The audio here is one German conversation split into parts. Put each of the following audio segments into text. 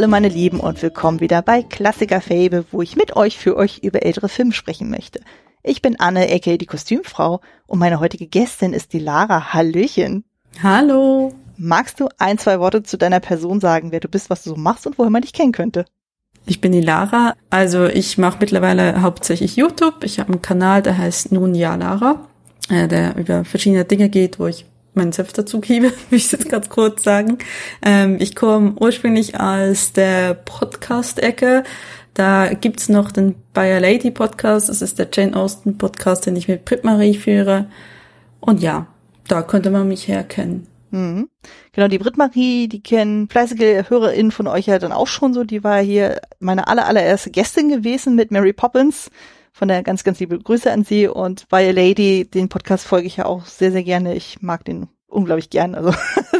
Hallo meine Lieben und willkommen wieder bei Klassiker Fable, wo ich mit euch für euch über ältere Filme sprechen möchte. Ich bin Anne, aka die Kostümfrau und meine heutige Gästin ist die Lara. Hallöchen. Hallo. Magst du ein, zwei Worte zu deiner Person sagen, wer du bist, was du so machst und woher man dich kennen könnte? Ich bin die Lara. Also ich mache mittlerweile hauptsächlich YouTube. Ich habe einen Kanal, der heißt Nun Ja Lara, äh, der über verschiedene Dinge geht, wo ich meinen Selbst dazu gebe, will ich jetzt ganz kurz sagen. Ähm, ich komme ursprünglich aus der Podcast-Ecke. Da gibt's noch den a Lady Podcast. Das ist der Jane Austen Podcast, den ich mit Brit Marie führe. Und ja, da könnte man mich herkennen. Mhm. Genau, die Brit Marie, die kennen fleißige HörerInnen von euch ja dann auch schon so. Die war hier meine aller, allererste Gästin gewesen mit Mary Poppins. Von der ganz, ganz liebe Grüße an sie. Und By a Lady, den Podcast folge ich ja auch sehr, sehr gerne. Ich mag den unglaublich gern. Also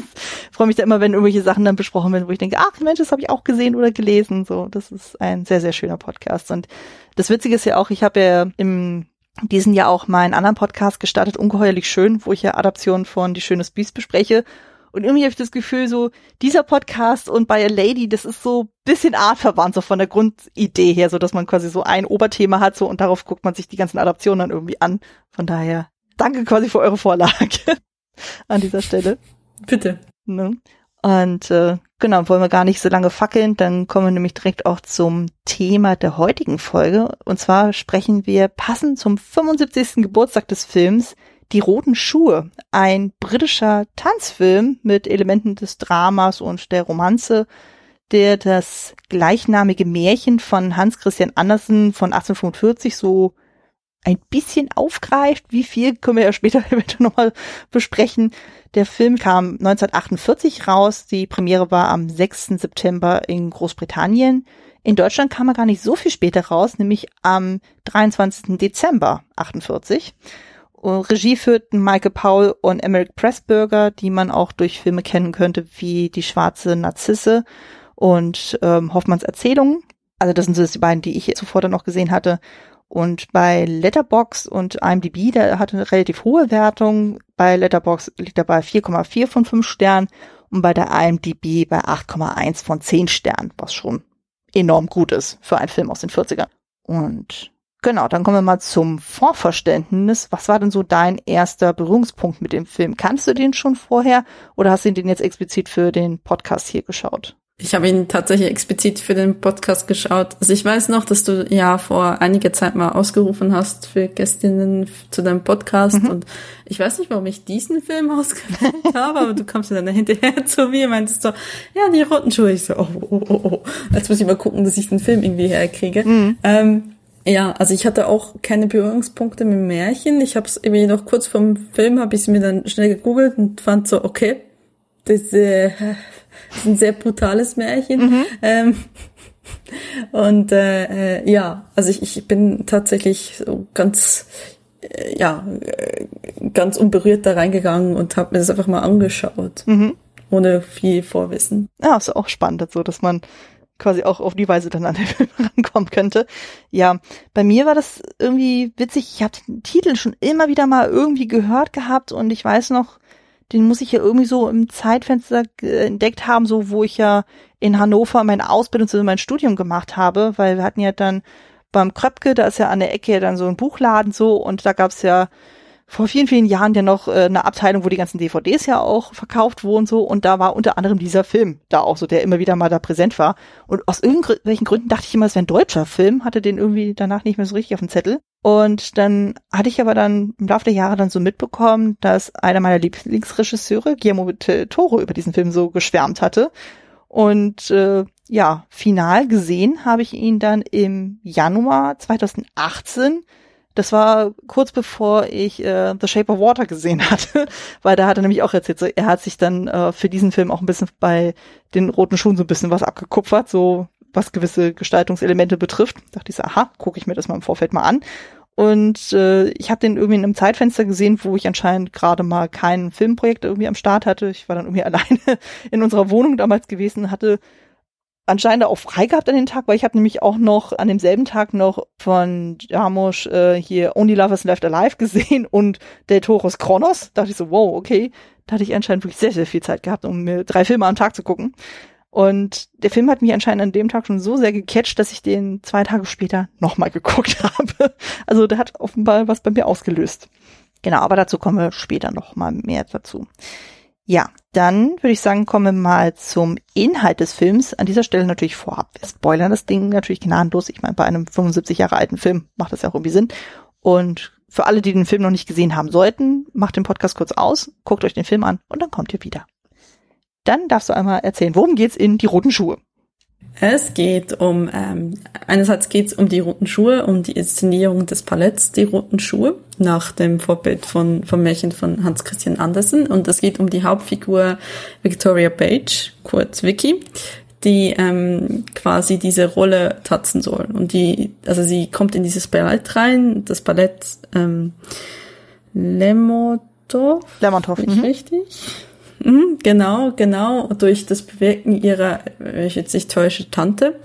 freue mich da immer, wenn irgendwelche Sachen dann besprochen werden, wo ich denke, ach Mensch, das habe ich auch gesehen oder gelesen. So, das ist ein sehr, sehr schöner Podcast. Und das Witzige ist ja auch, ich habe ja im diesen Jahr auch meinen anderen Podcast gestartet, Ungeheuerlich Schön, wo ich ja Adaptionen von Die Schönes Biest bespreche. Und irgendwie habe ich das Gefühl, so dieser Podcast und By a Lady, das ist so bisschen artverwandt, so von der Grundidee her, so dass man quasi so ein Oberthema hat, so und darauf guckt man sich die ganzen Adaptionen dann irgendwie an. Von daher, danke quasi für eure Vorlage an dieser Stelle. Bitte. Ne? Und äh, genau, wollen wir gar nicht so lange fackeln, dann kommen wir nämlich direkt auch zum Thema der heutigen Folge. Und zwar sprechen wir passend zum 75. Geburtstag des Films Die roten Schuhe, ein britischer Tanzfilm mit Elementen des Dramas und der Romanze, der das gleichnamige Märchen von Hans Christian Andersen von 1845 so ein bisschen aufgreift. Wie viel können wir ja später eventuell nochmal besprechen. Der Film kam 1948 raus. Die Premiere war am 6. September in Großbritannien. In Deutschland kam er gar nicht so viel später raus, nämlich am 23. Dezember 48. Regie führten Michael Paul und Emmerich Pressburger, die man auch durch Filme kennen könnte, wie Die schwarze Narzisse und ähm, Hoffmanns Erzählungen. Also das sind so die beiden, die ich zuvor dann noch gesehen hatte. Und bei Letterbox und IMDb, der hatte eine relativ hohe Wertung. Bei Letterbox liegt er bei 4,4 von 5 Sternen und bei der IMDb bei 8,1 von 10 Sternen, was schon enorm gut ist für einen Film aus den 40ern. Und genau, dann kommen wir mal zum Vorverständnis. Was war denn so dein erster Berührungspunkt mit dem Film? Kannst du den schon vorher oder hast du den jetzt explizit für den Podcast hier geschaut? Ich habe ihn tatsächlich explizit für den Podcast geschaut. Also ich weiß noch, dass du ja vor einiger Zeit mal ausgerufen hast für Gästinnen zu deinem Podcast mhm. und ich weiß nicht, warum ich diesen Film ausgewählt habe, aber du kamst dann hinterher zu mir und meintest so, ja, die roten Schuhe. Ich so, oh, oh, oh, oh. Jetzt muss ich mal gucken, dass ich den Film irgendwie herkriege. Mhm. Ähm, ja, also ich hatte auch keine Berührungspunkte mit Märchen. Ich habe es irgendwie noch kurz vom Film, habe ich es mir dann schnell gegoogelt und fand so, okay, das äh, ist ein sehr brutales Märchen. Mhm. Ähm, und äh, äh, ja, also ich, ich bin tatsächlich so ganz äh, ja äh, ganz unberührt da reingegangen und habe mir das einfach mal angeschaut, mhm. ohne viel Vorwissen. Ja, ist auch spannend, so dass man quasi auch auf die Weise dann an den Film rankommen könnte. Ja, bei mir war das irgendwie witzig. Ich habe den Titel schon immer wieder mal irgendwie gehört gehabt und ich weiß noch, den muss ich ja irgendwie so im Zeitfenster entdeckt haben, so wo ich ja in Hannover meine Ausbildung zu mein Studium gemacht habe, weil wir hatten ja dann beim Kröpke, da ist ja an der Ecke dann so ein Buchladen so und da gab's ja vor vielen, vielen Jahren ja noch äh, eine Abteilung, wo die ganzen DVDs ja auch verkauft wurden so und da war unter anderem dieser Film da auch so, der immer wieder mal da präsent war. Und aus irgendwelchen Gründen dachte ich immer, es wäre ein deutscher Film, hatte den irgendwie danach nicht mehr so richtig auf dem Zettel. Und dann hatte ich aber dann im Laufe der Jahre dann so mitbekommen, dass einer meiner Lieblingsregisseure, Guillermo Toro, über diesen Film so geschwärmt hatte. Und äh, ja, final gesehen habe ich ihn dann im Januar 2018 das war kurz bevor ich äh, The Shape of Water gesehen hatte, weil da hat er nämlich auch erzählt, so, er hat sich dann äh, für diesen Film auch ein bisschen bei den roten Schuhen so ein bisschen was abgekupfert, so was gewisse Gestaltungselemente betrifft. Da dachte ich so, aha, gucke ich mir das mal im Vorfeld mal an. Und äh, ich habe den irgendwie in einem Zeitfenster gesehen, wo ich anscheinend gerade mal kein Filmprojekt irgendwie am Start hatte. Ich war dann irgendwie alleine in unserer Wohnung damals gewesen, hatte anscheinend auch frei gehabt an den Tag, weil ich habe nämlich auch noch an demselben Tag noch von Jarmusch äh, hier Only Lovers Left Alive gesehen und Del Toros Kronos. Da dachte ich so, wow, okay. Da hatte ich anscheinend wirklich sehr, sehr viel Zeit gehabt, um mir drei Filme am Tag zu gucken. Und der Film hat mich anscheinend an dem Tag schon so sehr gecatcht, dass ich den zwei Tage später nochmal geguckt habe. Also der hat offenbar was bei mir ausgelöst. Genau, aber dazu kommen wir später nochmal mehr dazu. Ja, dann würde ich sagen, kommen wir mal zum Inhalt des Films. An dieser Stelle natürlich vorab. Wir spoilern das Ding natürlich gnadenlos. Ich meine, bei einem 75 Jahre alten Film macht das ja auch irgendwie Sinn. Und für alle, die den Film noch nicht gesehen haben sollten, macht den Podcast kurz aus, guckt euch den Film an und dann kommt ihr wieder. Dann darfst du einmal erzählen, worum geht's in die roten Schuhe? Es geht um, ähm, einerseits geht es um die roten Schuhe, um die Inszenierung des Paletts, die roten Schuhe, nach dem Vorbild von, vom Märchen von Hans Christian Andersen. Und es geht um die Hauptfigur Victoria Page, kurz Vicky, die ähm, quasi diese Rolle tatzen soll. Und die, also sie kommt in dieses Ballett rein, das Ballett ähm, Lemotov. Lemotov, mhm. richtig? Mhm, genau, genau, durch das Bewirken ihrer, wenn ich jetzt nicht täusche, Tante,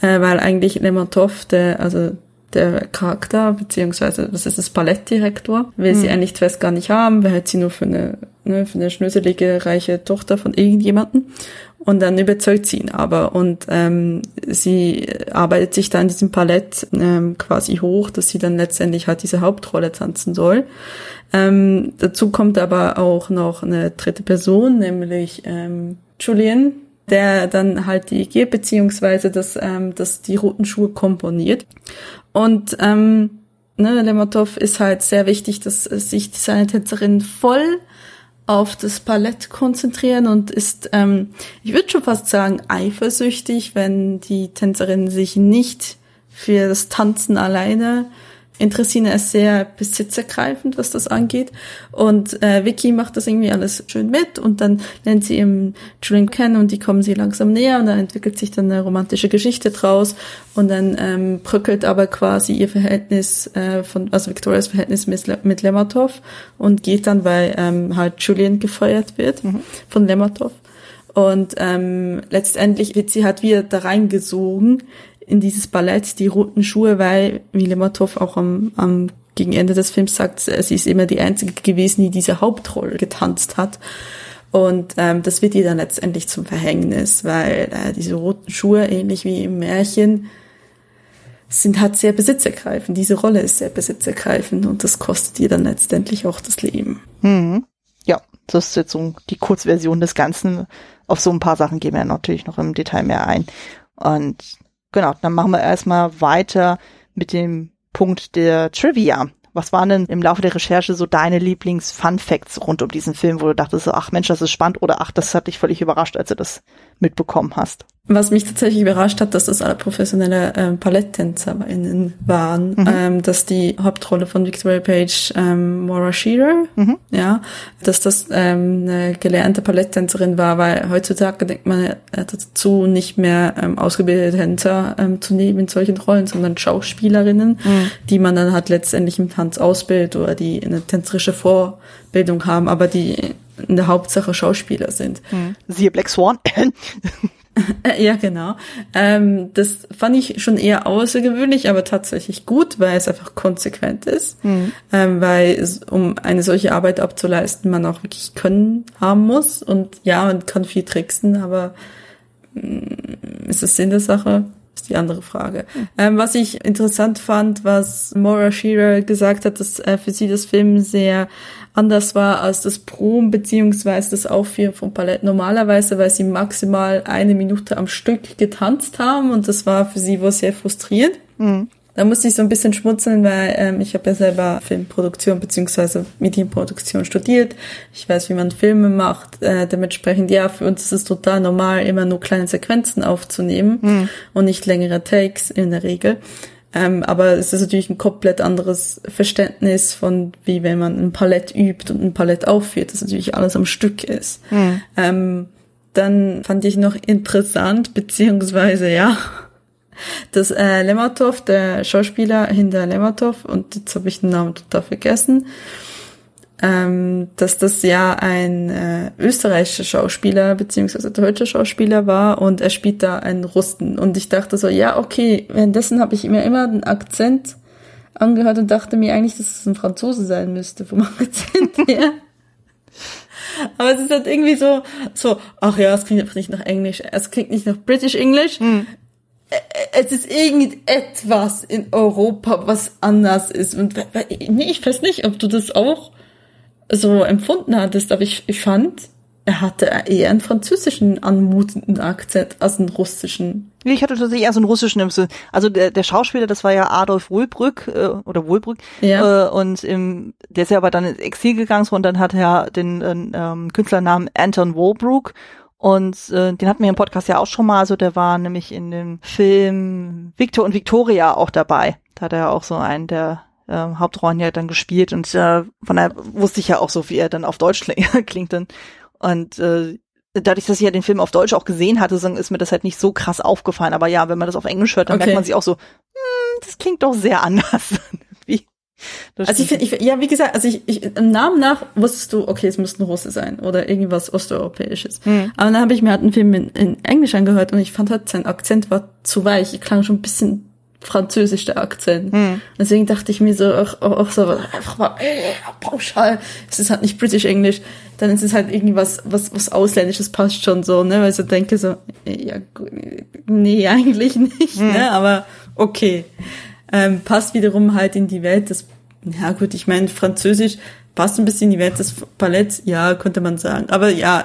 äh, weil eigentlich Lemotov, der, also der Charakter, beziehungsweise das ist das Ballettdirektor, will mhm. sie eigentlich zuerst gar nicht haben, weil hält sie nur für eine, ne, für eine schnöselige, reiche Tochter von irgendjemanden. Und dann überzeugt sie ihn aber und ähm, sie arbeitet sich da in diesem Palett ähm, quasi hoch, dass sie dann letztendlich halt diese Hauptrolle tanzen soll. Ähm, dazu kommt aber auch noch eine dritte Person, nämlich ähm, Julian, der dann halt die geht, beziehungsweise das, ähm, das die roten Schuhe komponiert. Und ähm, ne, Lemotov ist halt sehr wichtig, dass sich seine Tänzerin voll auf das Palett konzentrieren und ist, ähm, ich würde schon fast sagen, eifersüchtig, wenn die Tänzerin sich nicht für das Tanzen alleine interessieren. Er ist sehr besitzergreifend, was das angeht. Und äh, Vicky macht das irgendwie alles schön mit und dann lernt sie eben Julian kennen und die kommen sie langsam näher und dann entwickelt sich dann eine romantische Geschichte draus und dann ähm, bröckelt aber quasi ihr Verhältnis äh, von, also Victorias Verhältnis mit, mit Lematov und geht dann, weil ähm, halt Julian gefeuert wird mhm. von Lematov. Und ähm, letztendlich wird sie halt wieder da reingesogen in dieses Ballett die roten Schuhe, weil, wie Lemotov auch am, am gegen Ende des Films sagt, sie ist immer die einzige gewesen, die diese Hauptrolle getanzt hat. Und ähm, das wird ihr dann letztendlich zum Verhängnis, weil äh, diese roten Schuhe, ähnlich wie im Märchen, sind halt sehr besitzergreifend. Diese Rolle ist sehr besitzergreifend und das kostet ihr dann letztendlich auch das Leben. Hm. Ja, das ist jetzt so die Kurzversion des Ganzen. Auf so ein paar Sachen gehen wir natürlich noch im Detail mehr ein. Und Genau, dann machen wir erstmal weiter mit dem Punkt der Trivia. Was waren denn im Laufe der Recherche so deine Lieblings-Fun-Facts rund um diesen Film, wo du dachtest, ach Mensch, das ist spannend oder ach, das hat dich völlig überrascht, als du das mitbekommen hast? Was mich tatsächlich überrascht hat, dass das alle professionelle ähm, PaletttänzerInnen waren, mhm. ähm, dass die Hauptrolle von Victoria Page ähm, Maura Shearer, mhm. ja, dass das ähm, eine gelernte Paletttänzerin war, weil heutzutage denkt man äh, dazu nicht mehr ähm, ausgebildete Tänzer ähm, zu nehmen in solchen Rollen, sondern Schauspielerinnen, mhm. die man dann halt letztendlich im Tanz ausbildet oder die eine tänzerische Vorbildung haben, aber die in der Hauptsache Schauspieler sind. Mhm. Siehe Black Swan. ja, genau. Ähm, das fand ich schon eher außergewöhnlich, aber tatsächlich gut, weil es einfach konsequent ist. Mhm. Ähm, weil es, um eine solche Arbeit abzuleisten, man auch wirklich Können haben muss. Und ja, man kann viel tricksen, aber mh, mm, ist das Sinn der Sache? Ist die andere Frage. Ähm, was ich interessant fand, was Maura Shearer gesagt hat, dass äh, für sie das Film sehr anders war als das Proben beziehungsweise das Aufführen von Palett normalerweise, weil sie maximal eine Minute am Stück getanzt haben und das war für sie wohl sehr frustrierend. Mhm. Da musste ich so ein bisschen schmunzeln, weil ähm, ich habe ja selber Filmproduktion beziehungsweise Medienproduktion studiert. Ich weiß, wie man Filme macht. Äh, dementsprechend, ja, für uns ist es total normal, immer nur kleine Sequenzen aufzunehmen mhm. und nicht längere Takes in der Regel. Ähm, aber es ist natürlich ein komplett anderes Verständnis von, wie wenn man ein Palett übt und ein Palett aufführt, das natürlich alles am Stück ist. Mhm. Ähm, dann fand ich noch interessant, beziehungsweise ja, dass äh, Lematov, der Schauspieler hinter Lematov, und jetzt habe ich den Namen total vergessen, ähm, dass das ja ein äh, österreichischer Schauspieler beziehungsweise deutscher Schauspieler war und er spielt da einen Russen. Und ich dachte so, ja, okay, währenddessen habe ich mir immer den Akzent angehört und dachte mir eigentlich, dass es ein Franzose sein müsste vom Akzent her. Aber es ist halt irgendwie so, so, ach ja, es klingt einfach nicht nach Englisch, es klingt nicht nach British English. Hm. Es ist irgendetwas in Europa, was anders ist. Und nee, ich weiß nicht, ob du das auch so empfunden hattest, aber ich, ich fand, er hatte eher einen französischen anmutenden Akzent als einen russischen. Ich hatte tatsächlich eher so einen russischen im Sinn. Also der, der Schauspieler, das war ja Adolf Wohlbrück äh, oder Wohlbrück. Ja. Äh, und im, der ist ja aber dann ins Exil gegangen und dann hat er den äh, ähm, Künstlernamen Anton Wohlbrook. Und äh, den hatten wir im Podcast ja auch schon mal. Also der war nämlich in dem Film Victor und Victoria auch dabei. Da hat er auch so einen der äh, Hauptrollen ja dann gespielt und äh, von daher wusste ich ja auch so, wie er dann auf Deutsch klingt. Dann. Und äh, dadurch, dass ich ja den Film auf Deutsch auch gesehen hatte, ist mir das halt nicht so krass aufgefallen. Aber ja, wenn man das auf Englisch hört, dann okay. merkt man sich auch so, hm, das klingt doch sehr anders. Also ich finde, ja, wie gesagt, also ich, ich, im Namen nach wusstest du, okay, es müsste ein Russe sein oder irgendwas Osteuropäisches. Hm. Aber dann habe ich mir halt einen Film in, in Englisch angehört und ich fand halt, sein Akzent war zu weich. Ich klang schon ein bisschen französisch der Akzent. Hm. Deswegen dachte ich mir so, auch, auch so, einfach mal, äh, pauschal, es ist halt nicht British English, dann ist es halt irgendwas, was, was Ausländisches passt schon so, ne, weil ich so denke so, ja, nee, eigentlich nicht, hm. ne, aber okay. Ähm, passt wiederum halt in die Welt des, ja gut, ich meine, Französisch passt ein bisschen in die Welt des Balletts, ja, könnte man sagen. Aber ja,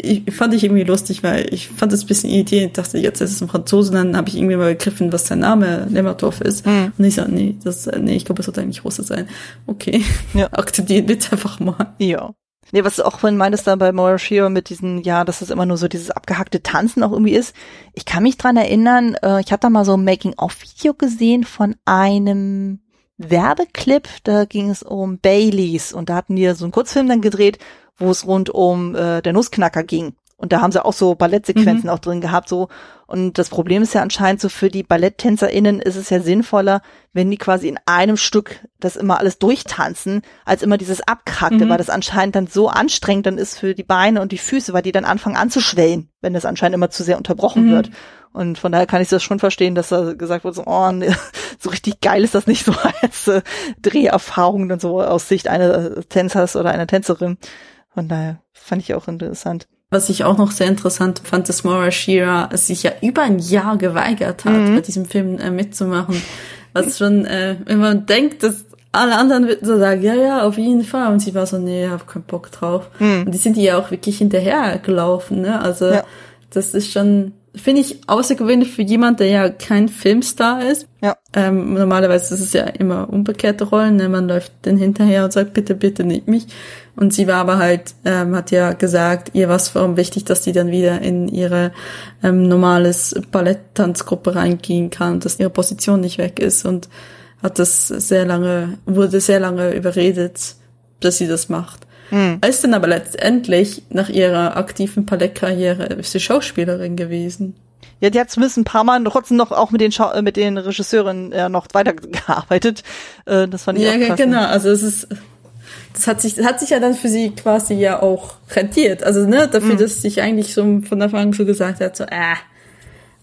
ich, fand ich irgendwie lustig, weil ich fand es ein bisschen irritierend. Ich dachte, jetzt ist es ein Franzose, dann habe ich irgendwie mal begriffen, was sein Name Lemmertorf ist. Mhm. Und ich so, nee, das, nee, ich glaube, es sollte eigentlich Russe sein. Okay, ja. akzeptiert bitte einfach mal. Ja. Nee, was du auch vorhin meintest da bei Moira Shearer mit diesen, ja, dass das immer nur so dieses abgehackte Tanzen auch irgendwie ist. Ich kann mich dran erinnern, äh, ich habe da mal so ein Making-of-Video gesehen von einem Werbeclip, da ging es um Baileys und da hatten die so einen Kurzfilm dann gedreht, wo es rund um äh, der Nussknacker ging. Und da haben sie auch so Ballettsequenzen mhm. auch drin gehabt, so. Und das Problem ist ja anscheinend so für die BalletttänzerInnen ist es ja sinnvoller, wenn die quasi in einem Stück das immer alles durchtanzen, als immer dieses Abkrackte, mhm. weil das anscheinend dann so anstrengend dann ist für die Beine und die Füße, weil die dann anfangen anzuschwellen, wenn das anscheinend immer zu sehr unterbrochen mhm. wird. Und von daher kann ich das schon verstehen, dass da gesagt wird, so, oh, nee, so richtig geil ist das nicht so als äh, Dreherfahrung dann so aus Sicht eines Tänzers oder einer Tänzerin. Von daher fand ich auch interessant. Was ich auch noch sehr interessant fand, dass Maura Shearer sich ja über ein Jahr geweigert hat, mhm. bei diesem Film äh, mitzumachen. Was schon, äh, wenn man denkt, dass alle anderen würden so sagen, ja, ja, auf jeden Fall. Und sie war so, nee, ich hab keinen Bock drauf. Mhm. Und die sind ihr auch wirklich hinterher gelaufen, ne? Also, ja. das ist schon, finde ich außergewöhnlich für jemand, der ja kein Filmstar ist. Ja. Ähm, normalerweise ist es ja immer umgekehrte Rollen, ne? man läuft dann hinterher und sagt, bitte, bitte nicht mich. Und sie war aber halt, ähm, hat ja gesagt, ihr war es vor allem wichtig, dass sie dann wieder in ihre ähm, normales Balletttanzgruppe reingehen kann, dass ihre Position nicht weg ist und hat das sehr lange, wurde sehr lange überredet, dass sie das macht. Mhm. Ist dann aber letztendlich nach ihrer aktiven Ballettkarriere ist sie Schauspielerin gewesen. Ja, die hat zumindest ein paar Mal trotzdem noch auch mit den Schau äh, mit den Regisseuren äh, noch weitergearbeitet. Äh, das fand ich ja, auch krass. Ja, genau. Also es ist das hat sich das hat sich ja dann für sie quasi ja auch rentiert. Also ne, dafür, mhm. dass sich eigentlich so von Anfang an so gesagt hat, so äh,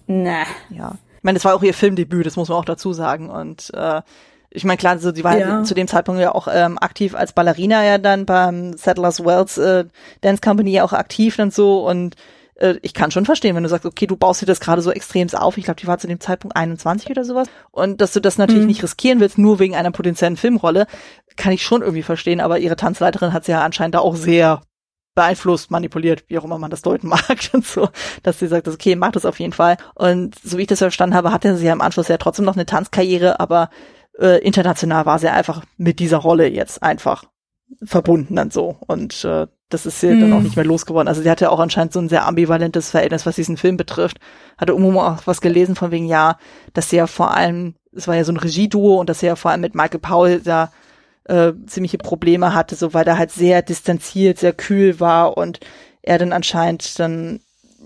na. Ja. Ich meine, das war auch ihr Filmdebüt, das muss man auch dazu sagen und äh, ich meine, klar, so, sie war ja. zu dem Zeitpunkt ja auch ähm, aktiv als Ballerina ja dann beim Settlers Wells äh, Dance Company ja auch aktiv und so und äh, ich kann schon verstehen, wenn du sagst, okay, du baust dir das gerade so extrem auf. Ich glaube, die war zu dem Zeitpunkt 21 oder sowas. Und dass du das natürlich mhm. nicht riskieren willst, nur wegen einer potenziellen Filmrolle, kann ich schon irgendwie verstehen. Aber ihre Tanzleiterin hat sie ja anscheinend da auch sehr beeinflusst, manipuliert, wie auch immer man das deuten mag und so, dass sie sagt, okay, mach das auf jeden Fall. Und so wie ich das verstanden habe, hatte sie ja im Anschluss ja trotzdem noch eine Tanzkarriere, aber äh, international war sie einfach mit dieser Rolle jetzt einfach verbunden dann so. Und äh, das ist sie hm. dann auch nicht mehr losgeworden. Also sie hatte auch anscheinend so ein sehr ambivalentes Verhältnis, was diesen Film betrifft. Hatte irgendwo auch was gelesen von wegen, ja, dass sie ja vor allem, es war ja so ein Regieduo und dass sie ja vor allem mit Michael Powell da äh, ziemliche Probleme hatte, so weil er halt sehr distanziert, sehr kühl war und er dann anscheinend dann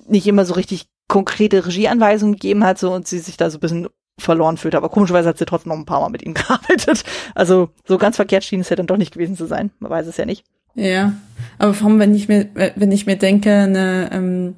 nicht immer so richtig konkrete Regieanweisungen gegeben hat so und sie sich da so ein bisschen verloren fühlte. Aber komischerweise hat sie trotzdem noch ein paar Mal mit ihm gearbeitet. Also so ganz verkehrt schien es ja dann doch nicht gewesen zu sein. Man weiß es ja nicht. Ja, aber vor allem, wenn ich mir, wenn ich mir denke, eine, ähm,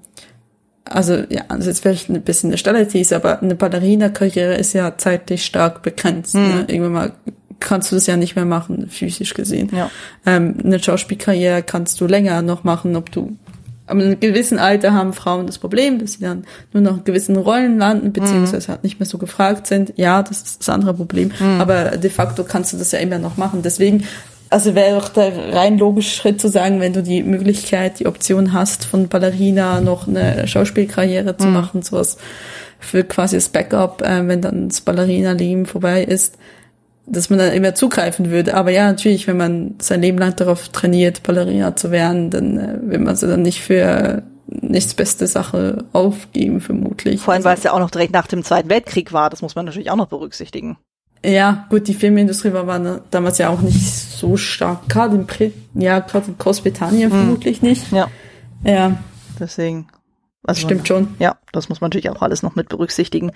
also ja, also jetzt vielleicht ein bisschen eine Stelle aber eine Ballerina-Karriere ist ja zeitlich stark begrenzt. Mhm. Ne? Irgendwann mal kannst du das ja nicht mehr machen, physisch gesehen. Ja. Ähm, eine Schauspielkarriere kannst du länger noch machen, ob du aber in einem gewissen Alter haben Frauen das Problem, dass sie dann nur noch in gewissen Rollen landen, beziehungsweise halt nicht mehr so gefragt sind. Ja, das ist das andere Problem. Mhm. Aber de facto kannst du das ja immer noch machen. Deswegen, also wäre doch der rein logische Schritt zu sagen, wenn du die Möglichkeit, die Option hast, von Ballerina noch eine Schauspielkarriere zu Mhm. machen, sowas für quasi das Backup, äh, wenn dann das Ballerina-Leben vorbei ist, dass man dann immer zugreifen würde. Aber ja, natürlich, wenn man sein Leben lang darauf trainiert, Ballerina zu werden, dann äh, will man sie dann nicht für nichts beste Sache aufgeben, vermutlich. Vor allem, weil Also, es ja auch noch direkt nach dem Zweiten Weltkrieg war. Das muss man natürlich auch noch berücksichtigen. ja, gut, die Filmindustrie war, war damals ja auch nicht so stark. Gerade in, Brit ja, gerade in Großbritannien vermutlich nicht. Ja. Ja, Deswegen. Also stimmt schon. Ja, das muss man natürlich auch alles noch mit berücksichtigen.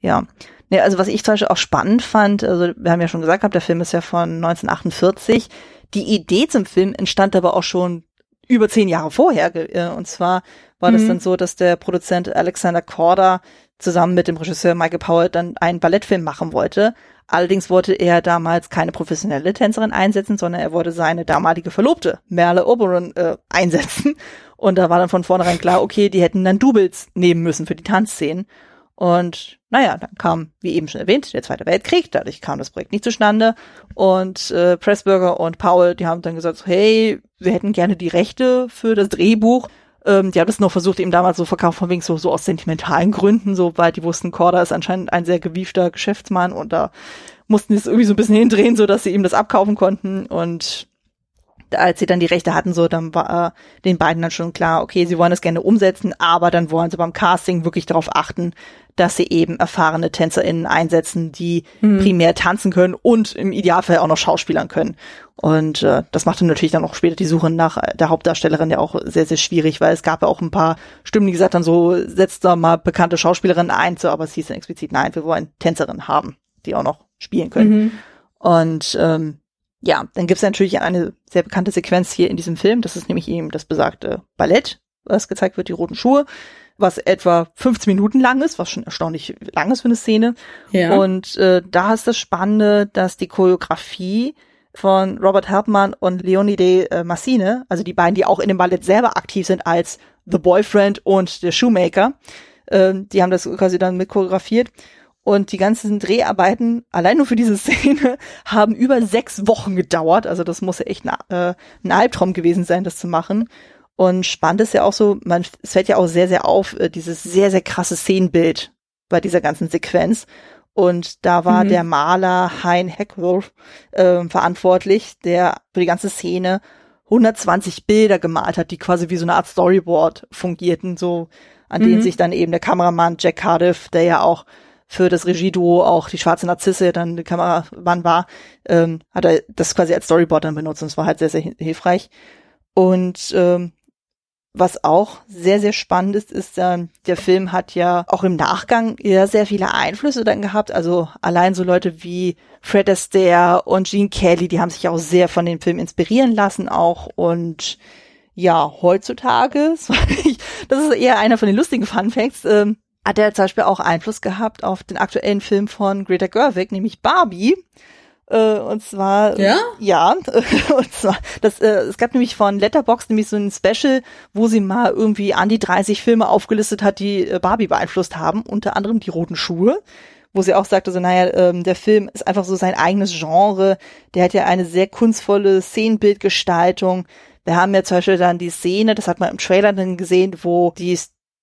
Ja. Ja, also was ich zum Beispiel auch spannend fand, also wir haben ja schon gesagt, der Film ist ja von 1948. Die Idee zum Film entstand aber auch schon über zehn Jahre vorher. äh, Und zwar war das Mhm. dann so, dass der Produzent Alexander Korda zusammen mit dem Regisseur Michael Powell dann einen Ballettfilm machen wollte. Allerdings wollte er damals keine professionelle Tänzerin einsetzen, sondern er wollte seine damalige Verlobte, Merle Oberon, äh, einsetzen. Und da war dann von vornherein klar, okay, die hätten dann Doubles nehmen müssen für die Tanzszenen. Und naja, dann kam, wie eben schon erwähnt, der Zweite Weltkrieg, dadurch kam das Projekt nicht zustande. Und äh, Pressburger und Powell, die haben dann gesagt, so, hey, wir hätten gerne die Rechte für das Drehbuch. Ähm, die haben das noch versucht, ihm damals so verkauft, von wegen so, so aus sentimentalen Gründen, so weil die wussten, Korda ist anscheinend ein sehr gewiefter Geschäftsmann und da mussten die es irgendwie so ein bisschen hindrehen, so dass sie ihm das abkaufen konnten. Und als sie dann die Rechte hatten, so, dann war äh, den beiden dann schon klar, okay, sie wollen das gerne umsetzen, aber dann wollen sie beim Casting wirklich darauf achten, dass sie eben erfahrene TänzerInnen einsetzen, die primär tanzen können und im Idealfall auch noch schauspielern können. Und äh, das machte natürlich dann auch später die Suche nach äh, der Hauptdarstellerin ja auch sehr, sehr schwierig, weil es gab ja auch ein paar Stimmen, die gesagt haben, so, setzt da mal bekannte Schauspielerinnen ein, so, aber es hieß dann explizit, nein, wir wollen Tänzerinnen haben, die auch noch spielen können. Mhm. Und ähm, ja, dann gibt's natürlich eine sehr bekannte Sequenz hier in diesem Film. Das ist nämlich eben das besagte Ballett, was gezeigt wird, die roten Schuhe, was etwa 15 Minuten lang ist, was schon erstaunlich lang ist für eine Szene. Ja. Und äh, da ist das Spannende, dass die Choreografie von Robert Helpmann und Leonide äh, Massine, also die beiden, die auch in dem Ballett selber aktiv sind als The Boyfriend und der Shoemaker, ähm, die haben das quasi dann mit choreografiert. Und die ganzen Dreharbeiten, allein nur für diese Szene, haben über sechs Wochen gedauert. Also das muss ja echt ein, äh, ein Albtraum gewesen sein, das zu machen. Und spannend ist ja auch so, man, es fällt ja auch sehr, sehr auf, äh, dieses sehr, sehr krasse Szenenbild bei dieser ganzen Sequenz. Und da war Mhm. der Maler Hein Heckworth äh, verantwortlich, der für die ganze Szene 120 Bilder gemalt hat, die quasi wie so eine Art Storyboard fungierten, so an denen Mhm. sich dann eben der Kameramann Jack Cardiff, der ja auch für das Regieduo auch die schwarze Narzisse dann der Kameramann war, ähm, hat er das quasi als Storyboard dann benutzt und es war halt sehr, sehr hi- hilfreich. Und ähm, was auch sehr, sehr spannend ist, ist, äh, der Film hat ja auch im Nachgang ja sehr viele Einflüsse dann gehabt. Also allein so Leute wie Fred Astaire und Gene Kelly, die haben sich auch sehr von dem Film inspirieren lassen auch. Und ja, heutzutage, das ist eher einer von den lustigen Fun Facts, ähm, hat er zum Beispiel auch Einfluss gehabt auf den aktuellen Film von Greta Gerwig, nämlich Barbie. Äh, und zwar, Ja? ja, und zwar, das, äh, es gab nämlich von Letterbox nämlich so ein Special, wo sie mal irgendwie an die 30 Filme aufgelistet hat, die äh, Barbie beeinflusst haben, unter anderem die roten Schuhe, wo sie auch sagte, so, naja, ähm, der Film ist einfach so sein eigenes Genre, der hat ja eine sehr kunstvolle Szenenbildgestaltung. Wir haben ja zum Beispiel dann die Szene, das hat man im Trailer dann gesehen, wo die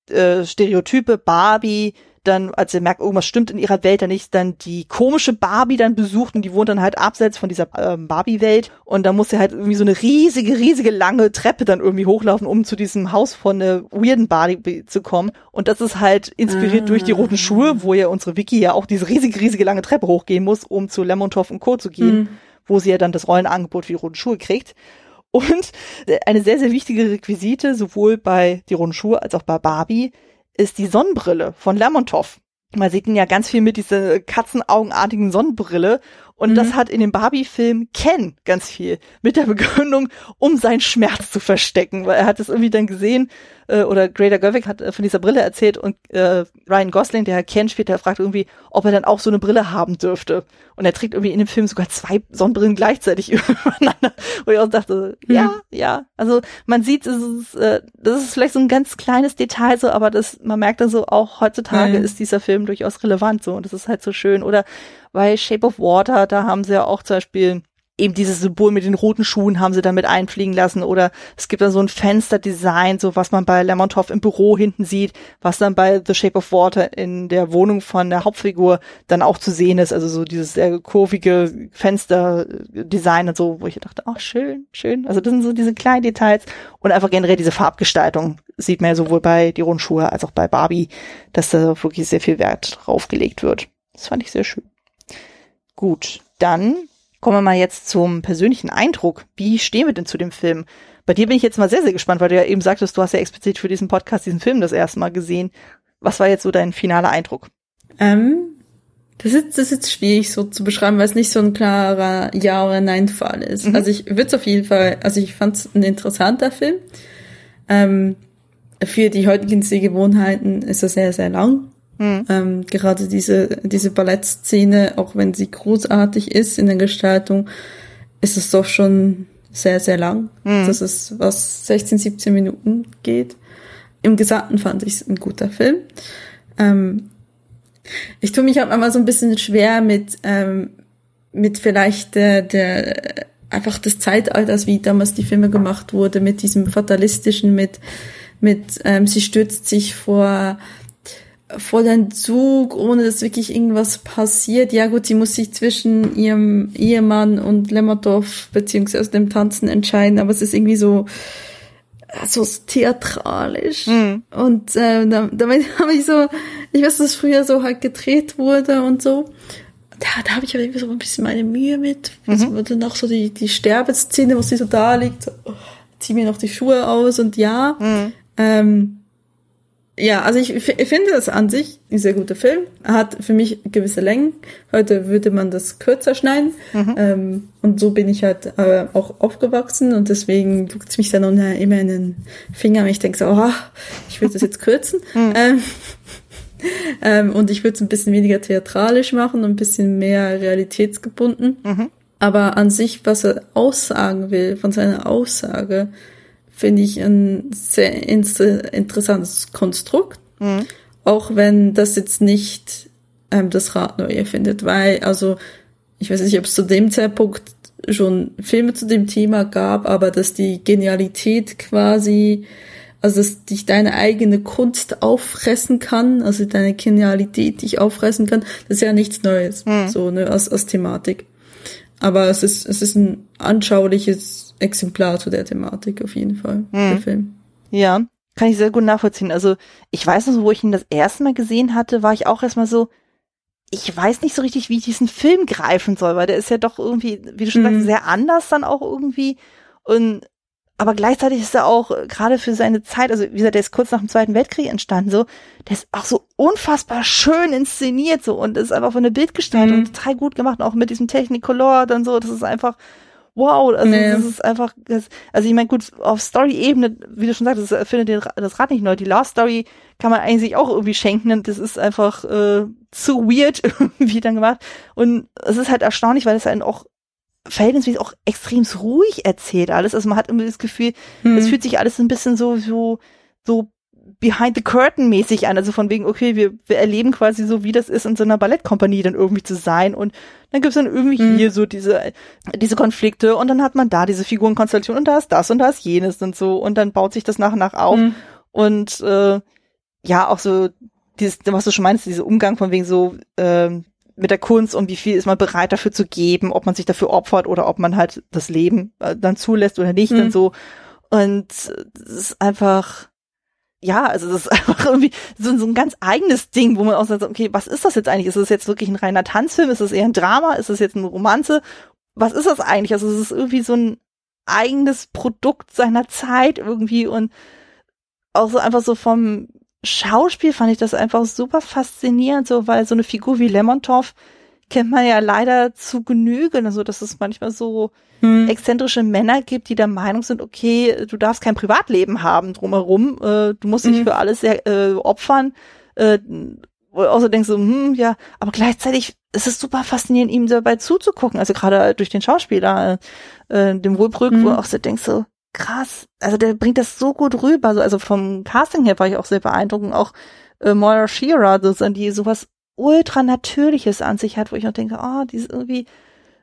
äh, Stereotype Barbie dann, als sie merkt, irgendwas stimmt in ihrer Welt dann nicht, dann die komische Barbie dann besucht und die wohnt dann halt abseits von dieser ähm, Barbie-Welt und da muss sie halt irgendwie so eine riesige, riesige lange Treppe dann irgendwie hochlaufen, um zu diesem Haus von der weirden Barbie zu kommen und das ist halt inspiriert Ah. durch die roten Schuhe, wo ja unsere Vicky ja auch diese riesige, riesige lange Treppe hochgehen muss, um zu Lemontov und Co. zu gehen, Mhm. wo sie ja dann das Rollenangebot für die roten Schuhe kriegt. Und eine sehr, sehr wichtige Requisite, sowohl bei die roten Schuhe als auch bei Barbie, ist die Sonnenbrille von Lermontov. Man sieht ihn ja ganz viel mit dieser katzenaugenartigen Sonnenbrille. Und mhm. das hat in dem Barbie-Film Ken ganz viel mit der Begründung, um seinen Schmerz zu verstecken, weil er hat es irgendwie dann gesehen, äh, oder Greta Gerwig hat äh, von dieser Brille erzählt und äh, Ryan Gosling, der Ken spielt, der fragt irgendwie, ob er dann auch so eine Brille haben dürfte. Und er trägt irgendwie in dem Film sogar zwei Sonnenbrillen gleichzeitig übereinander. Wo ich auch dachte, mhm. ja, ja. Also man sieht, es ist, äh, das ist vielleicht so ein ganz kleines Detail so, aber das, man merkt dann so, auch heutzutage mhm. ist dieser Film durchaus relevant so und das ist halt so schön. Oder bei Shape of Water, da haben sie ja auch zum Beispiel eben dieses Symbol mit den roten Schuhen haben sie dann mit einfliegen lassen oder es gibt dann so ein Fensterdesign, so was man bei Lermontov im Büro hinten sieht, was dann bei The Shape of Water in der Wohnung von der Hauptfigur dann auch zu sehen ist, also so dieses sehr kurvige Fensterdesign und so, wo ich dachte, ach schön, schön, also das sind so diese kleinen Details und einfach generell diese Farbgestaltung sieht man ja sowohl bei die roten Schuhe als auch bei Barbie, dass da wirklich sehr viel Wert drauf gelegt wird. Das fand ich sehr schön. Gut, dann Kommen wir mal jetzt zum persönlichen Eindruck. Wie stehen wir denn zu dem Film? Bei dir bin ich jetzt mal sehr, sehr gespannt, weil du ja eben sagtest, du hast ja explizit für diesen Podcast diesen Film das erste Mal gesehen. Was war jetzt so dein finaler Eindruck? Ähm, das ist, das ist jetzt schwierig so zu beschreiben, weil es nicht so ein klarer Ja- oder Nein-Fall ist. Mhm. Also ich würde es auf jeden Fall, also ich fand es ein interessanter Film. Ähm, für die heutigen Sehgewohnheiten ist er sehr, sehr lang. Mhm. Ähm, gerade diese, diese Ballettszene, auch wenn sie großartig ist in der Gestaltung, ist es doch schon sehr, sehr lang. Mhm. Das ist was 16, 17 Minuten geht. Im Gesamten fand ich es ein guter Film. Ähm, ich tue mich auch immer so ein bisschen schwer mit, ähm, mit vielleicht der, der, einfach des Zeitalters, wie damals die Filme gemacht wurde, mit diesem fatalistischen, mit, mit, ähm, sie stürzt sich vor, voll Entzug, ohne dass wirklich irgendwas passiert. Ja gut, sie muss sich zwischen ihrem Ehemann und Lemmertorf beziehungsweise dem Tanzen entscheiden, aber es ist irgendwie so so theatralisch. Mhm. Und äh, damit habe ich so, ich weiß, dass früher so halt gedreht wurde und so. Da, da habe ich aber irgendwie so ein bisschen meine Mühe mit. Mhm. Also dann noch so die, die Sterbeszene, wo sie so da liegt, so, oh, zieh mir noch die Schuhe aus und ja. Mhm. Ähm, ja, also ich, ich finde das an sich ein sehr guter Film. Er hat für mich gewisse Längen. Heute würde man das kürzer schneiden. Mhm. Ähm, und so bin ich halt äh, auch aufgewachsen und deswegen juckt es mich dann immer in den Finger und ich denke so, oh, ich würde das jetzt kürzen. Mhm. Ähm, ähm, und ich würde es ein bisschen weniger theatralisch machen und ein bisschen mehr realitätsgebunden. Mhm. Aber an sich, was er aussagen will, von seiner Aussage, finde ich ein sehr interessantes Konstrukt. Mhm. Auch wenn das jetzt nicht ähm, das Rad neu erfindet, weil, also, ich weiß nicht, ob es zu dem Zeitpunkt schon Filme zu dem Thema gab, aber dass die Genialität quasi, also dass dich deine eigene Kunst auffressen kann, also deine Genialität dich auffressen kann, das ist ja nichts Neues, mhm. so, ne, als, als Thematik. Aber es ist, es ist ein anschauliches Exemplar zu der Thematik auf jeden Fall, mhm. der Film. Ja, kann ich sehr gut nachvollziehen. Also ich weiß noch, wo ich ihn das erste Mal gesehen hatte, war ich auch erstmal so, ich weiß nicht so richtig, wie ich diesen Film greifen soll, weil der ist ja doch irgendwie, wie du schon mhm. sagst, sehr anders dann auch irgendwie. Und aber gleichzeitig ist er auch äh, gerade für seine Zeit, also wie gesagt, der ist kurz nach dem Zweiten Weltkrieg entstanden, so, der ist auch so unfassbar schön inszeniert so und ist einfach von der Bildgestaltung mhm. total gut gemacht, auch mit diesem Technicolor dann so, das ist einfach wow, also nee. das ist einfach, das, also ich meine, gut, auf Story-Ebene, wie du schon sagst, das findet das Rad nicht neu. Die Last Story kann man eigentlich auch irgendwie schenken. Das ist einfach äh, zu weird irgendwie dann gemacht. Und es ist halt erstaunlich, weil es halt auch verhältnismäßig auch extrem ruhig erzählt alles. Also man hat immer das Gefühl, es hm. fühlt sich alles ein bisschen so, so, so behind the curtain mäßig an, also von wegen, okay, wir, wir erleben quasi so, wie das ist, in so einer Ballettkompanie dann irgendwie zu sein und dann gibt's dann irgendwie mhm. hier so diese, diese Konflikte und dann hat man da diese Figurenkonstellation und da ist das und da ist jenes und so und dann baut sich das nach und nach auf mhm. und äh, ja, auch so dieses, was du schon meinst, dieser Umgang von wegen so, ähm, mit der Kunst und wie viel ist man bereit dafür zu geben, ob man sich dafür opfert oder ob man halt das Leben äh, dann zulässt oder nicht mhm. und so. Und es ist einfach, ja, also das ist einfach irgendwie so, so ein ganz eigenes Ding, wo man auch sagt, okay, was ist das jetzt eigentlich? Ist das jetzt wirklich ein reiner Tanzfilm? Ist das eher ein Drama? Ist das jetzt eine Romanze? Was ist das eigentlich? Also es ist irgendwie so ein eigenes Produkt seiner Zeit irgendwie und auch so einfach so vom Schauspiel fand ich das einfach super faszinierend, so weil so eine Figur wie Lemontov kennt man ja leider zu Genüge, also dass es manchmal so hm. exzentrische Männer gibt, die der Meinung sind, okay, du darfst kein Privatleben haben drumherum, äh, du musst dich hm. für alles sehr, äh, opfern. Äh, du so denkst, so, hm, ja, aber gleichzeitig ist es super faszinierend, ihm dabei zuzugucken. Also gerade durch den Schauspieler, äh, dem Wohlbrück, hm. wo du auch so denkst, so, krass, also der bringt das so gut rüber. Also, also vom Casting her war ich auch sehr beeindruckend. Auch äh, Moira Shearer, das an die sowas ultra natürliches an sich hat, wo ich noch denke, oh, die ist irgendwie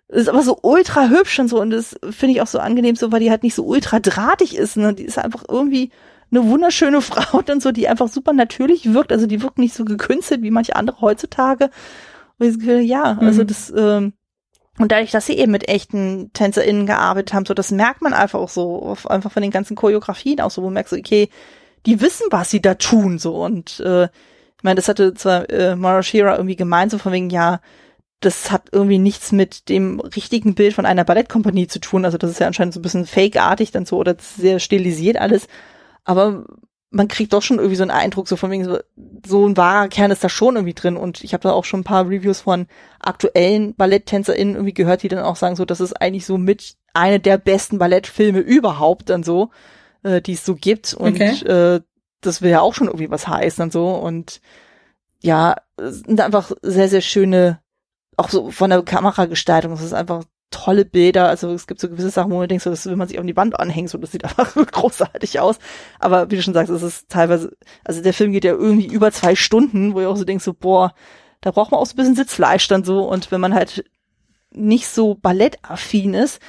ist aber so ultra hübsch und so und das finde ich auch so angenehm so, weil die halt nicht so ultra drahtig ist, ne? Die ist einfach irgendwie eine wunderschöne Frau und so, die einfach super natürlich wirkt, also die wirkt nicht so gekünstelt wie manche andere heutzutage. Und ich Gefühl, ja, also mhm. das ähm, und dadurch, dass sie eben mit echten TänzerInnen gearbeitet haben, so das merkt man einfach auch so, einfach von den ganzen Choreografien auch so, wo man merkt so, okay, die wissen, was sie da tun, so und äh, meine, das hatte zwar äh, Mara Shira irgendwie gemeint, so von wegen, ja, das hat irgendwie nichts mit dem richtigen Bild von einer Ballettkompanie zu tun. Also das ist ja anscheinend so ein bisschen fake-artig dann so oder sehr stilisiert alles. Aber man kriegt doch schon irgendwie so einen Eindruck, so von wegen so, so ein wahrer Kern ist da schon irgendwie drin. Und ich habe da auch schon ein paar Reviews von aktuellen BalletttänzerInnen irgendwie gehört, die dann auch sagen, so, das ist eigentlich so mit eine der besten Ballettfilme überhaupt dann so, äh, die es so gibt. Und okay. äh, das will ja auch schon irgendwie was heißen dann so. Und ja, sind einfach sehr, sehr schöne auch so von der Kameragestaltung, es ist einfach tolle Bilder. Also es gibt so gewisse Sachen, wo man denkt, so, das will man sich auf die Wand anhängen, so das sieht einfach großartig aus. Aber wie du schon sagst, es ist teilweise, also der Film geht ja irgendwie über zwei Stunden, wo ich auch so denkst, so, boah, da braucht man auch so ein bisschen Sitzfleisch dann so. Und wenn man halt nicht so ballettaffin ist,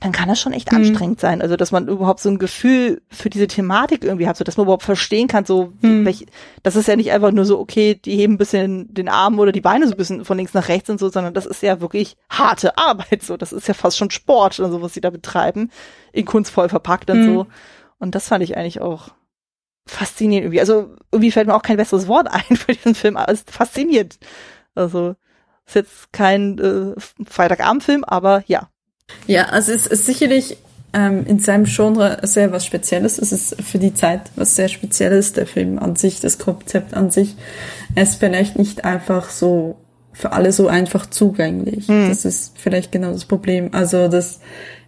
dann kann das schon echt mhm. anstrengend sein. Also, dass man überhaupt so ein Gefühl für diese Thematik irgendwie hat, so dass man überhaupt verstehen kann, so, mhm. welch, das ist ja nicht einfach nur so, okay, die heben ein bisschen den Arm oder die Beine so ein bisschen von links nach rechts und so, sondern das ist ja wirklich harte Arbeit, so. Das ist ja fast schon Sport oder so, was sie da betreiben, in kunstvoll verpackt und mhm. so. Und das fand ich eigentlich auch faszinierend irgendwie. Also, irgendwie fällt mir auch kein besseres Wort ein für diesen Film, aber es ist faszinierend. Also, ist jetzt kein äh, Freitagabendfilm, aber ja, ja, also es ist sicherlich ähm, in seinem Genre sehr was Spezielles. Es ist für die Zeit was sehr Spezielles, der Film an sich, das Konzept an sich. Es ist vielleicht nicht einfach so für alle so einfach zugänglich. Mhm. Das ist vielleicht genau das Problem. Also das,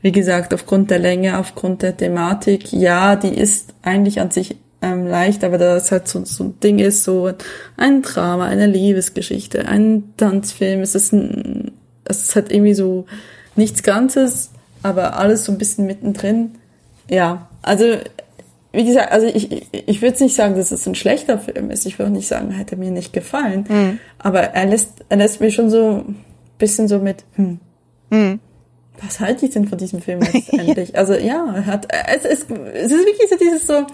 wie gesagt, aufgrund der Länge, aufgrund der Thematik, ja, die ist eigentlich an sich ähm, leicht, aber da es halt so, so ein Ding ist, so ein Drama, eine Liebesgeschichte, ein Tanzfilm, es ist ein, es ist halt irgendwie so nichts Ganzes, aber alles so ein bisschen mittendrin. Ja, also wie gesagt, also ich, ich würde nicht sagen, dass es ein schlechter Film ist. Ich würde auch nicht sagen, hätte mir nicht gefallen. Mhm. Aber er lässt, er lässt mich schon so ein bisschen so mit, hm, mhm. was halte ich denn von diesem Film letztendlich? also ja, er hat, es ist, es ist wirklich so dieses so,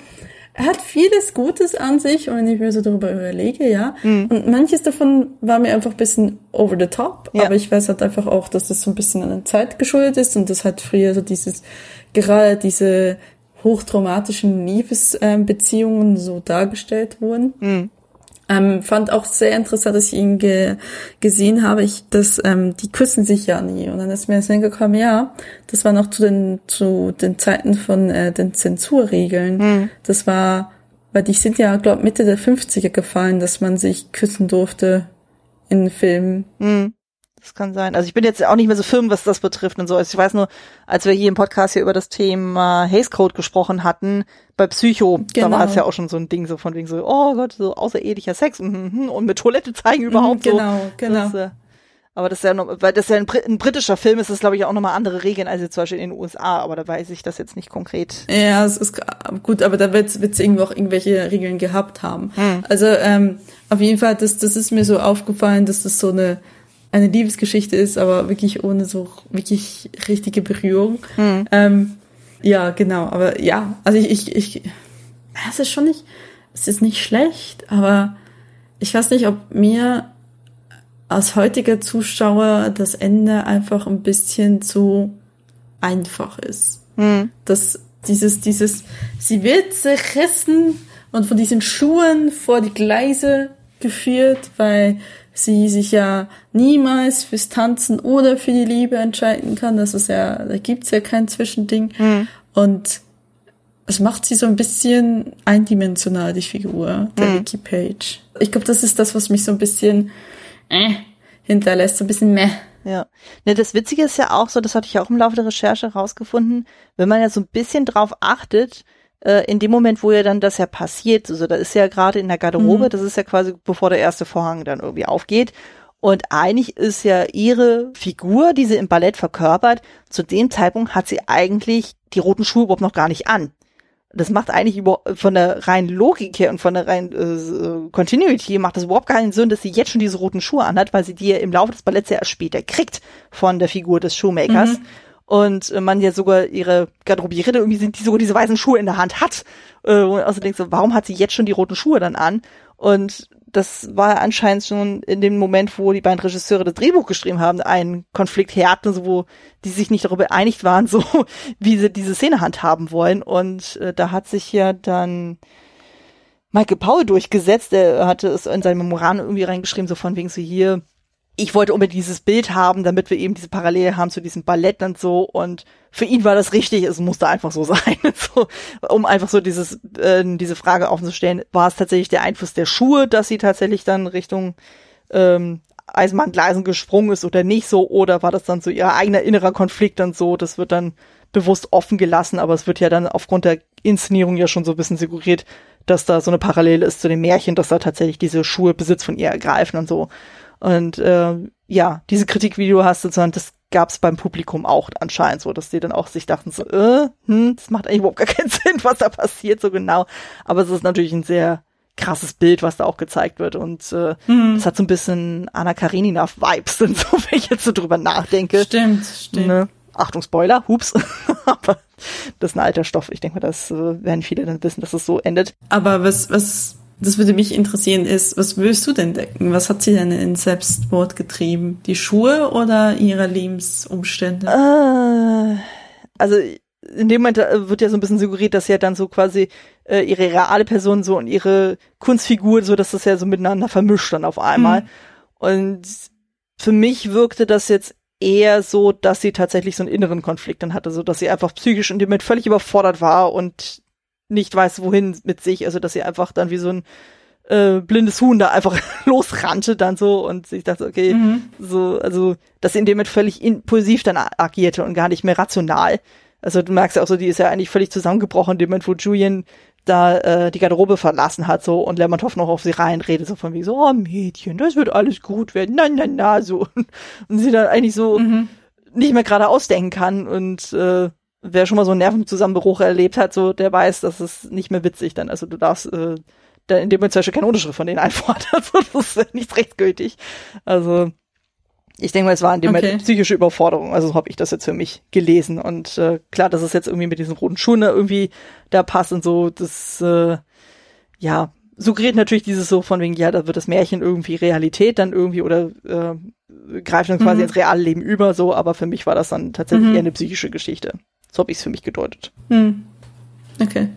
hat vieles Gutes an sich und wenn ich mir so darüber überlege, ja. Mhm. Und manches davon war mir einfach ein bisschen over the top, ja. aber ich weiß halt einfach auch, dass das so ein bisschen an der Zeit geschuldet ist und das hat früher so dieses, gerade diese hochtraumatischen Liebesbeziehungen so dargestellt wurden. Mhm. Ähm, fand auch sehr interessant, dass ich ihn ge gesehen habe, ich, dass ähm, die küssen sich ja nie. Und dann ist mir das hingekommen, ja, das war noch zu den zu den Zeiten von äh, den Zensurregeln. Mhm. Das war, weil die sind ja, glaube Mitte der 50er gefallen, dass man sich küssen durfte in Filmen. Mhm. Das kann sein. Also ich bin jetzt auch nicht mehr so firm, was das betrifft und so. Also ich weiß nur, als wir hier im Podcast hier über das Thema Haze Code gesprochen hatten, bei Psycho, genau. da war es ja auch schon so ein Ding so von wegen so, oh Gott, so außerehelicher Sex und, und mit Toilette zeigen mhm, überhaupt genau, so. Genau, genau. Äh, aber das ist ja noch, weil das ja ein, ein britischer Film ist, ist glaube ich auch nochmal andere Regeln als jetzt zum Beispiel in den USA, aber da weiß ich das jetzt nicht konkret. Ja, es ist gut, aber da wird es irgendwo auch irgendwelche Regeln gehabt haben. Hm. Also ähm, auf jeden Fall, das, das ist mir so aufgefallen, dass das so eine eine Liebesgeschichte ist, aber wirklich ohne so wirklich richtige Berührung. Mhm. Ähm, ja, genau. Aber ja, also ich, ich, ich, es ist schon nicht, es ist nicht schlecht, aber ich weiß nicht, ob mir als heutiger Zuschauer das Ende einfach ein bisschen zu einfach ist. Mhm. Dass dieses, dieses, sie wird zerrissen und von diesen Schuhen vor die Gleise geführt, weil sie sich ja niemals fürs Tanzen oder für die Liebe entscheiden kann. Das ist ja, da gibt's ja kein Zwischending. Mhm. Und es macht sie so ein bisschen eindimensional, die Figur, der mhm. Vicky Page. Ich glaube, das ist das, was mich so ein bisschen, äh, hinterlässt, so ein bisschen meh. Ja. Ne, das Witzige ist ja auch so, das hatte ich auch im Laufe der Recherche rausgefunden, wenn man ja so ein bisschen drauf achtet, äh, in dem Moment, wo ja dann das ja passiert, also da ist ja gerade in der Garderobe, mhm. das ist ja quasi bevor der erste Vorhang dann irgendwie aufgeht. Und eigentlich ist ja ihre Figur, die sie im Ballett verkörpert, zu dem Zeitpunkt hat sie eigentlich die roten Schuhe überhaupt noch gar nicht an das macht eigentlich über, von der reinen Logik her und von der reinen äh, Continuity macht das überhaupt keinen Sinn, dass sie jetzt schon diese roten Schuhe anhat, weil sie die ja im Laufe des Balletts ja erst später kriegt von der Figur des Shoemakers. Mhm. Und äh, man ja sogar ihre Garderobiere irgendwie sind, die sogar diese weißen Schuhe in der Hand hat. Äh, und also denkst so, warum hat sie jetzt schon die roten Schuhe dann an? Und das war anscheinend schon in dem Moment, wo die beiden Regisseure das Drehbuch geschrieben haben, ein Konflikt herten, so wo die sich nicht darüber einig waren, so wie sie diese Szene handhaben wollen. Und äh, da hat sich ja dann Michael Paul durchgesetzt. Der hatte es in seinem Memorandum irgendwie reingeschrieben, so von wegen so hier, ich wollte unbedingt dieses Bild haben, damit wir eben diese Parallele haben zu diesem Ballett und so. Und für ihn war das richtig, es musste einfach so sein. so, um einfach so dieses, äh, diese Frage aufzustellen, war es tatsächlich der Einfluss der Schuhe, dass sie tatsächlich dann Richtung ähm, Eisenbahngleisen gesprungen ist oder nicht so, oder war das dann so ihr eigener innerer Konflikt und so, das wird dann bewusst offen gelassen, aber es wird ja dann aufgrund der Inszenierung ja schon so ein bisschen suggeriert, dass da so eine Parallele ist zu dem Märchen, dass da tatsächlich diese Schuhe Besitz von ihr ergreifen und so. Und äh, ja, diese Kritik, wie du hast, sozusagen, das gab es beim Publikum auch anscheinend so, dass die dann auch sich dachten so, äh, hm, das macht eigentlich überhaupt gar keinen Sinn, was da passiert so genau. Aber es ist natürlich ein sehr krasses Bild, was da auch gezeigt wird und äh, mhm. das hat so ein bisschen Anna Karenina Vibes, so wenn ich jetzt so drüber nachdenke. Stimmt, stimmt. Ne? Achtung Spoiler, hups. Aber das ist ein alter Stoff. Ich denke mal, das äh, werden viele dann wissen, dass es so endet. Aber was was das würde mich interessieren, ist, was willst du denn denken? Was hat sie denn in Selbstmord getrieben? Die Schuhe oder ihre Lebensumstände? Äh, also in dem Moment äh, wird ja so ein bisschen suggeriert, dass ja dann so quasi äh, ihre reale Person so und ihre Kunstfigur, so dass das ja so miteinander vermischt dann auf einmal. Mhm. Und für mich wirkte das jetzt eher so, dass sie tatsächlich so einen inneren Konflikt dann hatte, so dass sie einfach psychisch in dem Moment völlig überfordert war und nicht weiß, wohin mit sich. Also, dass sie einfach dann wie so ein äh, blindes Huhn da einfach losrannte dann so und ich dachte, okay, mhm. so, also, dass sie in dem Moment völlig impulsiv dann agierte und gar nicht mehr rational. Also du merkst ja auch so, die ist ja eigentlich völlig zusammengebrochen, in dem Moment, wo Julian da äh, die Garderobe verlassen hat, so und Lermontov noch auf sie reinredet, so von wie so, oh Mädchen, das wird alles gut werden, na, na, na, so. Und sie dann eigentlich so mhm. nicht mehr gerade ausdenken kann und äh, wer schon mal so einen Nervenzusammenbruch erlebt hat, so der weiß, dass es nicht mehr witzig dann. Also du darfst äh, dann in dem Moment zum Beispiel keine Unterschrift von denen einfordern. Also das ist nicht rechtsgültig. Also ich denke mal, es war in dem okay. Moment psychische Überforderung. Also so habe ich das jetzt für mich gelesen. Und äh, klar, dass es jetzt irgendwie mit diesen roten Schuhen irgendwie da passt und so, das äh, ja suggeriert natürlich dieses so von wegen, ja, da wird das Märchen irgendwie Realität dann irgendwie oder äh, greift dann quasi mhm. ins reale Leben über, so, aber für mich war das dann tatsächlich mhm. eher eine psychische Geschichte. So habe ich es für mich gedeutet. Hm. Okay.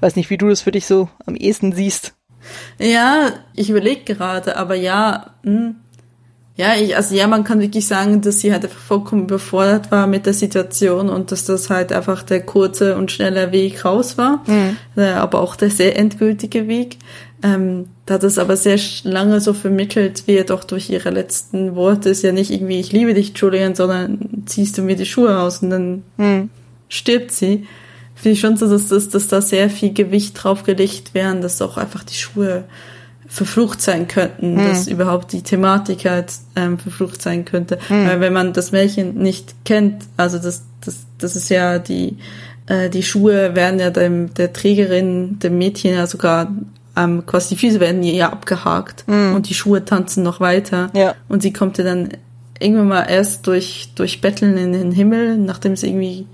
Weiß nicht, wie du das für dich so am ehesten siehst. Ja, ich überlege gerade, aber ja. Hm. ja, ich, also ja, man kann wirklich sagen, dass sie halt einfach vollkommen überfordert war mit der Situation und dass das halt einfach der kurze und schnelle Weg raus war, mhm. aber auch der sehr endgültige Weg. Ähm, da hat es aber sehr lange so vermittelt wird, auch durch ihre letzten Worte, ist ja nicht irgendwie, ich liebe dich, Julian, sondern ziehst du mir die Schuhe aus und dann hm. stirbt sie. Finde ich schon so, dass, dass, dass da sehr viel Gewicht drauf gelegt werden, dass auch einfach die Schuhe verflucht sein könnten, hm. dass überhaupt die Thematik halt ähm, verflucht sein könnte. Hm. Weil wenn man das Märchen nicht kennt, also das, das, das ist ja die, äh, die Schuhe werden ja dem, der Trägerin, dem Mädchen ja sogar ähm, quasi die Füße werden ihr ja abgehakt mm. und die Schuhe tanzen noch weiter. Ja. Und sie kommt ja dann irgendwann mal erst durch, durch Betteln in den Himmel, nachdem sie irgendwie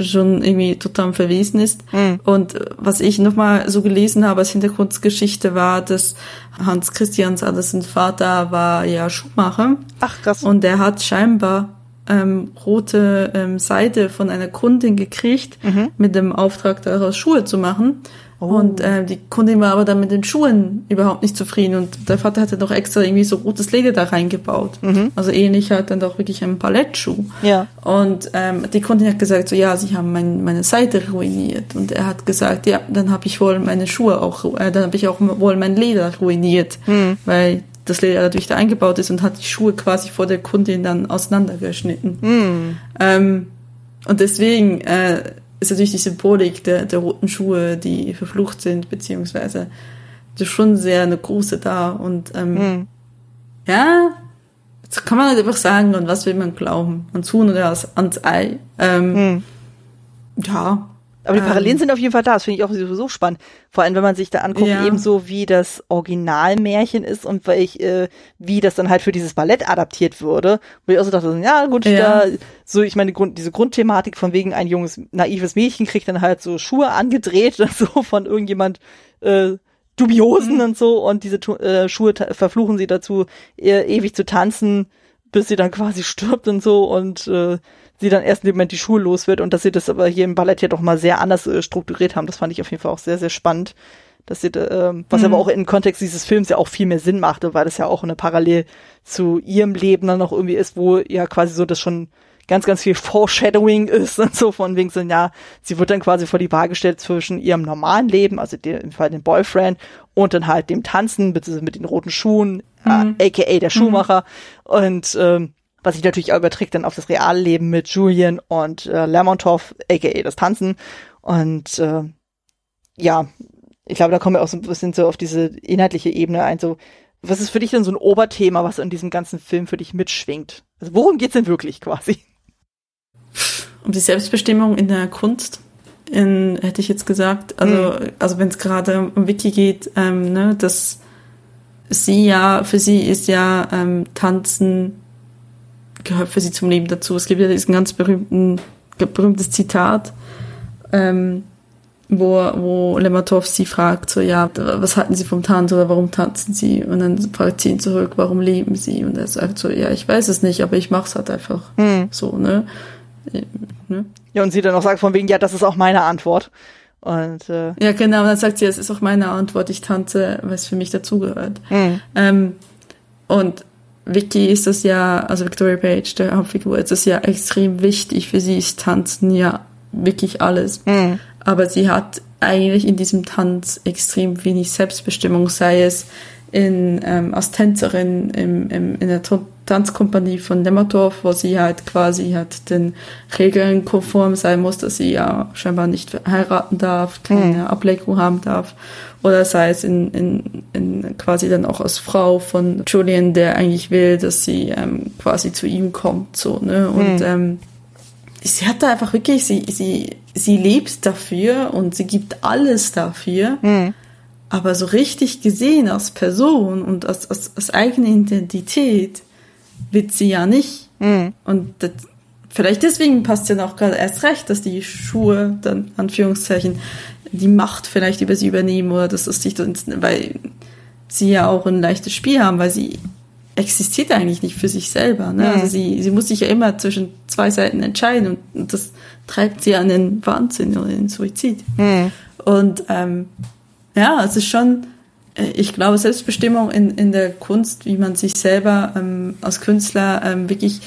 schon irgendwie total verwiesen ist. Mm. Und was ich nochmal so gelesen habe als Hintergrundgeschichte war, dass Hans Christians Andersen Vater war ja Schuhmacher. Ach krass. Und der hat scheinbar ähm, rote ähm, Seide von einer Kundin gekriegt, mhm. mit dem Auftrag daraus Schuhe zu machen. Oh. Und äh, die Kundin war aber dann mit den Schuhen überhaupt nicht zufrieden und der Vater hatte doch extra irgendwie so rotes Leder da reingebaut. Mhm. Also ähnlich halt dann doch wirklich ein Ballettschuh. Ja. Und ähm, die Kundin hat gesagt, so ja, sie haben mein, meine Seite ruiniert. Und er hat gesagt, ja, dann habe ich wohl meine Schuhe auch, äh, dann habe ich auch wohl mein Leder ruiniert, mhm. weil das Leder natürlich da eingebaut ist und hat die Schuhe quasi vor der Kundin dann auseinandergeschnitten. Hm. Ähm, und deswegen äh, ist natürlich die Symbolik der, der roten Schuhe, die verflucht sind, beziehungsweise das ist schon sehr eine große da. Und ähm, Hm. ja, das kann man halt einfach sagen, und was will man glauben? Ans Huhn oder ans, ans Ei? Ähm, Hm. Ja. Aber die Ähm. Parallelen sind auf jeden Fall da. Das finde ich auch sowieso spannend. Vor allem, wenn man sich da anguckt, Ja. ebenso wie das Originalmärchen ist und weil ich, äh, wie das dann halt für dieses Ballett adaptiert würde. Wo ich auch so dachte, ja gut, Ja. da, so ich meine, Grund, diese Grundthematik von wegen ein junges, naives Mädchen kriegt dann halt so Schuhe angedreht und so von irgendjemand äh, Dubiosen und so und diese äh, Schuhe verfluchen sie dazu, ewig zu tanzen, bis sie dann quasi stirbt und so und äh, sie dann erst in dem Moment die Schuhe los wird und dass sie das aber hier im Ballett ja doch mal sehr anders äh, strukturiert haben. Das fand ich auf jeden Fall auch sehr, sehr spannend. Dass sie, ähm, was aber auch im Kontext dieses Films ja auch viel mehr Sinn machte, weil das ja auch eine Parallel zu ihrem Leben dann noch irgendwie ist, wo ja quasi so das schon ganz, ganz viel Foreshadowing ist und so von wegen so, ja, sie wird dann quasi vor die Waage gestellt zwischen ihrem normalen Leben, also dem, im Fall dem Boyfriend und dann halt dem Tanzen, beziehungsweise mit den roten Schuhen, Mhm. äh, aka der Schuhmacher und ähm, was sich natürlich auch überträgt dann auf das reale Leben mit Julian und äh, Lermontov, aka das Tanzen und äh, ja, ich glaube, da kommen wir auch so ein bisschen so auf diese inhaltliche Ebene ein, so was ist für dich denn so ein Oberthema, was in diesem ganzen Film für dich mitschwingt? Also worum geht's denn wirklich quasi? um die Selbstbestimmung in der Kunst, in, hätte ich jetzt gesagt. Also, also wenn es gerade um Wiki geht, ähm, ne, dass sie ja, für sie ist ja ähm, Tanzen gehört für sie zum Leben dazu. Es gibt ja diesen ganz berühmten, berühmtes Zitat, ähm, wo, wo Lematov sie fragt, so, ja, was halten Sie vom Tanz oder warum tanzen Sie? Und dann fragt sie ihn zurück, warum leben Sie? Und er sagt so, ja, ich weiß es nicht, aber ich mach's halt einfach. Hm. So, ne? ne? Ja, und sie dann auch sagt von wegen, ja, das ist auch meine Antwort. Und äh, Ja, genau. Und dann sagt sie, es ist auch meine Antwort. Ich tanze, weil es für mich dazugehört. hm. Ähm, und Vicky ist das ja, also Victoria Page, der Hauptfigur, ist das ja extrem wichtig. Für sie ist Tanzen ja wirklich alles. Hm. Aber sie hat eigentlich in diesem Tanz extrem wenig Selbstbestimmung, sei es in, ähm, als Tänzerin im, im, in der Tan- Tanzkompanie von Nematov, wo sie halt quasi halt den Regeln konform sein muss, dass sie ja scheinbar nicht heiraten darf, keine Ablenkung haben darf. Oder sei es in, in, in quasi dann auch als Frau von Julian, der eigentlich will, dass sie ähm, quasi zu ihm kommt, so, ne? Und ähm, sie hat da einfach wirklich, sie, sie, sie lebt dafür und sie gibt alles dafür. Aber so richtig gesehen als Person und als, als, als eigene Identität wird sie ja nicht. Und das, vielleicht deswegen passt ja auch gerade erst recht, dass die Schuhe dann, Anführungszeichen, die Macht vielleicht über sie übernehmen oder dass es sich, dann- weil sie ja auch ein leichtes Spiel haben, weil sie existiert eigentlich nicht für sich selber. Ne? Also sie, sie muss sich ja immer zwischen zwei Seiten entscheiden und, und das treibt sie an den Wahnsinn oder den Suizid. Und ähm, ja, es ist schon, äh, ich glaube, Selbstbestimmung in, in der Kunst, wie man sich selber ähm, als Künstler ähm, wirklich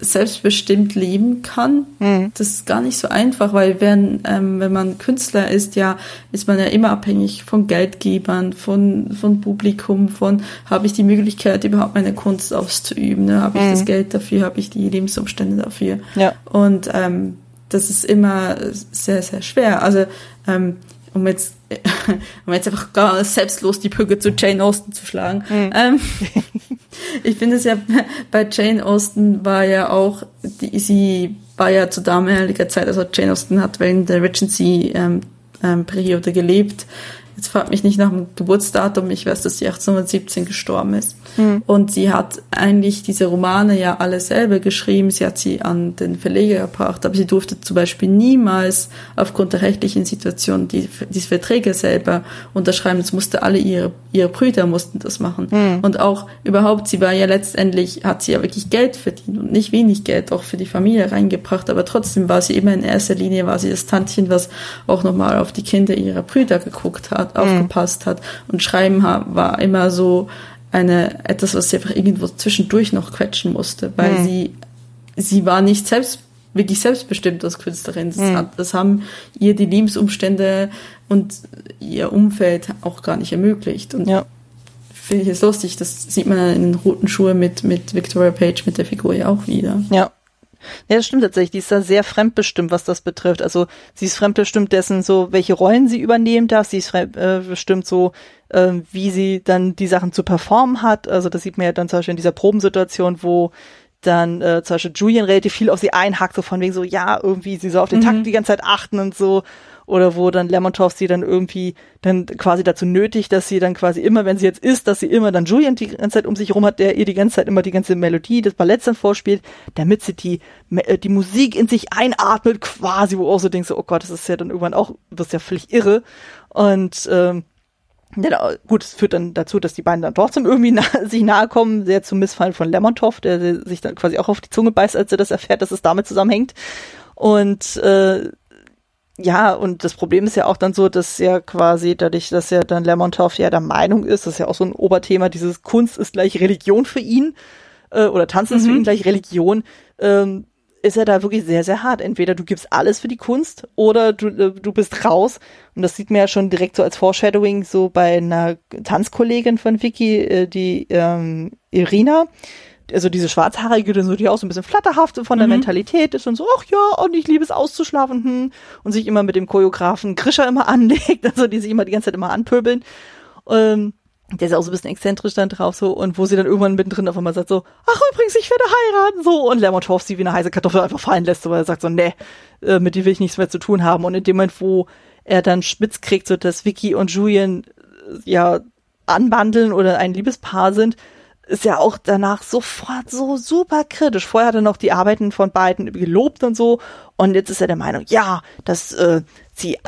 selbstbestimmt leben kann. Das ist gar nicht so einfach, weil wenn, ähm, wenn man Künstler ist, ja, ist man ja immer abhängig von Geldgebern, von, von Publikum, von habe ich die Möglichkeit, überhaupt meine Kunst auszuüben, ne? habe ich das Geld dafür, habe ich die Lebensumstände dafür. Ja. Und ähm, das ist immer sehr, sehr schwer. Also ähm, um jetzt, um jetzt einfach ganz selbstlos die Brücke zu Jane Austen zu schlagen. Ähm, ich finde es ja, bei Jane Austen war ja auch, die, sie war ja zu damaliger Zeit, also Jane Austen hat während der Regency ähm, ähm, gelebt. Jetzt fragt mich nicht nach dem Geburtsdatum, ich weiß, dass sie 1817 gestorben ist. Und sie hat eigentlich diese Romane ja alle selber geschrieben. Sie hat sie an den Verleger gebracht, aber sie durfte zum Beispiel niemals aufgrund der rechtlichen Situation die, diese Verträge selber unterschreiben. Es musste alle ihre, ihre Brüder mussten das machen. Und auch überhaupt, sie war ja letztendlich, hat sie ja wirklich Geld verdient und nicht wenig Geld auch für die Familie reingebracht, aber trotzdem war sie immer in erster Linie, war sie das Tantchen, was auch nochmal auf die Kinder ihrer Brüder geguckt hat, aufgepasst hat. Und Schreiben war immer so eine, etwas, was sie einfach irgendwo zwischendurch noch quetschen musste, weil sie, sie war nicht selbst, wirklich selbstbestimmt als Künstlerin. Das, hat, das haben ihr die Lebensumstände und ihr Umfeld auch gar nicht ermöglicht. Und Ja. finde ich es lustig. Das sieht man in den roten Schuhen mit, mit Victoria Page, mit der Figur ja auch wieder. Ja. Ja, das stimmt tatsächlich. Die ist da sehr fremdbestimmt, was das betrifft. Also sie ist fremdbestimmt dessen, so welche Rollen sie übernehmen darf. Sie ist fremdbestimmt so, äh, wie sie dann die Sachen zu performen hat. Also das sieht man ja dann zum Beispiel in dieser Probensituation, wo dann äh, zum Beispiel Julian relativ viel auf sie einhakt, so von wegen so, ja, irgendwie, sie soll auf den mhm. Takt die ganze Zeit achten und so oder wo dann Lemontov sie dann irgendwie dann quasi dazu nötigt, dass sie dann quasi immer, wenn sie jetzt ist, dass sie immer dann Julian die ganze Zeit um sich rum hat, der ihr die ganze Zeit immer die ganze Melodie des Balletts dann vorspielt, damit sie die, äh, die Musik in sich einatmet quasi, wo auch so denkst, oh Gott, das ist ja dann irgendwann auch, das ist ja völlig irre und ähm, ja, gut, es führt dann dazu, dass die beiden dann trotzdem irgendwie nah, sich nahe kommen, sehr zum Missfallen von Lemontov, der sich dann quasi auch auf die Zunge beißt, als er das erfährt, dass es damit zusammenhängt. Und äh, ja, und das Problem ist ja auch dann so, dass ja quasi dadurch, dass ja dann Lermontov ja der Meinung ist, das ist ja auch so ein Oberthema, dieses Kunst ist gleich Religion für ihn, äh, oder Tanzen mhm. ist für ihn gleich Religion, ähm, ist er da wirklich sehr, sehr hart. Entweder du gibst alles für die Kunst oder du, äh, du bist raus. Und das sieht man ja schon direkt so als Foreshadowing so bei einer Tanzkollegin von Vicky, äh, die ähm, Irina also diese Schwarzhaarige, so die auch so ein bisschen flatterhaft von der mhm. Mentalität ist und so, ach ja, und ich liebe es auszuschlafen, hm, und sich immer mit dem Choreografen Grischer immer anlegt, also die sich immer die ganze Zeit immer anpöbeln. Ähm, der ist auch so ein bisschen exzentrisch dann drauf so und wo sie dann irgendwann mittendrin auf einmal sagt so, ach übrigens, ich werde heiraten so und Lermontov sie wie eine heiße Kartoffel einfach fallen lässt, so, weil er sagt so, ne, äh, mit dir will ich nichts mehr zu tun haben. Und in dem Moment, wo er dann spitz kriegt, so dass Vicky und Julian äh, ja anbandeln oder ein Liebespaar sind, ist ja auch danach sofort so super kritisch. Vorher hat er noch die Arbeiten von beiden gelobt und so. Und jetzt ist er der Meinung, ja, dass äh, sie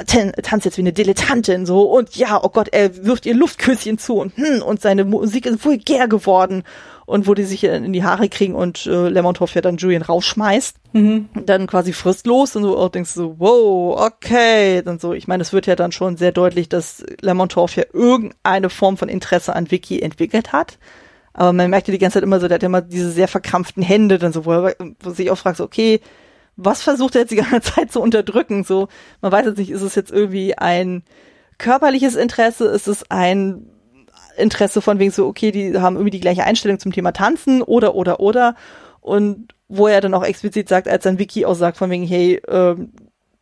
tanzt jetzt wie eine Dilettantin so und ja, oh Gott, er wirft ihr Luftküsschen zu und hm, und seine Musik ist vulgär geworden und wo die sich in die Haare kriegen und äh, Lermontov ja dann Julian rausschmeißt, mhm. dann quasi fristlos und so auch denkst du so, wow, okay, dann so, ich meine, es wird ja dann schon sehr deutlich, dass Lermontov ja irgendeine Form von Interesse an Vicky entwickelt hat aber man merkte die ganze Zeit immer so, der hat immer diese sehr verkrampften Hände dann so, wo er wo sich auch fragt, so, okay, was versucht er jetzt die ganze Zeit zu unterdrücken? So, man weiß jetzt nicht, ist es jetzt irgendwie ein körperliches Interesse, ist es ein Interesse von wegen so, okay, die haben irgendwie die gleiche Einstellung zum Thema Tanzen oder, oder, oder. Und wo er dann auch explizit sagt, als dann Vicky auch sagt von wegen, hey, ähm,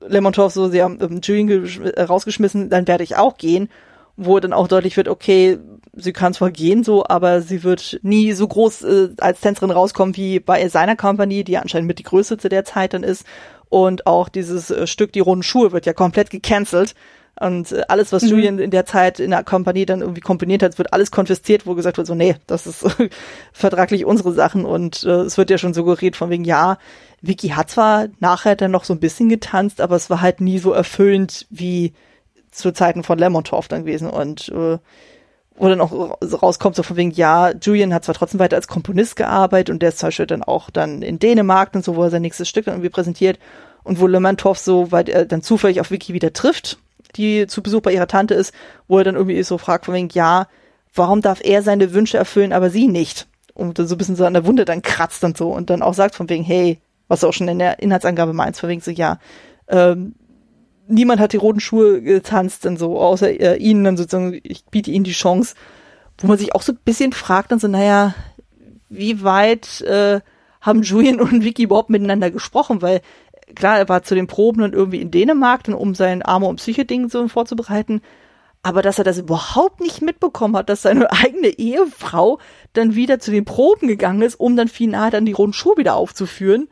Lemontov so, sie haben ähm, Julian rausgeschmissen, dann werde ich auch gehen. Wo dann auch deutlich wird, okay, sie kann zwar gehen so, aber sie wird nie so groß äh, als Tänzerin rauskommen wie bei seiner Company, die anscheinend mit die größte zu der Zeit dann ist. Und auch dieses äh, Stück, die runden Schuhe, wird ja komplett gecancelt. Und äh, alles, was mhm. Julian in der Zeit in der Kompanie dann irgendwie komponiert hat, wird alles konfisziert, wo gesagt wird, so, nee, das ist vertraglich unsere Sachen. Und äh, es wird ja schon suggeriert von wegen, ja, Vicky hat zwar nachher dann noch so ein bisschen getanzt, aber es war halt nie so erfüllend wie zu Zeiten von Lemontov dann gewesen. Und äh, wo dann auch rauskommt, so von wegen, ja, Julian hat zwar trotzdem weiter als Komponist gearbeitet und der ist zum Beispiel dann auch dann in Dänemark und so, wo er sein nächstes Stück dann irgendwie präsentiert und wo Lemantov so, weil er dann zufällig auf Vicky wieder trifft, die zu Besuch bei ihrer Tante ist, wo er dann irgendwie so fragt von wegen, ja, warum darf er seine Wünsche erfüllen, aber sie nicht? Und dann so ein bisschen so an der Wunde dann kratzt und so und dann auch sagt von wegen, hey, was du auch schon in der Inhaltsangabe meinst, von wegen so, ja, ähm, niemand hat die roten Schuhe getanzt, dann so, außer äh, ihnen dann sozusagen, ich biete ihnen die Chance, wo man sich auch so ein bisschen fragt, dann so, naja, wie weit äh, haben Julian und Vicky überhaupt miteinander gesprochen, weil klar, er war zu den Proben dann irgendwie in Dänemark, dann um sein Arme- und Psyche-Ding so vorzubereiten, aber dass er das überhaupt nicht mitbekommen hat, dass seine eigene Ehefrau dann wieder zu den Proben gegangen ist, um dann final dann die roten Schuhe wieder aufzuführen,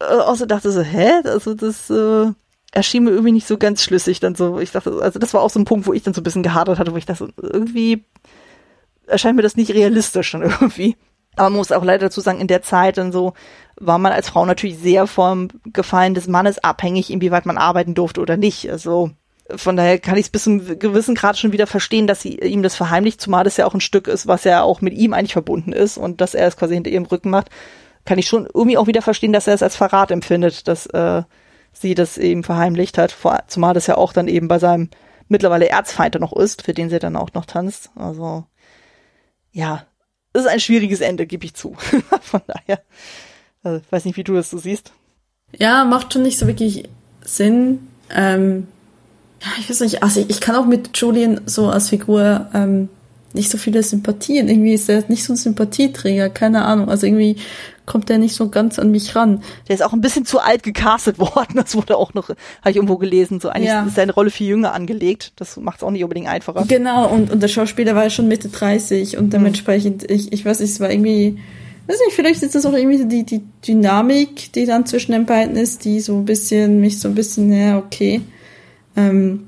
äh, außer dachte so, hä, also das, äh, erschien mir irgendwie nicht so ganz schlüssig dann so. Ich dachte, also das war auch so ein Punkt, wo ich dann so ein bisschen gehadert hatte, wo ich dachte, irgendwie erscheint mir das nicht realistisch dann irgendwie. Aber man muss auch leider dazu sagen, in der Zeit dann so war man als Frau natürlich sehr vom Gefallen des Mannes abhängig, inwieweit man arbeiten durfte oder nicht. Also von daher kann ich es bis zum gewissen Grad schon wieder verstehen, dass sie ihm das verheimlicht, zumal das ja auch ein Stück ist, was ja auch mit ihm eigentlich verbunden ist und dass er es quasi hinter ihrem Rücken macht, kann ich schon irgendwie auch wieder verstehen, dass er es als Verrat empfindet, dass äh, sie das eben verheimlicht hat, vor, zumal das ja auch dann eben bei seinem mittlerweile Erzfeind noch ist, für den sie dann auch noch tanzt. Also ja, ist ein schwieriges Ende, gebe ich zu. Von daher, also, weiß nicht, wie du das so siehst. Ja, macht schon nicht so wirklich Sinn. Ähm, ja, ich weiß nicht, also ich, ich kann auch mit Julian so als Figur ähm, nicht so viele Sympathien. Irgendwie ist er nicht so ein Sympathieträger, keine Ahnung. Also irgendwie kommt der nicht so ganz an mich ran. Der ist auch ein bisschen zu alt gecastet worden. Das wurde auch noch, habe ich irgendwo gelesen. So eigentlich ja. ist seine Rolle viel jünger angelegt. Das macht es auch nicht unbedingt einfacher. Genau, und, und der Schauspieler war ja schon Mitte 30 und dementsprechend, ich, ich weiß nicht, es war irgendwie, weiß nicht, vielleicht ist das auch irgendwie die, die Dynamik, die dann zwischen den beiden ist, die so ein bisschen, mich so ein bisschen, ja, okay. Ähm,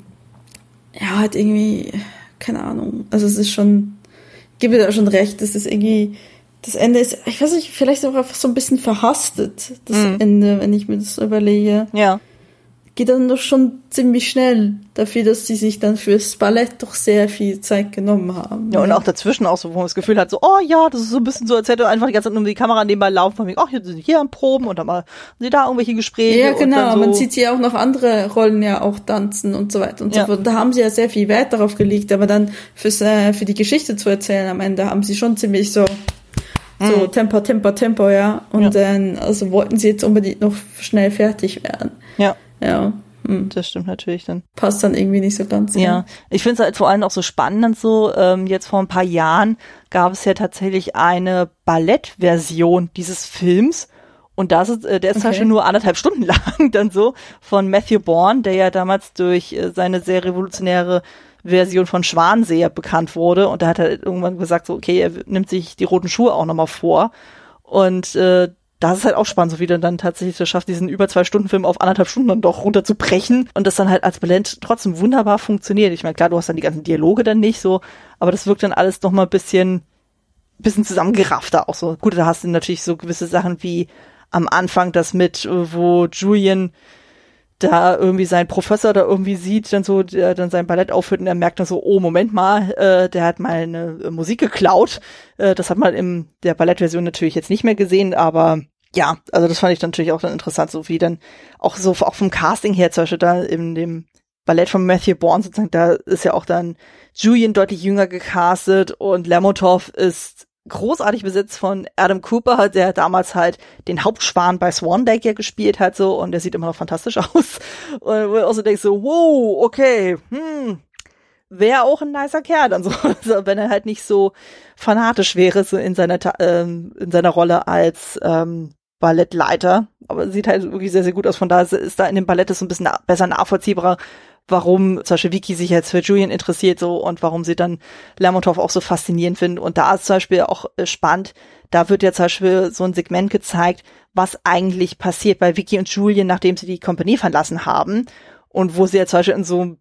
ja, halt irgendwie, keine Ahnung. Also es ist schon, ich gebe da schon recht, es ist irgendwie, das Ende ist, ich weiß nicht, vielleicht auch einfach so ein bisschen verhastet, das mhm. Ende, wenn ich mir das überlege. Ja geht dann doch schon ziemlich schnell dafür, dass sie sich dann fürs Ballett doch sehr viel Zeit genommen haben. Ja, und auch dazwischen auch so, wo man das Gefühl hat, so, oh ja, das ist so ein bisschen so, als hätte einfach die ganze Zeit nur die Kamera nebenbei laufen, von mir, ach, jetzt sind hier am Proben und dann mal sie da irgendwelche Gespräche. Ja, genau, so. man sieht hier auch noch andere Rollen ja auch tanzen und so weiter und ja. so fort. Da haben sie ja sehr viel Wert darauf gelegt, aber dann fürs, äh, für die Geschichte zu erzählen am Ende haben sie schon ziemlich so so mhm. Tempo, Tempo, Tempo, ja. Und ja. dann, also wollten sie jetzt unbedingt noch schnell fertig werden. Ja. Ja. Hm. Das stimmt natürlich dann. Passt dann irgendwie nicht so ganz. Ja, ja. ich finde es halt vor allem auch so spannend so. Ähm, jetzt vor ein paar Jahren gab es ja tatsächlich eine Ballettversion dieses Films. Und das ist, äh, der ist okay. halt schon nur anderthalb Stunden lang dann so von Matthew Bourne, der ja damals durch äh, seine sehr revolutionäre Version von Schwanseher bekannt wurde. Und da hat er irgendwann gesagt, so, okay, er nimmt sich die roten Schuhe auch nochmal vor. Und äh, das ist halt auch spannend, so wie du dann tatsächlich so schafft, diesen über zwei Stunden Film auf anderthalb Stunden dann doch runterzubrechen und das dann halt als Ballett trotzdem wunderbar funktioniert. Ich meine, klar, du hast dann die ganzen Dialoge dann nicht so, aber das wirkt dann alles noch mal ein bisschen, bisschen zusammengeraffter auch so. Gut, da hast du natürlich so gewisse Sachen wie am Anfang das mit, wo Julian da irgendwie sein Professor da irgendwie sieht, dann so, der dann sein Ballett aufhört und er merkt dann so, oh, Moment mal, äh, der hat mal eine äh, Musik geklaut. Äh, das hat man in der Ballettversion natürlich jetzt nicht mehr gesehen, aber ja, also das fand ich natürlich auch dann interessant, so wie dann auch so auch vom Casting her, zum Beispiel da in dem Ballett von Matthew Bourne sozusagen, da ist ja auch dann Julian deutlich jünger gecastet und Lermontov ist großartig besetzt von Adam Cooper, der damals halt den Hauptschwan bei Swan Lake ja gespielt hat so und der sieht immer noch fantastisch aus. Und wo du auch so denkst so, wow, okay, hm, wäre auch ein nicer Kerl dann so, also wenn er halt nicht so fanatisch wäre so in seiner ähm, in seiner Rolle als ähm, Ballettleiter. Aber sieht halt wirklich sehr, sehr gut aus. Von daher ist da in dem Ballett so ein bisschen besser nachvollziehbarer, warum zum Beispiel Vicky sich jetzt für Julian interessiert so und warum sie dann Lermontov auch so faszinierend finden. Und da ist zum Beispiel auch äh, spannend, da wird ja zum Beispiel so ein Segment gezeigt, was eigentlich passiert bei Vicky und Julian, nachdem sie die Kompanie verlassen haben. Und wo sie ja zum Beispiel in so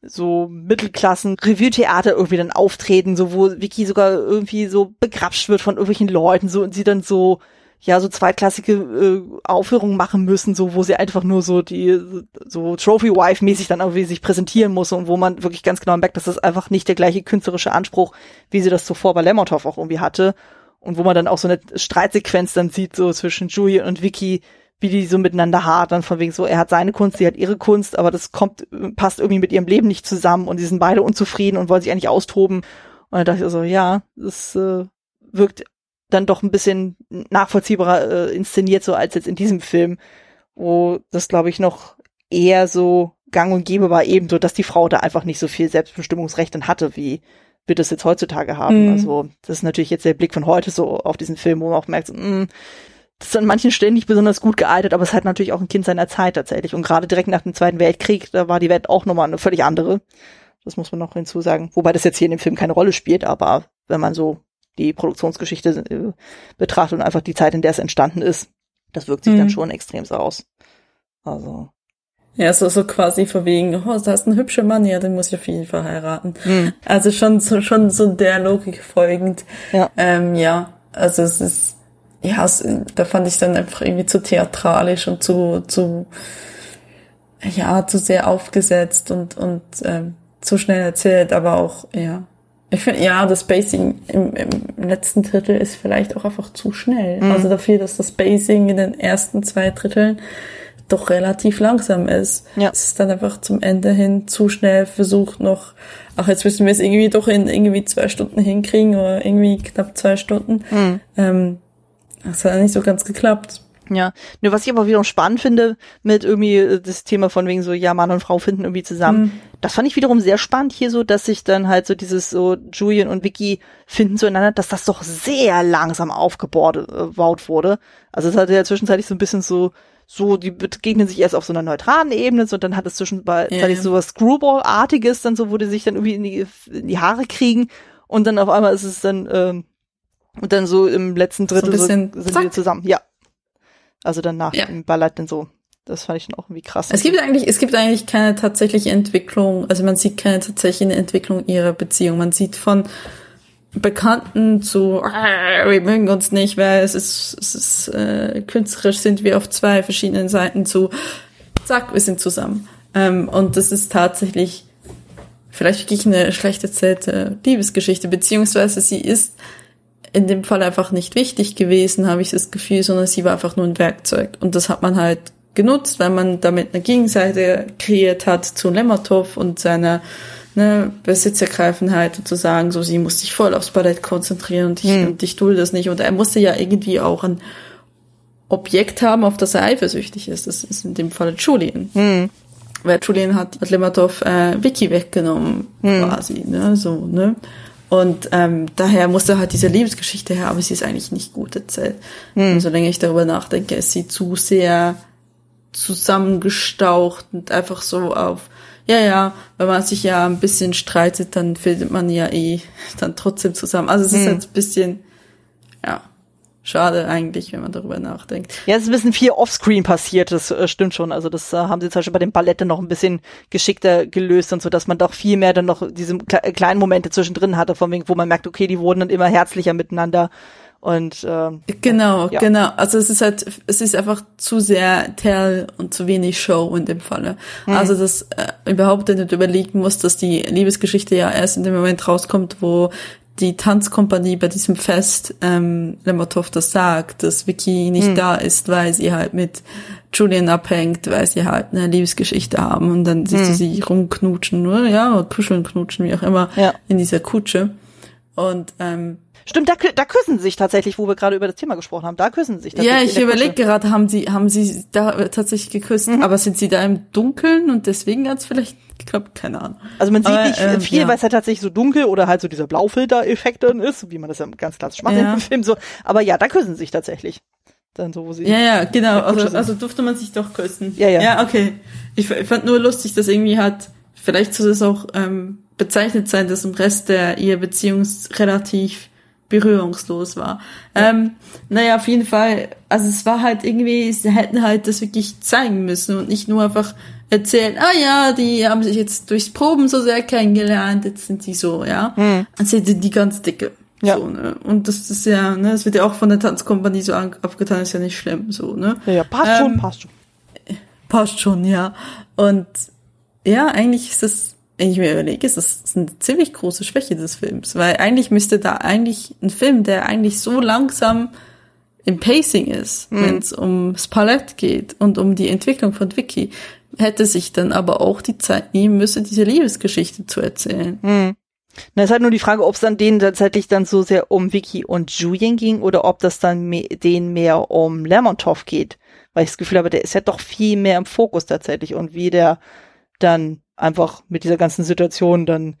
so Mittelklassen Revue-Theater irgendwie dann auftreten, so wo Vicky sogar irgendwie so begrapscht wird von irgendwelchen Leuten so und sie dann so ja so zweitklassige äh, Aufführungen machen müssen, so wo sie einfach nur so die so Trophy Wife mäßig dann irgendwie sich präsentieren muss und wo man wirklich ganz genau merkt, dass das einfach nicht der gleiche künstlerische Anspruch, wie sie das zuvor bei Lermontov auch irgendwie hatte und wo man dann auch so eine Streitsequenz dann sieht so zwischen Julian und Vicky, wie die so miteinander hadern, von wegen so, er hat seine Kunst, sie hat ihre Kunst, aber das kommt, passt irgendwie mit ihrem Leben nicht zusammen und sie sind beide unzufrieden und wollen sich eigentlich austoben. Und dann dachte ich so, ja, das äh, wirkt dann doch ein bisschen nachvollziehbarer äh, inszeniert, so als jetzt in diesem Film, wo das, glaube ich, noch eher so gang und gäbe war, ebenso, dass die Frau da einfach nicht so viel Selbstbestimmungsrecht dann hatte, wie wir das jetzt heutzutage haben. Mhm. Also das ist natürlich jetzt der Blick von heute so auf diesen Film, wo man auch merkt, so, mh, mm, das ist an manchen Stellen nicht besonders gut gealtert, aber es hat natürlich auch ein Kind seiner Zeit tatsächlich. Und gerade direkt nach dem Zweiten Weltkrieg, da war die Welt auch nochmal eine völlig andere. Das muss man noch hinzusagen. Wobei das jetzt hier in dem Film keine Rolle spielt, aber wenn man so die Produktionsgeschichte äh, betrachtet und einfach die Zeit, in der es entstanden ist, das wirkt sich mhm. dann schon extrem aus. Also. Ja, so, so quasi von wegen, oh, da ist ein hübscher Mann, ja, den muss ich auf jeden Fall heiraten. Mhm. Also schon so, schon so der Logik folgend. Ja. Ähm, ja, also es ist, ja, es, da fand ich dann einfach irgendwie zu theatralisch und zu, zu, ja, zu sehr aufgesetzt und, und ähm, zu schnell erzählt, aber auch, ja, ich finde, ja, das Spacing im, im letzten Drittel ist vielleicht auch einfach zu schnell. Mhm. Also dafür, dass das Spacing in den ersten zwei Dritteln doch relativ langsam ist. Ja. Es ist dann einfach zum Ende hin zu schnell versucht noch, ach, jetzt müssen wir es irgendwie doch in irgendwie zwei Stunden hinkriegen oder irgendwie knapp zwei Stunden. Mhm. Ähm, das hat nicht so ganz geklappt. Ja, nur was ich aber wiederum spannend finde mit irgendwie äh, das Thema von wegen so, ja, Mann und Frau finden irgendwie zusammen. Mhm. Das fand ich wiederum sehr spannend hier so, dass sich dann halt so dieses so Julian und Vicky finden zueinander, dass das doch sehr langsam aufgebaut wurde. Also es hatte ja zwischenzeitlich so ein bisschen so, so, die begegnen sich erst auf so einer neutralen Ebene, so, und dann hat es zwischenzeitlich ja, ja. so was Screwball-artiges, dann so, wo die sich dann irgendwie in die, in die Haare kriegen und dann auf einmal ist es dann, ähm, und dann so im letzten Drittel so, so sind zack. die zusammen. Ja, also dann nach ja. dem Ballett dann so. Das fand ich dann auch irgendwie krass. Es gibt eigentlich, es gibt eigentlich keine tatsächliche Entwicklung, also man sieht keine tatsächliche Entwicklung ihrer Beziehung. Man sieht von Bekannten zu, äh, wir mögen uns nicht, weil es ist, es ist äh, künstlerisch sind wir auf zwei verschiedenen Seiten zu, zack, wir sind zusammen. Ähm, und das ist tatsächlich vielleicht wirklich eine schlecht erzählte Liebesgeschichte, beziehungsweise sie ist in dem Fall einfach nicht wichtig gewesen, habe ich das Gefühl, sondern sie war einfach nur ein Werkzeug. Und das hat man halt genutzt, weil man damit eine Gegenseite kreiert hat zu Lemmertov und seiner ne, Besitzergreifenheit und zu sagen, so sie muss sich voll aufs Ballett konzentrieren und ich, hm. und ich tue das nicht. Und er musste ja irgendwie auch ein Objekt haben, auf das er eifersüchtig ist. Das ist in dem Fall Julian. Hm. Weil Julian hat, hat Lemmertov äh, Vicky weggenommen, hm. quasi, ne, so, ne. Und ähm, daher musste halt diese Lebensgeschichte her, aber sie ist eigentlich nicht gut erzählt. Hm. Und solange ich darüber nachdenke, ist sie zu sehr zusammengestaucht und einfach so auf, ja, ja, wenn man sich ja ein bisschen streitet, dann findet man ja eh dann trotzdem zusammen. Also es hm. ist halt ein bisschen, ja, Schade eigentlich, wenn man darüber nachdenkt. Ja, es ist ein bisschen viel Offscreen passiert, das äh, stimmt schon. Also das äh, haben sie zum Beispiel bei den Ballette noch ein bisschen geschickter gelöst und so, dass man doch viel mehr dann noch diese kle kleinen Momente zwischendrin hatte, von wegen, wo man merkt, okay, die wurden dann immer herzlicher miteinander. Und äh, genau, ja. genau. Also es ist halt, es ist einfach zu sehr Tell und zu wenig Show in dem Falle. Mhm. Also dass äh, überhaupt nicht überlegen muss, dass die Liebesgeschichte ja erst in dem Moment rauskommt, wo die Tanzkompanie bei diesem Fest ähm, Lemotov das sagt, dass Vicky nicht mhm. da ist, weil sie halt mit Julian abhängt, weil sie halt eine Liebesgeschichte haben und dann siehst mhm. du sie rumknutschen, oder? Ja, oder kuscheln, knutschen, wie auch immer, ja. in dieser Kutsche. Und ähm, Stimmt, da, da küssen sie sich tatsächlich, wo wir gerade über das Thema gesprochen haben. Da küssen sie sich tatsächlich. Ja, ich überlege gerade, haben sie, haben sie da tatsächlich geküsst, mhm. aber sind sie da im Dunkeln und deswegen hat's vielleicht geklappt? Keine Ahnung. Also man sieht aber, nicht ähm, viel, ja. weil es halt tatsächlich so dunkel oder halt so dieser Blaufilter-Effekt dann ist, wie man das ja ganz klassisch macht ja. im Film so. Aber ja, da küssen sie sich tatsächlich. Dann so, wo sie. Ja, ja, genau. Also, also durfte man sich doch küssen. Ja, ja. Ja, okay. Ich, ich fand nur lustig, dass irgendwie hat, vielleicht soll es auch ähm, bezeichnet sein, dass im Rest der ihr Beziehungs relativ berührungslos war. Ja. Ähm, naja, auf jeden Fall, also es war halt irgendwie, sie hätten halt das wirklich zeigen müssen und nicht nur einfach erzählen, ah ja, die haben sich jetzt durchs Proben so sehr kennengelernt, jetzt sind die so, ja. Mhm. Also sind die ganz dicke. Ja. So, ne? Und das ist ja, ne, das wird ja auch von der Tanzkompanie so abgetan, ist ja nicht schlimm, so, ne? Ja, ja passt ähm, schon, passt schon. Passt schon, ja. Und ja, eigentlich ist das wenn ich mir überlege, ist das eine ziemlich große Schwäche des Films, weil eigentlich müsste da eigentlich ein Film, der eigentlich so langsam im Pacing ist, mhm. wenn es ums Palett geht und um die Entwicklung von Vicky, hätte sich dann aber auch die Zeit nehmen müssen, diese Liebesgeschichte zu erzählen. Mhm. Na, ist halt nur die Frage, ob es dann denen tatsächlich dann so sehr um Vicky und Julian ging oder ob das dann me denen mehr um Lermontov geht. Weil ich das Gefühl habe, der ist ja doch viel mehr im Fokus tatsächlich und wie der dann einfach mit dieser ganzen Situation dann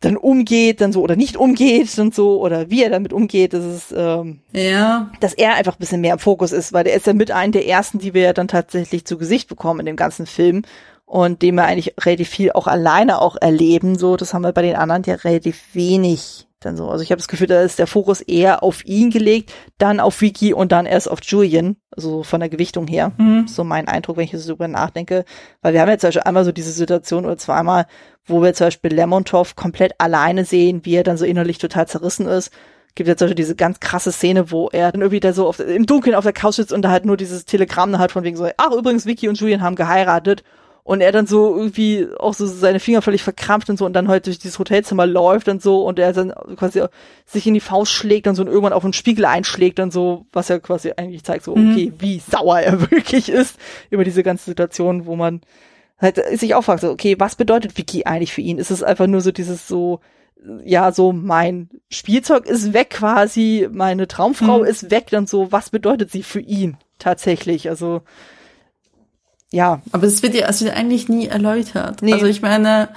dann umgeht, dann so oder nicht umgeht und so oder wie er damit umgeht, das ist ähm, ja, dass er einfach ein bisschen mehr im Fokus ist, weil der ist ja mit einem der ersten, die wir ja dann tatsächlich zu Gesicht bekommen in dem ganzen Film und dem wir eigentlich relativ viel auch alleine auch erleben, so das haben wir bei den anderen ja relativ wenig dann so. Also ich habe das Gefühl, da ist der Fokus eher auf ihn gelegt, dann auf Vicky und dann erst auf Julian, also von der Gewichtung her. Mhm. So mein Eindruck, wenn ich so drüber nachdenke. Weil wir haben jetzt zum Beispiel einmal so diese Situation oder zweimal, wo wir zum Beispiel Lemontov komplett alleine sehen, wie er dann so innerlich total zerrissen ist. Gibt jetzt zum Beispiel diese ganz krasse Szene, wo er dann irgendwie da so auf, im Dunkeln auf der Couch sitzt und da halt nur dieses Telegramm halt von wegen so, ach übrigens, Vicky und Julian haben geheiratet und er dann so irgendwie auch so seine Finger völlig verkrampft und so und dann halt durch dieses Hotelzimmer läuft und so und er dann quasi sich in die Faust schlägt und so und irgendwann auf den Spiegel einschlägt und so, was ja quasi eigentlich zeigt so, mhm. okay, mhm. wie sauer er wirklich ist über diese ganze Situation, wo man halt sich auch fragt, so, okay, was bedeutet Vicky eigentlich für ihn? Ist es einfach nur so dieses so, ja, so mein Spielzeug ist weg quasi, meine Traumfrau mhm. ist weg und so, was bedeutet sie für ihn? tatsächlich. Also ja. Aber es wird ja, es wird eigentlich nie erläutert. Nee. Also ich meine,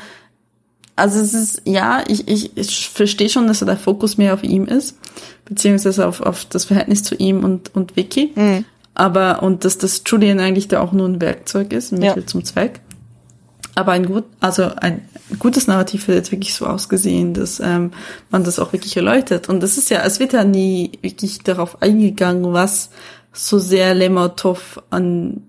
also es ist, ja, ich, ich, ich verstehe schon, dass der Fokus mehr auf ihm ist, beziehungsweise auf, auf das Verhältnis zu ihm und, und Vicky. Mhm. Aber, und dass das Julian eigentlich da auch nur ein Werkzeug ist, ein Mittel ja. zum Zweck. Aber ein gut, also ein gutes Narrativ wird jetzt wirklich so ausgesehen, dass ähm, man das auch wirklich erläutert. Und das ist ja, es wird ja nie wirklich darauf eingegangen, was so sehr Lemotov an,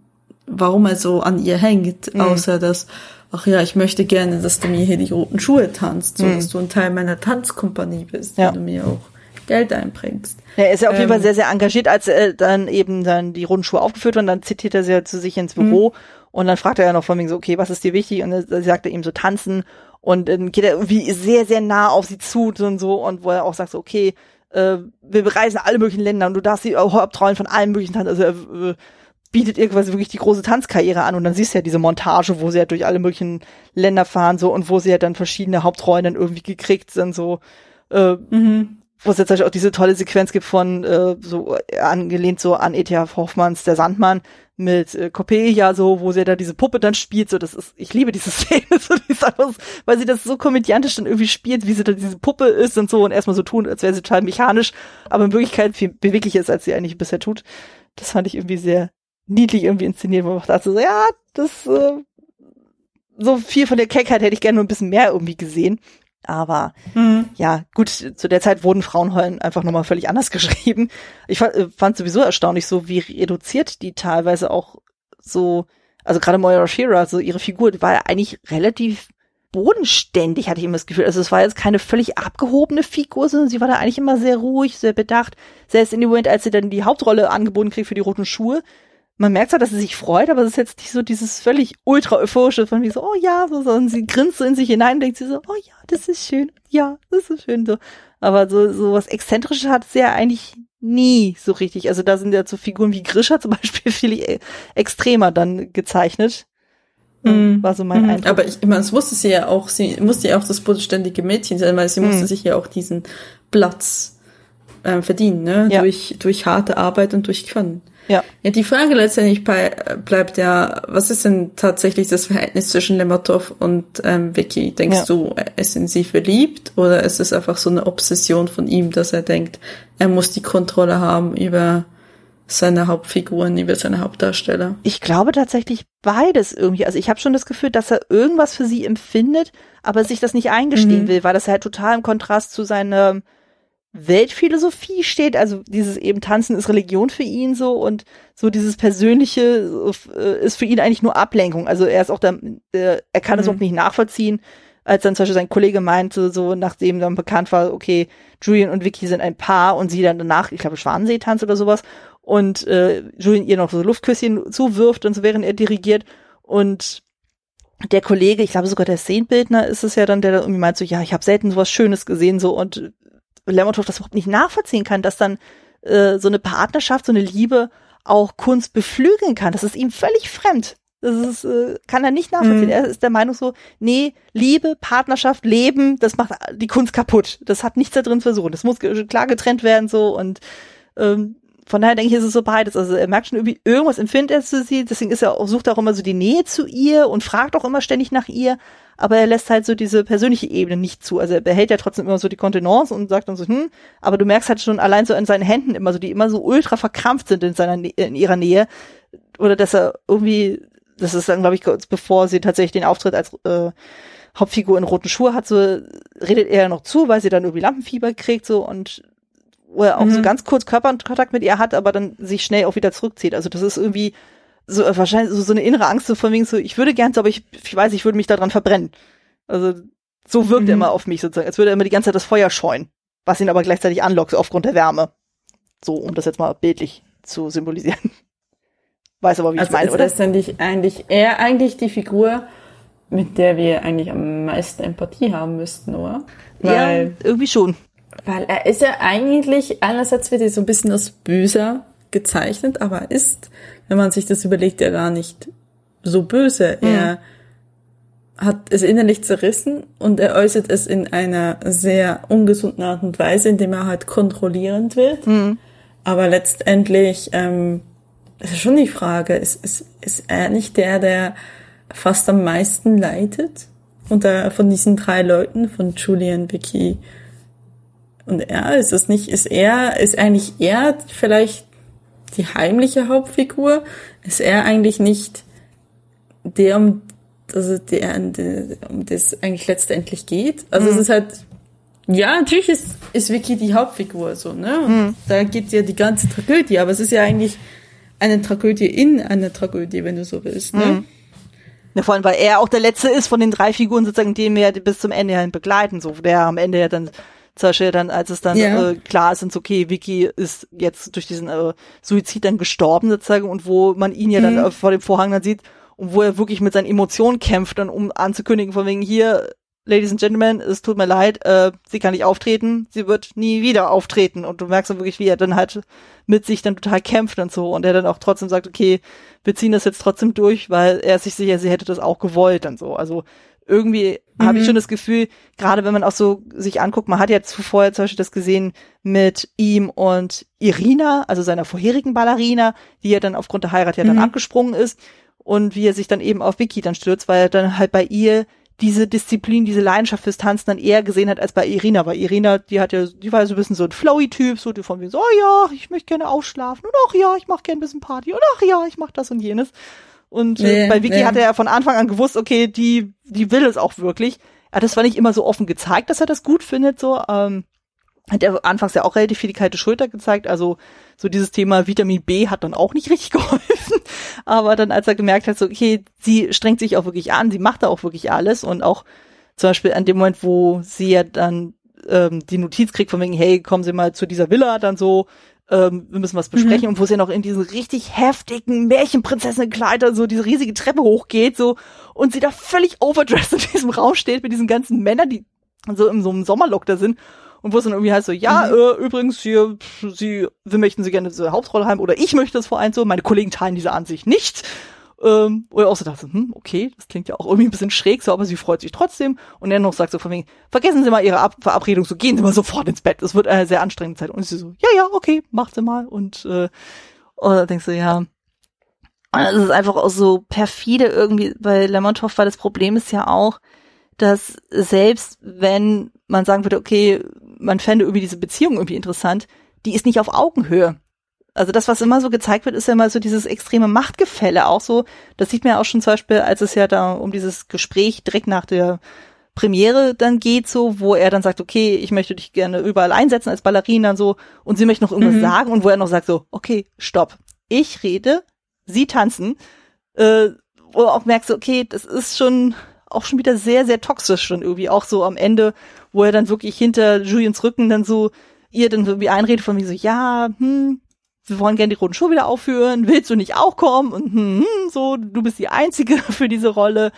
warum er so an ihr hängt, mhm. außer dass ach ja, ich möchte gerne, dass du mir hier die roten Schuhe tanzt, so mhm. dass du ein Teil meiner Tanzkompanie bist, ja. wenn du mir auch Geld einbringst. Ja, er ist ja auf ähm, jeden Fall ähm, sehr, sehr engagiert, als er dann eben dann die roten Schuhe aufgeführt und dann zitiert er sie ja zu sich ins Büro mhm. und dann fragt er ja noch von wegen so, okay, was ist dir wichtig? Und dann sagt er ihm so tanzen und dann geht er irgendwie sehr, sehr nah auf sie zu und so und wo er auch sagt so, okay, äh, wir bereisen alle möglichen Länder und du darfst die Hauptrollen von allen möglichen Tanzen, also äh, bietet ihr quasi wirklich die große Tanzkarriere an und dann siehst du ja diese Montage, wo sie ja durch alle möglichen Länder fahren so und wo sie ja dann verschiedene Hauptrollen dann irgendwie gekriegt sind so äh, mhm. wo es jetzt auch diese tolle Sequenz gibt von äh, so angelehnt so an E.T.H. Hoffmanns Der Sandmann mit äh, Coppelia so, wo sie da diese Puppe dann spielt, so das ist, ich liebe diese Szene, so, die ist einfach, weil sie das so komödiantisch dann irgendwie spielt, wie sie da diese Puppe ist und so und erstmal so tun, als wäre sie total mechanisch, aber in Wirklichkeit viel beweglicher ist, als sie eigentlich bisher tut. Das fand ich irgendwie sehr, niedlich irgendwie inszeniert, wo man dachte so, ja, das äh, so viel von der Keckheit hätte ich gerne nur ein bisschen mehr irgendwie gesehen. Aber mhm. ja, gut, zu der Zeit wurden Frauenrollen einfach nochmal völlig anders geschrieben. Ich fand, äh, fand sowieso erstaunlich, so wie reduziert die teilweise auch so, also gerade Moira Shearer, so ihre Figur, die war ja eigentlich relativ bodenständig, hatte ich immer das Gefühl. Also es war jetzt keine völlig abgehobene Figur, sondern sie war da eigentlich immer sehr ruhig, sehr bedacht. Selbst in dem Moment, als sie dann die Hauptrolle angeboten kriegt für die roten Schuhe, man merkt zwar, dass sie sich freut, aber es ist jetzt nicht so dieses völlig ultra euphorische von wie so, oh ja, so, sondern sie grinst so in sich hinein und denkt sie so, oh ja, das ist schön, ja, das ist schön, so. Aber so, so was Exzentrisches hat sie ja eigentlich nie so richtig. Also da sind ja so Figuren wie Grisha zum Beispiel viel e-, extremer dann gezeichnet. Mm. War so mein mm. Eindruck. Aber ich, ich meine, es wusste sie ja auch, sie musste ja auch das bodenständige Mädchen sein, weil sie mm. musste sich ja auch diesen Platz äh, verdienen, ne? Ja. Durch, durch harte Arbeit und durch Können. Ja. Ja, die Frage letztendlich bleibt ja, was ist denn tatsächlich das Verhältnis zwischen Lemotov und ähm, Vicky? Denkst ja. du, er ist in sie verliebt oder ist es einfach so eine Obsession von ihm, dass er denkt, er muss die Kontrolle haben über seine Hauptfiguren, über seine Hauptdarsteller? Ich glaube tatsächlich beides irgendwie. Also ich habe schon das Gefühl, dass er irgendwas für sie empfindet, aber sich das nicht eingestehen mhm. will, weil das halt total im Kontrast zu seinem Weltphilosophie steht, also dieses eben Tanzen ist Religion für ihn so und so dieses Persönliche äh, ist für ihn eigentlich nur Ablenkung. Also er ist auch da, er kann es mhm. auch nicht nachvollziehen, als dann zum Beispiel sein Kollege meinte, so nachdem dann bekannt war, okay, Julian und Vicky sind ein Paar und sie dann danach, ich glaube, Schwanensee-Tanz oder sowas und äh, Julian ihr noch so Luftküsschen zuwirft und so während er dirigiert und der Kollege, ich glaube sogar der Szenenbildner ist es ja dann, der dann irgendwie meint so, ja, ich habe selten sowas Schönes gesehen so und Lermontov das überhaupt nicht nachvollziehen kann, dass dann äh, so eine Partnerschaft, so eine Liebe auch Kunst beflügeln kann. Das ist ihm völlig fremd. Das ist, äh, kann er nicht nachvollziehen. Mhm. Er ist der Meinung so, nee, Liebe, Partnerschaft, Leben, das macht die Kunst kaputt. Das hat nichts da drin zu versuchen. Das muss klar getrennt werden so und ähm, von daher denke ich, ist es so beides. Also er merkt schon irgendwie, irgendwas empfindet er zu sie, deswegen ist er auch, sucht auch immer so die Nähe zu ihr und fragt auch immer ständig nach ihr, aber er lässt halt so diese persönliche Ebene nicht zu. Also er behält ja trotzdem immer so die Kontenance und sagt dann so, hm, aber du merkst halt schon allein so in seinen Händen immer so, die immer so ultra verkrampft sind in seiner, in ihrer Nähe. Oder dass er irgendwie, das ist dann, glaube ich, kurz bevor sie tatsächlich den Auftritt als äh, Hauptfigur in roten Schuhe hat, so redet er noch zu, weil sie dann irgendwie Lampenfieber kriegt, so und wo er auch mhm. so ganz kurz Körperkontakt mit ihr hat, aber dann sich schnell auch wieder zurückzieht. Also das ist irgendwie so äh, wahrscheinlich so, so eine innere Angst so von wegen so, ich würde gern, aber ich, ich weiß, ich würde mich daran verbrennen. Also so wirkt mhm. er immer auf mich sozusagen, als würde er immer die ganze Zeit das Feuer scheuen, was ihn aber gleichzeitig anlockt aufgrund der Wärme. So, um das jetzt mal bildlich zu symbolisieren. Weiß aber, wie also ich meine, oder? Also ist eigentlich eher eigentlich die Figur, mit der wir eigentlich am meisten Empathie haben müssten, oder? Weil, ja, irgendwie schon. Weil er ist ja eigentlich, einerseits wird er so ein bisschen als böser gezeichnet, aber ist wenn man sich das überlegt, ja gar nicht so böse. Mhm. Er hat es innerlich zerrissen und er äußert es in einer sehr ungesunden Art und Weise, indem er halt kontrollierend wird. Mhm. Aber letztendlich ähm, ist schon die Frage, ist, ist, ist er nicht der, der fast am meisten leidet? Unter, von diesen drei Leuten, von Julian, Vicky und er, ist das nicht, ist er, ist eigentlich er vielleicht die heimliche Hauptfigur? Ist er eigentlich nicht der, um, also der, um das eigentlich letztendlich geht? Also mhm. es ist halt, ja, natürlich ist, ist Vicky die Hauptfigur, so, ne? Und mhm. da geht ja die ganze Tragödie, aber es ist ja eigentlich eine Tragödie in einer Tragödie, wenn du so willst, ne? Mhm. Ja, vor allem, weil er auch der Letzte ist von den drei Figuren sozusagen, den wir bis zum Ende hin begleiten, so, der am Ende ja dann zum Beispiel dann, als es dann ja. äh, klar ist, so, okay, Vicky ist jetzt durch diesen äh, Suizid dann gestorben sozusagen und wo man ihn ja dann mhm. äh, vor dem Vorhang dann sieht und wo er wirklich mit seinen Emotionen kämpft, dann um anzukündigen, von wegen hier, Ladies and Gentlemen, es tut mir leid, äh, sie kann nicht auftreten, sie wird nie wieder auftreten. Und du merkst dann wirklich, wie er dann halt mit sich dann total kämpft und so. Und er dann auch trotzdem sagt, okay, wir ziehen das jetzt trotzdem durch, weil er sich sicher, sie hätte das auch gewollt und so. Also irgendwie mhm. habe ich schon das Gefühl, gerade wenn man auch so sich anguckt, man hat ja zuvor zum Beispiel das gesehen mit ihm und Irina, also seiner vorherigen Ballerina, die ja dann aufgrund der Heirat ja dann mhm. abgesprungen ist und wie er sich dann eben auf Vicky dann stürzt, weil er dann halt bei ihr diese Disziplin, diese Leidenschaft fürs Tanzen dann eher gesehen hat als bei Irina, weil Irina, die hat ja, die war ja so ein bisschen so ein flowy-Typ, so die von wie so, oh ja, ich möchte gerne ausschlafen und ach ja, ich mache gerne ein bisschen Party und ach ja, ich mache das und jenes. Und äh, bei Vicky nee. hat er ja von Anfang an gewusst, okay, die, die will es auch wirklich. Er hat das zwar nicht immer so offen gezeigt, dass er das gut findet, so, ähm, hat er anfangs ja auch relativ viel die kalte Schulter gezeigt, also so dieses Thema Vitamin B hat dann auch nicht richtig geholfen. Aber dann, als er gemerkt hat, so, okay, sie strengt sich auch wirklich an, sie macht da auch wirklich alles und auch zum Beispiel an dem Moment, wo sie ja dann ähm, die Notiz kriegt von wegen, hey, kommen Sie mal zu dieser Villa, dann so, ähm, wir müssen was besprechen mhm. und wo sie ja noch in diesen richtig heftigen Märchenprinzessinnenkleider so diese riesige Treppe hochgeht, so, und sie da völlig overdressed in diesem Raum steht mit diesen ganzen Männern, die so in so einem Sommerlook da sind und wo es dann irgendwie heißt so, ja, mhm. äh, übrigens hier, sie, wir möchten sie gerne diese Hauptrolle haben oder ich möchte das vor allem so, meine Kollegen teilen diese Ansicht nicht. Ähm, oder auch so dachte, hm, okay, das klingt ja auch irgendwie ein bisschen schräg, so, aber sie freut sich trotzdem. Und er noch sagt so von wegen, vergessen Sie mal Ihre Ab Verabredung, so gehen Sie mal sofort ins Bett. Es wird eine sehr anstrengende Zeit. Und sie so, ja, ja, okay, macht sie mal. Und, äh, und dann denkst du, ja, das ist einfach auch so perfide irgendwie, bei Lemontov, weil das Problem ist ja auch, dass selbst wenn man sagen würde, okay, man fände irgendwie diese Beziehung irgendwie interessant, die ist nicht auf Augenhöhe. Also das, was immer so gezeigt wird, ist ja immer so dieses extreme Machtgefälle auch so. Das sieht man ja auch schon zum Beispiel, als es ja da um dieses Gespräch direkt nach der Premiere dann geht, so, wo er dann sagt, okay, ich möchte dich gerne überall einsetzen als Ballerina und so, und sie möchte noch irgendwas mhm. sagen und wo er noch sagt so, okay, stopp, ich rede, sie tanzen, äh, wo du auch merkst, okay, das ist schon auch schon wieder sehr, sehr toxisch schon irgendwie, auch so am Ende, wo er dann wirklich hinter Julians Rücken dann so ihr dann irgendwie einredet von mir so, ja, hm, wir wollen gerne die roten Schuhe wieder aufführen, willst du nicht auch kommen? Und hm, hm, so, du bist die Einzige für diese Rolle.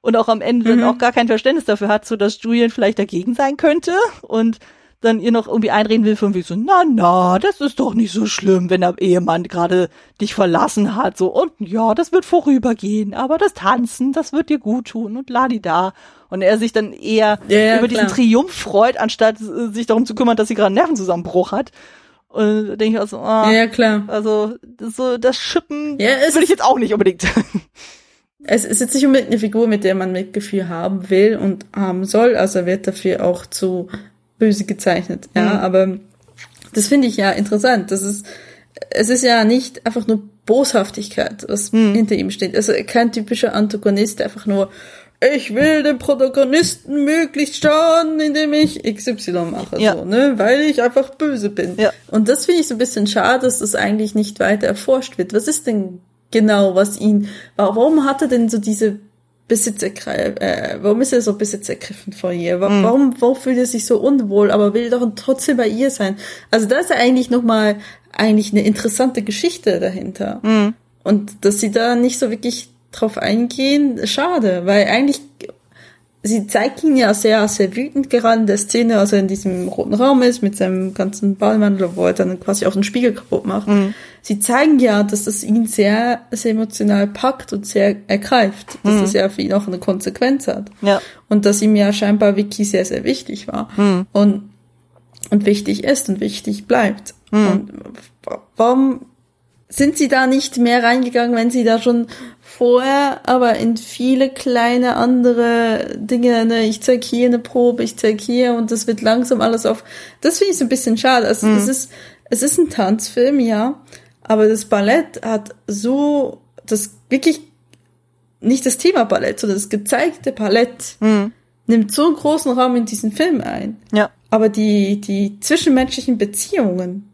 Und auch am Ende mhm. dann auch gar kein Verständnis dafür hat, so dass Julian vielleicht dagegen sein könnte und dann ihr noch irgendwie einreden will von wie so, na, na, das ist doch nicht so schlimm, wenn der Ehemann gerade dich verlassen hat, so, und ja, das wird vorübergehen, aber das Tanzen, das wird dir gut tun und ladida. Und er sich dann eher ja, ja, über klar. diesen Triumph freut, anstatt äh, sich darum zu kümmern, dass sie gerade einen Nervenzusammenbruch hat. Und denke ich also, ah, ja, klar. Also das, so das Schippen ja, würde ich jetzt auch nicht unbedingt. Es ist jetzt nicht unbedingt eine Figur, mit der man Mitgefühl haben will und haben soll, also wird dafür auch zu böse gezeichnet. Ja, mhm. aber das finde ich ja interessant. Das ist, es ist ja nicht einfach nur Boshaftigkeit, was mhm. hinter ihm steht. Also kein typischer Antagonist, der einfach nur ich will den Protagonisten möglichst schaden, indem ich XY mache, ja. so, ne, weil ich einfach böse bin. Ja. Und das finde ich so ein bisschen schade, dass das eigentlich nicht weiter erforscht wird. Was ist denn genau, was ihn, warum hat er denn so diese Besitzergreif, äh, warum ist er so besitzergriffen von ihr? Warum, mhm. warum, warum fühlt er sich so unwohl, aber will doch trotzdem bei ihr sein? Also da ist ja eigentlich nochmal eigentlich eine interessante Geschichte dahinter. Mhm. Und dass sie da nicht so wirklich drauf eingehen, schade, weil eigentlich sie zeigt ihn ja sehr, sehr wütend gerade in der Szene, als er in diesem roten Raum ist mit seinem ganzen Ballmantel, wo er dann quasi auch den Spiegel kaputt macht. Mhm. Sie zeigen ja, dass das ihn sehr, sehr emotional packt und sehr ergreift, dass mhm. das ja für ihn auch eine Konsequenz hat. Ja. Und dass ihm ja scheinbar Vicky sehr, sehr wichtig war. Mhm. Und, und wichtig ist und wichtig bleibt. Mhm. Und warum sind sie da nicht mehr reingegangen, wenn sie da schon vorher, aber in viele kleine andere Dinge, ne, ich zeig hier eine Probe, ich zeig hier und das wird langsam alles auf. Das finde ich so ein bisschen schade. Also mhm. es ist, es ist ein Tanzfilm, ja, aber das Ballett hat so, das wirklich nicht das Thema Ballett, sondern das gezeigte Ballett mhm. nimmt so einen großen Raum in diesen Film ein. Ja. Aber die, die zwischenmenschlichen Beziehungen,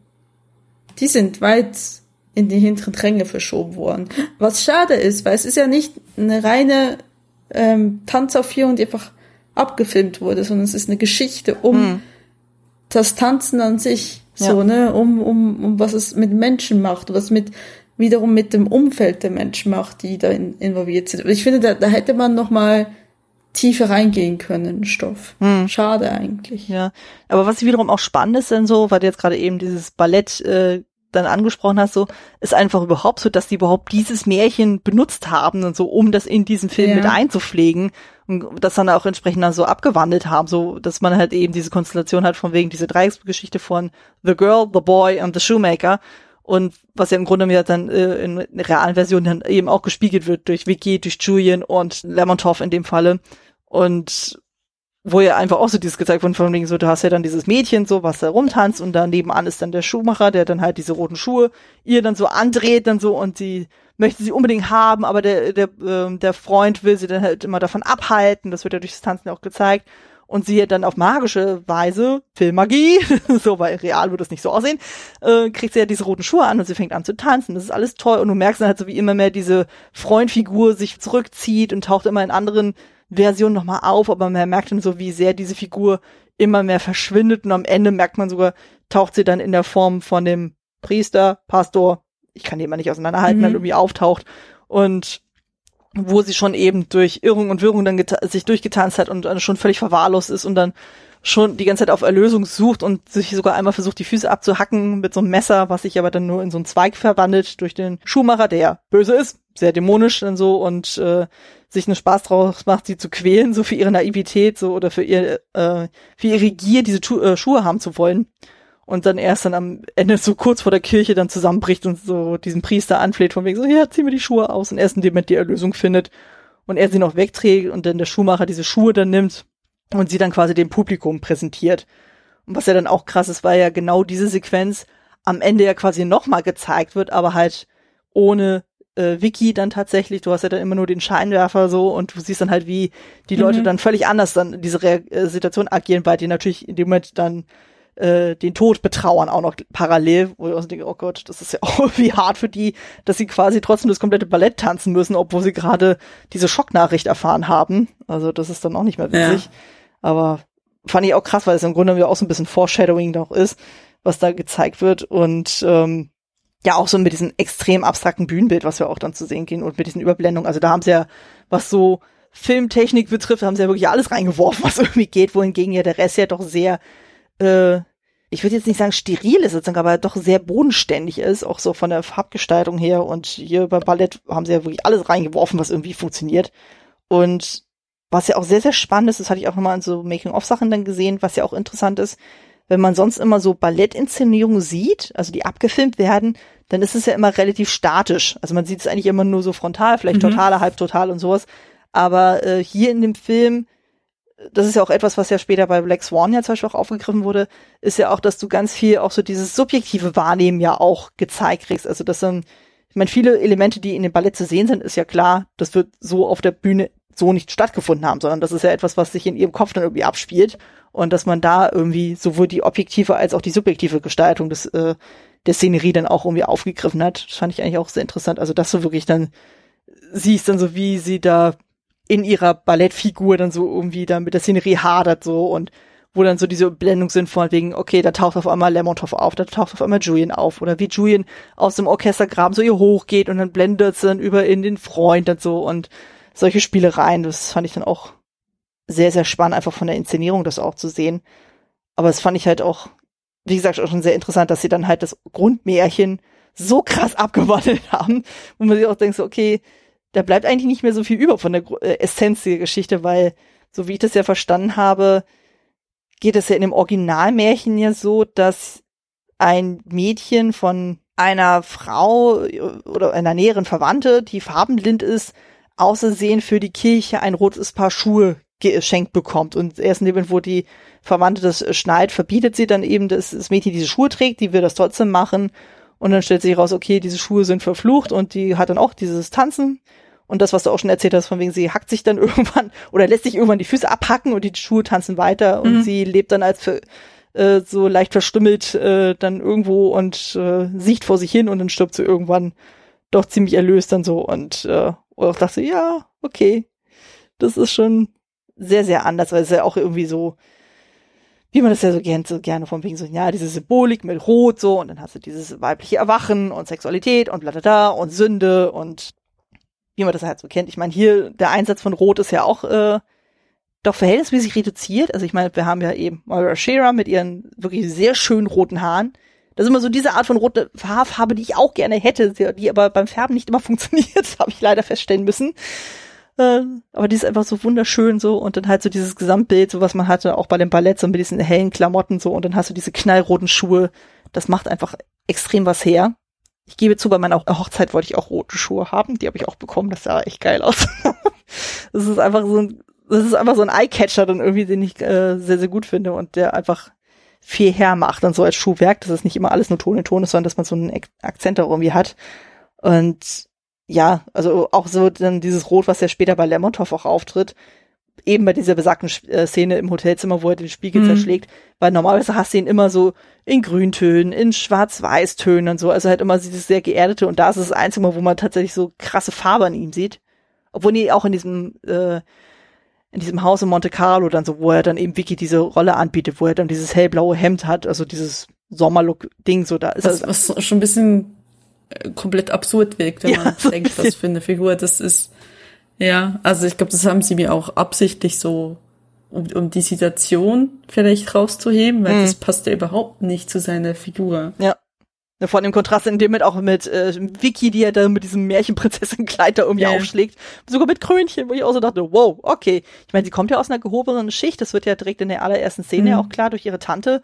die sind weit in die hinteren Dränge verschoben worden. Was schade ist, weil es ist ja nicht eine reine ähm, Tanzaufführung, die einfach abgefilmt wurde, sondern es ist eine Geschichte um mhm. das Tanzen an sich, so, ja. ne, um, um, um was es mit Menschen macht, was mit wiederum mit dem Umfeld der Menschen macht, die da in, involviert sind. ich finde, da, da hätte man noch mal tiefer reingehen können, Stoff. Hm. Schade eigentlich. Ja, aber was wiederum auch spannend ist, denn so, weil du jetzt gerade eben dieses Ballett äh, dann angesprochen hast, so, ist einfach überhaupt so, dass die überhaupt dieses Märchen benutzt haben und so, um das in diesen Film ja. mit einzupflegen und das dann auch entsprechend dann so abgewandelt haben, so, dass man halt eben diese Konstellation hat von wegen diese Dreiecksgeschichte von The Girl, The Boy und The Shoemaker und was ja im Grunde mir dann äh, in realen Version dann eben auch gespiegelt wird durch Vicky, durch Julian und Lemontov in dem Falle und wo ja einfach auch so dieses gezeigt wurde, von wegen so, du hast ja dann dieses Mädchen so, was da rumtanzt und da nebenan ist dann der Schuhmacher, der dann halt diese roten Schuhe ihr dann so andreht dann so und sie möchte sie unbedingt haben, aber der, der, äh, der Freund will sie dann halt immer davon abhalten, das wird ja durch das Tanzen auch gezeigt und sie dann auf magische Weise, Filmmagie, so, weil real würde das nicht so aussehen, äh, kriegt sie ja diese roten Schuhe an und sie fängt an zu tanzen. Das ist alles toll und du merkst dann halt so, wie immer mehr diese Freundfigur sich zurückzieht und taucht immer in anderen Version nochmal auf, aber man merkt dann so, wie sehr diese Figur immer mehr verschwindet und am Ende merkt man sogar, taucht sie dann in der Form von dem Priester, Pastor, ich kann die immer nicht auseinanderhalten, mhm. dann irgendwie auftaucht und wo sie schon eben durch Irrung und Wirrung dann sich durchgetanzt hat und dann schon völlig verwahrlost ist und dann schon die ganze Zeit auf Erlösung sucht und sich sogar einmal versucht, die Füße abzuhacken mit so einem Messer, was sich aber dann nur in so einen Zweig verwandelt durch den Schuhmacher, der ja böse ist, sehr dämonisch dann so und äh, sich einen Spaß draus macht, sie zu quälen, so für ihre Naivität, so oder für ihr, äh, für ihre Gier, diese tu äh, Schuhe haben zu wollen. Und dann erst dann am Ende so kurz vor der Kirche dann zusammenbricht und so diesen Priester anfleht, von wegen so, ja, zieh mir die Schuhe aus und erst in dem Moment die Erlösung findet und er sie noch wegträgt und dann der Schuhmacher diese Schuhe dann nimmt und sie dann quasi dem Publikum präsentiert. Und was ja dann auch krass ist, weil ja genau diese Sequenz am Ende ja quasi nochmal gezeigt wird, aber halt ohne äh, Wiki dann tatsächlich, du hast ja dann immer nur den Scheinwerfer so und du siehst dann halt, wie die Leute mhm. dann völlig anders dann diese Re äh, Situation agieren, weil die natürlich in dem Moment dann äh, den Tod betrauern auch noch parallel, wo ich auch denke, oh Gott, das ist ja auch irgendwie hart für die, dass sie quasi trotzdem das komplette Ballett tanzen müssen, obwohl sie gerade diese Schocknachricht erfahren haben. Also das ist dann auch nicht mehr witzig. Ja. Aber fand ich auch krass, weil es im Grunde auch so ein bisschen Foreshadowing noch ist, was da gezeigt wird und ähm, ja auch so mit diesem extrem abstrakten Bühnenbild, was wir auch dann zu sehen gehen und mit diesen Überblendungen. Also da haben sie ja, was so Filmtechnik betrifft, haben sie ja wirklich alles reingeworfen, was irgendwie geht, wohingegen ja der Rest ja doch sehr, äh, ich würde jetzt nicht sagen steril ist, aber doch sehr bodenständig ist, auch so von der Farbgestaltung her. Und hier beim Ballett haben sie ja wirklich alles reingeworfen, was irgendwie funktioniert. Und was ja auch sehr, sehr spannend ist, das hatte ich auch nochmal in so Making-of-Sachen dann gesehen, was ja auch interessant ist, wenn man sonst immer so Ballettinszenierungen sieht, also die abgefilmt werden, dann ist es ja immer relativ statisch. Also man sieht es eigentlich immer nur so frontal, vielleicht mhm. totale, halbtotal und sowas. Aber äh, hier in dem Film, das ist ja auch etwas, was ja später bei Black Swan ja zum Beispiel auch aufgegriffen wurde, ist ja auch, dass du ganz viel auch so dieses subjektive Wahrnehmen ja auch gezeigt kriegst. Also dass dann, ich meine, viele Elemente, die in dem Ballett zu sehen sind, ist ja klar, das wird so auf der Bühne so nicht stattgefunden haben, sondern das ist ja etwas, was sich in ihrem Kopf dann irgendwie abspielt und dass man da irgendwie sowohl die objektive als auch die subjektive Gestaltung des äh, der Szenerie dann auch irgendwie aufgegriffen hat. Das fand ich eigentlich auch sehr interessant. Also dass du wirklich dann siehst dann so, wie sie da in ihrer Ballettfigur dann so irgendwie dann mit der Szenerie hadert so und wo dann so diese Blendung sind von wegen, okay, da taucht auf einmal Lemontov auf, da taucht auf einmal Julian auf oder wie Julian aus dem Orchestergraben so ihr hochgeht und dann blendet sie dann über in den Freund und so und solche Spielereien, das fand ich dann auch sehr, sehr spannend, einfach von der Inszenierung das auch zu sehen. Aber es fand ich halt auch, wie gesagt, auch schon sehr interessant, dass sie dann halt das Grundmärchen so krass abgewandelt haben, wo man sich auch denkt, so, okay, da bleibt eigentlich nicht mehr so viel über von der äh, Essenz der Geschichte, weil, so wie ich das ja verstanden habe, geht es ja in dem Originalmärchen ja so, dass ein Mädchen von einer Frau oder einer näheren Verwandte, die farbenblind ist, außersehen für die Kirche ein rotes Paar Schuhe geschenkt bekommt. Und erst in dem Moment, wo die Verwandte das schneit, verbietet sie dann eben, dass das Mädchen diese Schuhe trägt, die will das trotzdem machen. Und dann stellt sich raus, okay, diese Schuhe sind verflucht und die hat dann auch dieses Tanzen. Und das, was du auch schon erzählt hast, von wegen, sie hackt sich dann irgendwann oder lässt sich irgendwann die Füße abhacken und die Schuhe tanzen weiter und mhm. sie lebt dann als für, äh, so leicht verstümmelt äh, dann irgendwo und äh, sieht vor sich hin und dann stirbt sie irgendwann doch ziemlich erlöst dann so und äh, auch dachte, ja, okay, das ist schon sehr, sehr anders, weil es ja auch irgendwie so, wie man das ja so gerne, so gerne von wegen so, ja, diese Symbolik mit Rot so und dann hast du dieses weibliche Erwachen und Sexualität und bla und Sünde und wie man das halt so kennt. Ich meine, hier der Einsatz von Rot ist ja auch äh, doch verhältnismäßig reduziert. Also ich meine, wir haben ja eben Moira Shearer mit ihren wirklich sehr schönen roten Haaren. Das ist immer so diese Art von rote Haarfarbe, die ich auch gerne hätte, die aber beim Färben nicht immer funktioniert, habe ich leider feststellen müssen. Äh, aber die ist einfach so wunderschön so und dann halt so dieses Gesamtbild, so was man hatte, auch bei dem Ballett, so mit diesen hellen Klamotten so und dann hast du diese knallroten Schuhe. Das macht einfach extrem was her. Ich gebe zu, bei meiner Hochzeit wollte ich auch rote Schuhe haben, die habe ich auch bekommen, das sah echt geil aus. das ist einfach so ein, das ist einfach so ein Eyecatcher dann irgendwie, den ich äh, sehr, sehr gut finde und der einfach viel hermacht und so als Schuhwerk, dass es nicht immer alles nur Ton in Ton ist, sondern dass man so einen Akzent da irgendwie hat. Und ja, also auch so dann dieses Rot, was ja später bei Lemontov auch auftritt, eben bei dieser besagten äh, Szene im Hotelzimmer, wo er den Spiegel mhm. zerschlägt, weil normalerweise hast du ihn immer so in Grüntönen, in Schwarz-Weiß-Tönen und so, also halt immer dieses sehr geerdete und da ist es das einzige Mal, wo man tatsächlich so krasse Farbe an ihm sieht. Obwohl die auch in diesem äh, in diesem Haus in Monte Carlo dann so, wo er dann eben Vicky diese Rolle anbietet, wo er dann dieses hellblaue Hemd hat, also dieses Sommerlook-Ding so da ist. Was, was schon ein bisschen äh, komplett absurd wirkt, wenn ja, man so denkt, was für eine Figur das ist. Ja, also ich glaube, das haben sie mir auch absichtlich so, um, um die Situation vielleicht rauszuheben, weil mhm. das passt ja überhaupt nicht zu seiner Figur. Ja. Vor dem Kontrast in dem mit auch mit äh, Vicky, die er da mit diesem Märchenprinzessin-Kleid da irgendwie yeah. aufschlägt. Sogar mit Krönchen, wo ich auch so dachte, wow, okay. Ich meine, sie kommt ja aus einer gehobenen Schicht, das wird ja direkt in der allerersten Szene mhm. auch klar durch ihre Tante.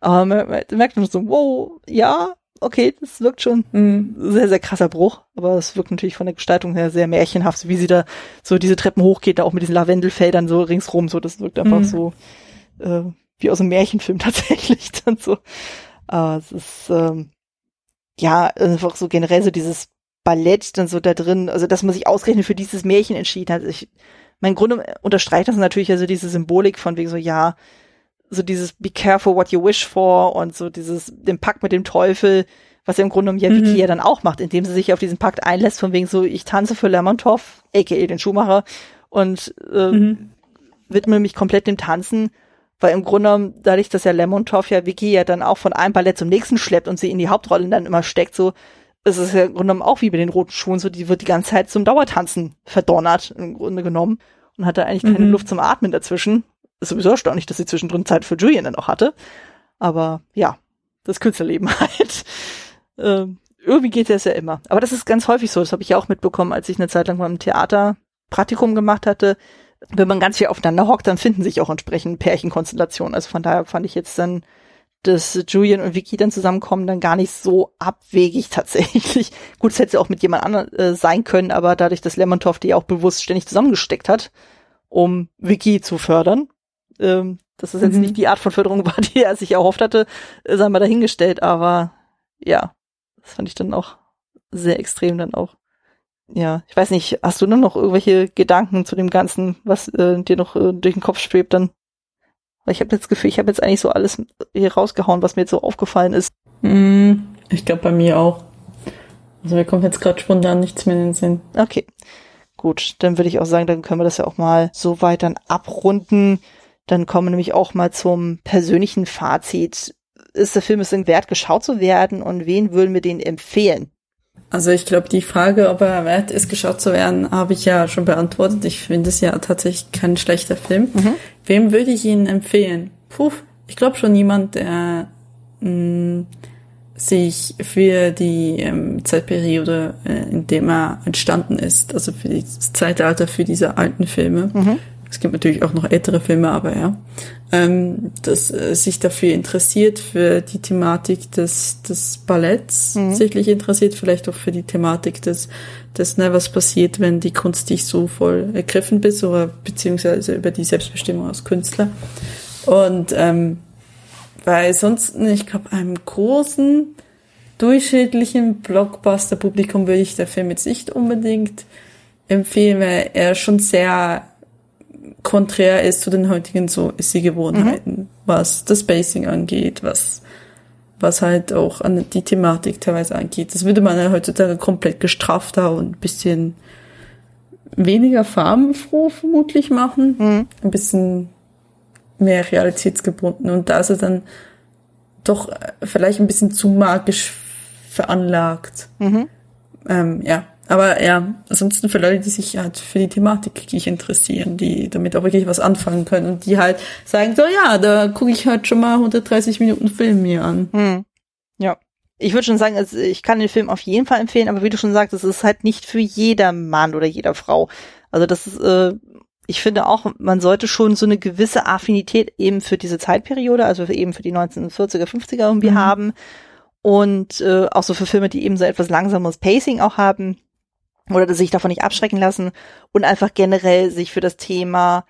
Aber man, man merkt man so, wow, ja, okay, das wirkt schon mhm. sehr, sehr krasser Bruch. Aber es wirkt natürlich von der Gestaltung her sehr märchenhaft, wie sie da so diese Treppen hochgeht, da auch mit diesen Lavendelfeldern so ringsrum, so, das wirkt einfach mhm. so äh, wie aus einem Märchenfilm tatsächlich dann so. Aber es ist, ähm, ja, einfach so generell so dieses Ballett dann so da drin, also dass man sich ausgerechnet für dieses Märchen entschieden hat. Ich, mein Grunde unterstreicht das natürlich also diese Symbolik von wegen so, ja, so dieses Be careful what you wish for und so dieses, den Pakt mit dem Teufel, was ja im Grunde genommen ja Vicky mhm. ja dann auch macht, indem sie sich auf diesen Pakt einlässt, von wegen so, ich tanze für Lermontov, aka den Schuhmacher, und äh, mhm. widme mich komplett dem Tanzen weil im Grunde genommen, dadurch, dass ja Lemontov ja Vicky ja dann auch von einem Ballett zum nächsten schleppt und sie in die Hauptrolle dann immer steckt, so ist es ja im Grunde genommen auch wie bei den roten Schuhen, so die wird die ganze Zeit zum Dauertanzen verdonnert, im Grunde genommen. Und hat da eigentlich keine mhm. Luft zum Atmen dazwischen. Ist sowieso erstaunlich, dass sie zwischendrin Zeit für Julian dann auch hatte. Aber ja, das Künstlerleben halt. Ähm, irgendwie geht das ja immer. Aber das ist ganz häufig so. Das habe ich ja auch mitbekommen, als ich eine Zeit lang mal im Theater Praktikum gemacht hatte wenn man ganz viel aufeinander hockt, dann finden sich auch entsprechend Pärchenkonstellationen. Also von daher fand ich jetzt dann, dass Julian und Vicky dann zusammenkommen, dann gar nicht so abwegig tatsächlich. Gut, es hätte auch mit jemand anderem äh, sein können, aber dadurch, dass Lemontov die auch bewusst ständig zusammengesteckt hat, um Vicky zu fördern, ähm, dass es jetzt mhm. nicht die Art von Förderung war, die er sich erhofft hatte, äh, sei mal dahingestellt, aber ja, das fand ich dann auch sehr extrem dann auch ja, ich weiß nicht, hast du nur noch irgendwelche Gedanken zu dem Ganzen, was äh, dir noch äh, durch den Kopf schwebt dann? Weil ich habe das Gefühl, ich habe jetzt eigentlich so alles hier rausgehauen, was mir jetzt so aufgefallen ist. Mm, ich glaube bei mir auch. Also mir kommt jetzt gerade spontan nichts mehr in den Sinn. Okay. Gut, dann würde ich auch sagen, dann können wir das ja auch mal so weit dann abrunden. Dann kommen wir nämlich auch mal zum persönlichen Fazit. Ist der Film es wert, geschaut zu werden und wen würden wir den empfehlen? Also ich glaube, die Frage, ob er wert ist, geschaut zu werden, habe ich ja schon beantwortet. Ich finde es ja tatsächlich kein schlechter Film. Mhm. Wem würde ich ihn empfehlen? Puh, ich glaube schon jemand, der mh, mm, sich für die ähm, Zeitperiode, äh, in dem er entstanden ist, also für das Zeitalter für diese alten Filme, mhm. Es gibt natürlich auch noch ältere Filme, aber ja, ähm, dass äh, sich dafür interessiert, für die Thematik des, des Balletts, mhm. sicherlich interessiert, vielleicht auch für die Thematik des, des ne, was passiert, wenn die Kunst dich so voll ergriffen bist, oder beziehungsweise über die Selbstbestimmung als Künstler. Und ähm, weil sonst, ich glaube, einem großen, durchschnittlichen Blockbuster-Publikum würde ich der Film jetzt nicht unbedingt empfehlen, weil er schon sehr konträr ist zu den heutigen so ist die Gewohnheiten, mhm. was das Spacing angeht, was was halt auch an die Thematik teilweise angeht. Das würde man ja heutzutage komplett gestrafter und ein bisschen weniger farbenfroh vermutlich machen. Mhm. Ein bisschen mehr realitätsgebunden. Und da ist er dann doch vielleicht ein bisschen zu magisch veranlagt. Mhm. Ähm, ja, aber ja, ansonsten für Leute, die sich halt für die Thematik wirklich interessieren, die damit auch wirklich was anfangen können und die halt sagen, so ja, da gucke ich halt schon mal 130 Minuten Film mir an. Hm. Ja. Ich würde schon sagen, also ich kann den Film auf jeden Fall empfehlen, aber wie du schon sagst, es ist halt nicht für jeder Mann oder jeder Frau. Also das ist, äh, ich finde auch, man sollte schon so eine gewisse Affinität eben für diese Zeitperiode, also eben für die 1940er, 50er irgendwie mhm. haben und äh, auch so für Filme, die eben so etwas langsames Pacing auch haben oder sich davon nicht abschrecken lassen und einfach generell sich für das Thema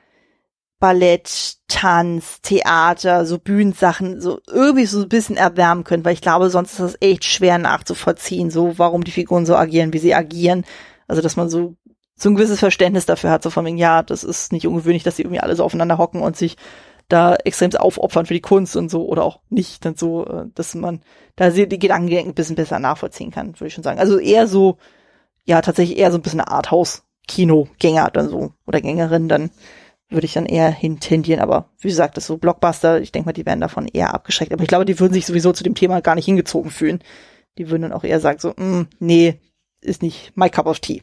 Ballett, Tanz, Theater, so Bühnensachen, so irgendwie so ein bisschen erwärmen können, weil ich glaube, sonst ist das echt schwer nachzuvollziehen, so warum die Figuren so agieren, wie sie agieren. Also, dass man so, so ein gewisses Verständnis dafür hat, so von wegen, ja, das ist nicht ungewöhnlich, dass sie irgendwie alle so aufeinander hocken und sich da extrem aufopfern für die Kunst und so oder auch nicht, dann so, äh, dass man da die Gedanken ein bisschen besser nachvollziehen kann, würde ich schon sagen. Also eher so, ja tatsächlich eher so ein bisschen eine Arthouse-Kinogänger dann so oder Gängerin, dann würde ich dann eher hintendieren. Aber wie gesagt, das ist so Blockbuster, ich denke mal, die werden davon eher abgeschreckt. Aber ich glaube, die würden sich sowieso zu dem Thema gar nicht hingezogen fühlen. Die würden dann auch eher sagen so, mm, nee, ist nicht my cup of tea.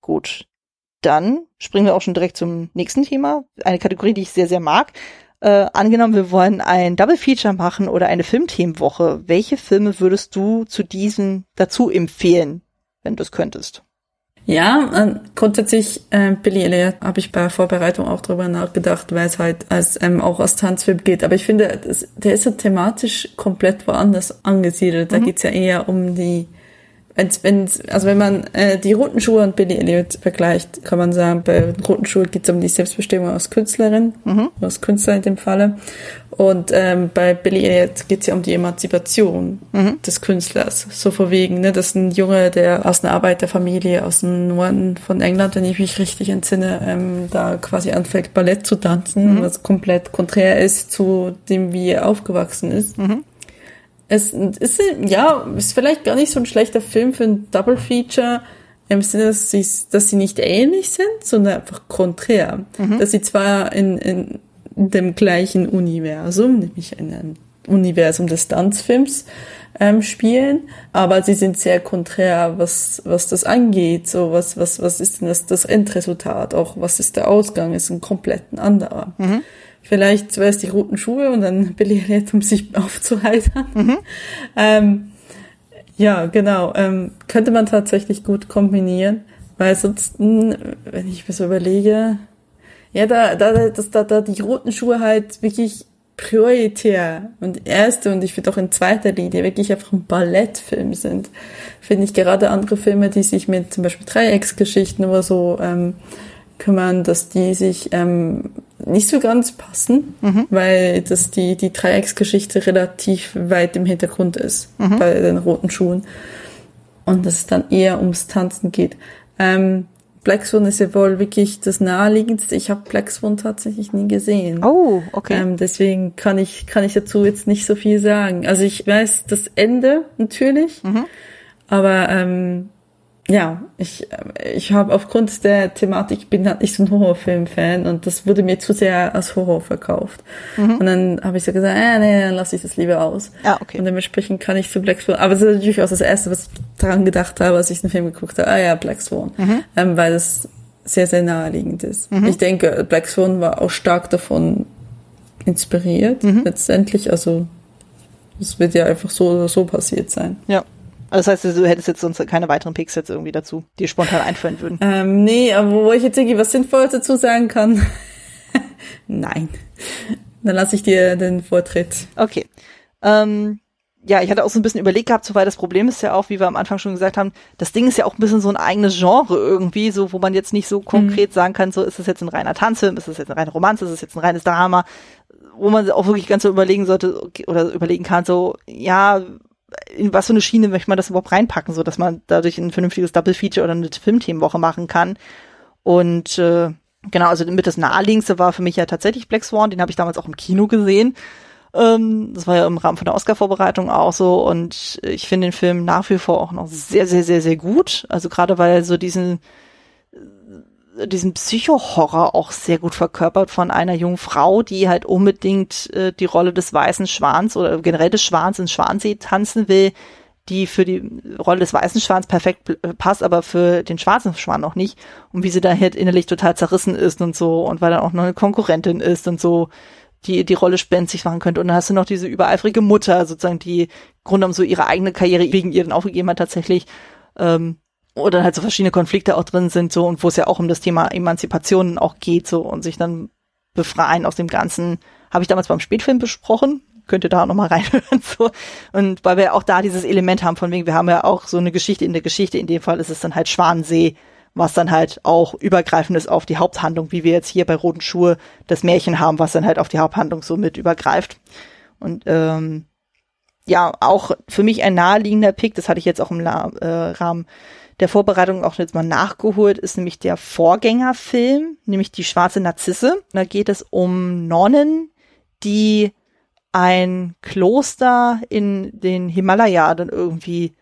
Gut. Dann springen wir auch schon direkt zum nächsten Thema. Eine Kategorie, die ich sehr, sehr mag. Äh, angenommen, wir wollen ein Double Feature machen oder eine Filmthemenwoche. Welche Filme würdest du zu diesem dazu empfehlen? Wenn du es könntest. Ja, äh, grundsätzlich äh, Billy Elliot habe ich bei Vorbereitung auch drüber nachgedacht, weil es halt als ähm, auch als Tanzfilm geht. Aber ich finde, das, der ist ja thematisch komplett woanders angesiedelt. Da mhm. geht's ja eher um die als wenn also wenn man äh, die roten Schuhe und Billy Elliot vergleicht, kann man sagen, bei den roten Schuhen geht es um die Selbstbestimmung als Künstlerin, mhm. als Künstler in dem Falle. Und ähm, bei Billy Elliot geht es ja um die Emanzipation mhm. des Künstlers. So vorwiegend, ne, das ist ein Junge, der aus einer Arbeiterfamilie aus dem Norden von England, wenn ich mich richtig entsinne, ähm, da quasi anfängt, Ballett zu tanzen, mhm. was komplett konträr ist zu dem, wie er aufgewachsen ist. Mhm. Es ist, ja, ist vielleicht gar nicht so ein schlechter Film für ein Double Feature, im Sinne, dass sie, dass sie nicht ähnlich sind, sondern einfach konträr. Mhm. Dass sie zwar in, in dem gleichen Universum, nämlich in einem Universum des Tanzfilms, ähm, spielen, aber sie sind sehr konträr, was, was das angeht. So, was, was, was ist denn das, das Endresultat? Auch was ist der Ausgang? Ist ein komplett anderer. Mhm. Vielleicht zuerst die roten Schuhe und dann Billy Elliot, um sich aufzuheitern. Mhm. Ähm, ja, genau. Ähm, könnte man tatsächlich gut kombinieren, weil sonst, wenn ich mir so überlege, ja, da, da, das, da, da die roten Schuhe halt wirklich prioritär und erste und ich finde auch in zweiter Linie wirklich einfach ein Ballettfilm sind, finde ich gerade andere Filme, die sich mit zum Beispiel Dreiecksgeschichten oder so ähm, kümmern, dass die sich ähm, nicht so ganz passen, mhm. weil das die, die Dreiecksgeschichte relativ weit im Hintergrund ist mhm. bei den roten Schuhen. Und dass es dann eher ums Tanzen geht. Ähm, Black Swan ist ja wohl wirklich das naheliegendste. Ich habe Black Swan tatsächlich nie gesehen. Oh, okay. Ähm, deswegen kann ich, kann ich dazu jetzt nicht so viel sagen. Also ich weiß das Ende natürlich, mhm. aber ähm, ja, ich, ich habe aufgrund der Thematik, bin halt nicht so ein Horrorfilm-Fan und das wurde mir zu sehr als Horror verkauft. Mhm. Und dann habe ich so gesagt, äh, nee, dann lasse ich das lieber aus. Ah, okay. Und dementsprechend kann ich zu Black Swan, aber das ist natürlich auch das Erste, was ich daran gedacht habe, als ich den Film geguckt habe, ah ja, Black Swan. Mhm. Ähm, weil das sehr, sehr naheliegend ist. Mhm. Ich denke, Black Swan war auch stark davon inspiriert, mhm. letztendlich. Also, es wird ja einfach so oder so passiert sein. Ja. Also das heißt, du hättest jetzt sonst keine weiteren Picks jetzt irgendwie dazu, die spontan einfallen würden. Ähm, nee, aber wo ich jetzt irgendwie was Sinnvolles dazu sagen kann, Nein. Dann lasse ich dir den Vortritt. Okay. Ähm, ja, ich hatte auch so ein bisschen überlegt gehabt, so weil das Problem ist ja auch, wie wir am Anfang schon gesagt haben, das Ding ist ja auch ein bisschen so ein eigenes Genre irgendwie, so wo man jetzt nicht so konkret mhm. sagen kann, so ist es jetzt ein reiner Tanzfilm, ist es jetzt eine reine Romanze, ist es jetzt ein reines Drama, wo man auch wirklich ganz so überlegen sollte okay, oder überlegen kann, so ja, in was für eine Schiene möchte man das überhaupt reinpacken, so dass man dadurch ein vernünftiges Double Feature oder eine Filmthemenwoche machen kann. Und äh, genau, also mit das naheliegendste war für mich ja tatsächlich Black Swan, den habe ich damals auch im Kino gesehen. Ähm, das war ja im Rahmen von der Oscar-Vorbereitung auch so und ich finde den Film nach wie vor auch noch sehr, sehr, sehr, sehr gut. Also gerade weil er so diesen diesen Psycho-Horror auch sehr gut verkörpert von einer jungen Frau, die halt unbedingt äh, die Rolle des weißen Schwans oder generell des Schwans in Schwansee tanzen will, die für die Rolle des weißen Schwans perfekt passt, aber für den schwarzen Schwan noch nicht. Und wie sie da halt innerlich total zerrissen ist und so und weil dann auch noch eine Konkurrentin ist und so, die die Rolle spenstig machen könnte. Und dann hast du noch diese übereifrige Mutter, sozusagen, die Grund um so ihre eigene Karriere wegen ihr dann aufgegeben hat tatsächlich. Ähm, oder halt so verschiedene Konflikte auch drin sind, so, und wo es ja auch um das Thema Emanzipation auch geht, so, und sich dann befreien aus dem Ganzen, habe ich damals beim Spätfilm besprochen, könnt ihr da nochmal reinhören, so. Und weil wir auch da dieses Element haben, von wegen, wir haben ja auch so eine Geschichte in der Geschichte, in dem Fall ist es dann halt Schwanensee, was dann halt auch übergreifend ist auf die Haupthandlung, wie wir jetzt hier bei Roten Schuhe das Märchen haben, was dann halt auf die Haupthandlung so mit übergreift. Und ähm, ja, auch für mich ein naheliegender Pick, das hatte ich jetzt auch im La äh, Rahmen der Vorbereitung auch jetzt mal nachgeholt, ist nämlich der Vorgängerfilm, nämlich die schwarze Narzisse. Da geht es um Nonnen, die ein Kloster in den Himalaya dann irgendwie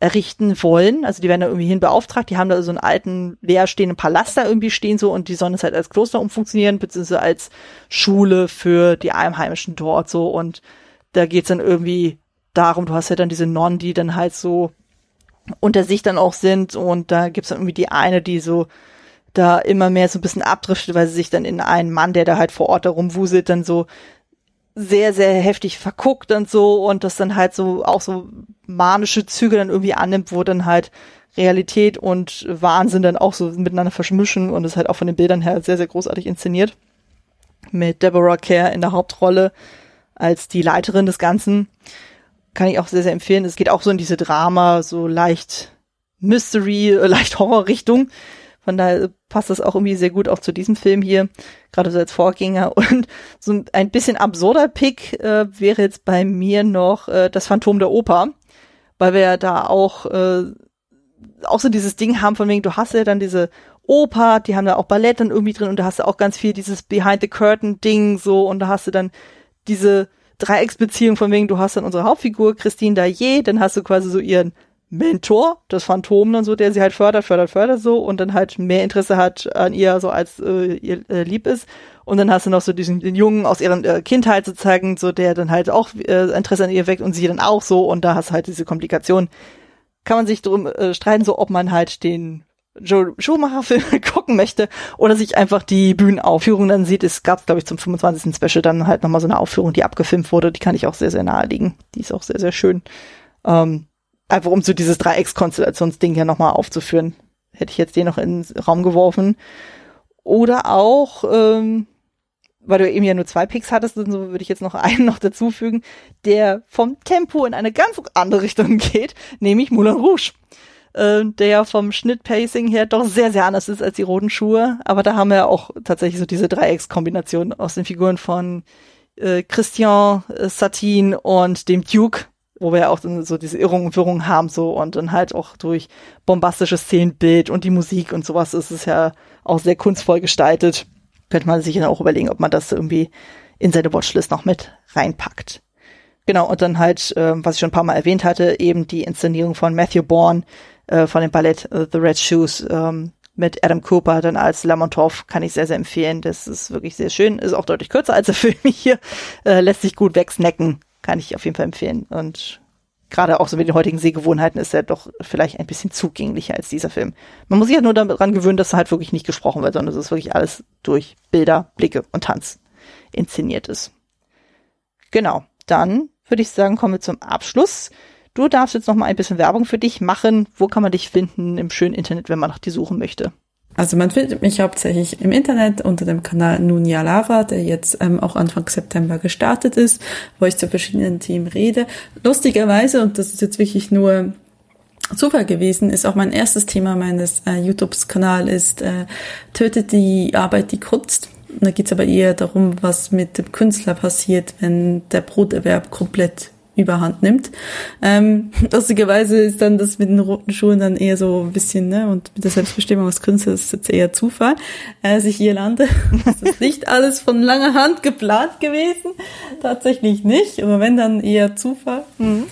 errichten wollen. Also die werden da irgendwie hin beauftragt. Die haben da so einen alten leerstehenden Palast da irgendwie stehen so und die sollen es halt als Kloster umfunktionieren, beziehungsweise als Schule für die Einheimischen dort so. Und da geht's dann irgendwie darum, du hast ja dann diese Nonnen, die dann halt so unter sich dann auch sind und da gibt's dann irgendwie die eine, die so da immer mehr so ein bisschen abdriftet, weil sie sich dann in einen Mann, der da halt vor Ort herumwuselt, dann so sehr, sehr heftig verguckt und so und das dann halt so auch so manische Züge dann irgendwie annimmt, wo dann halt Realität und Wahnsinn dann auch so miteinander verschmischen und ist halt auch von den Bildern her sehr, sehr großartig inszeniert. Mit Deborah Kerr in der Hauptrolle als die Leiterin des Ganzen kann ich auch sehr, sehr empfehlen. Es geht auch so in diese Drama, so leicht Mystery, äh, leicht Horror-Richtung. Von daher passt das auch irgendwie sehr gut auch zu diesem Film hier, gerade so als Vorgänger. Und so ein bisschen absurder Pick äh, wäre jetzt bei mir noch äh, das Phantom der Oper, weil wir ja da auch äh, auch so dieses Ding haben von wegen, du hast ja dann diese Oper, die haben da auch Ballett dann irgendwie drin und da hast du auch ganz viel dieses Behind the Curtain Ding so und da hast du dann diese Dreiecksbeziehung von wegen, du hast dann unsere Hauptfigur, Christine Daillet, dann hast du quasi so ihren Mentor, das Phantom dann so, der sie halt fördert, fördert, fördert so und dann halt mehr Interesse hat an ihr, so als äh, ihr äh, lieb ist. Und dann hast du noch so diesen den Jungen aus ihrer äh, Kindheit sozusagen, so der dann halt auch äh, Interesse an ihr weckt und sie dann auch so und da hast du halt diese Komplikation. Kann man sich drum äh, streiten, so ob man halt den Joe Schumacher-Film gucken möchte oder sich einfach die Bühnenaufführung dann sieht. Es gab, glaube ich, zum 25. Special dann halt nochmal so eine Aufführung, die abgefilmt wurde. Die kann ich auch sehr, sehr naheliegen. Die ist auch sehr, sehr schön. Ähm, einfach um so dieses Dreieckskonstellationsding hier nochmal aufzuführen. Hätte ich jetzt den noch in den Raum geworfen. Oder auch, ähm, weil du eben ja nur zwei Picks hattest, und so würde ich jetzt noch einen noch dazufügen, der vom Tempo in eine ganz andere Richtung geht, nämlich Moulin Rouge äh, der vom Schnittpacing her doch sehr, sehr anders ist als die roten Schuhe. Aber da haben wir auch tatsächlich so diese Dreieckskombination aus den Figuren von äh, Christian äh, Satin und dem Duke, wo wir ja auch so diese Irrungen und Wirrungen haben so und dann halt auch durch bombastisches Szenenbild und die Musik und sowas ist es ja auch sehr kunstvoll gestaltet. Könnte man sich dann auch überlegen, ob man das irgendwie in seine Watchlist noch mit reinpackt. Genau, und dann halt, äh, was ich schon ein paar Mal erwähnt hatte, eben die Inszenierung von Matthew Bourne, äh, von dem Ballett uh, The Red Shoes ähm, mit Adam Cooper dann als Lermontov kann ich sehr, sehr empfehlen. Das ist wirklich sehr schön. Ist auch deutlich kürzer als der Film hier. Äh, lässt sich gut wegsnacken. Kann ich auf jeden Fall empfehlen. Und gerade auch so mit den heutigen Sehgewohnheiten ist er doch vielleicht ein bisschen zugänglicher als dieser Film. Man muss sich ja nur daran gewöhnen, dass er halt wirklich nicht gesprochen wird, sondern es ist wirklich alles durch Bilder, Blicke und Tanz inszeniert ist. Genau. Dann würde ich sagen, kommen wir zum Abschluss. Du darfst jetzt noch mal ein bisschen Werbung für dich machen. Wo kann man dich finden im schönen Internet, wenn man nach dir suchen möchte? Also man findet mich hauptsächlich im Internet unter dem Kanal Nunia Lara, der jetzt ähm, auch Anfang September gestartet ist, wo ich zu verschiedenen Themen rede. Lustigerweise, und das ist jetzt wirklich nur Zufall gewesen, ist auch mein erstes Thema meines äh, YouTube-Kanals ist äh, Tötet die Arbeit die Kunst. Und da geht's aber eher darum, was mit dem Künstler passiert, wenn der Broterwerb komplett überhand nimmt. Ähm, lustigerweise ist dann das mit den roten Schuhen dann eher so ein bisschen, ne, und mit der Selbstbestimmung als Künstler ist jetzt eher Zufall, äh, dass ich hier lande. Das ist nicht alles von langer Hand geplant gewesen. Tatsächlich nicht, aber wenn dann eher Zufall. Mhm.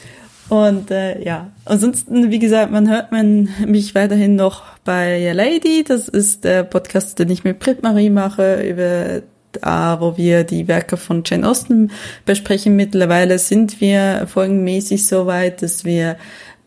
Und äh, ja, ansonsten, wie gesagt, man hört man mich weiterhin noch bei Lady. Das ist der Podcast, den ich mit Brit Marie mache, über äh, wo wir die Werke von Jane Austen besprechen. Mittlerweile sind wir folgenmäßig so weit, dass wir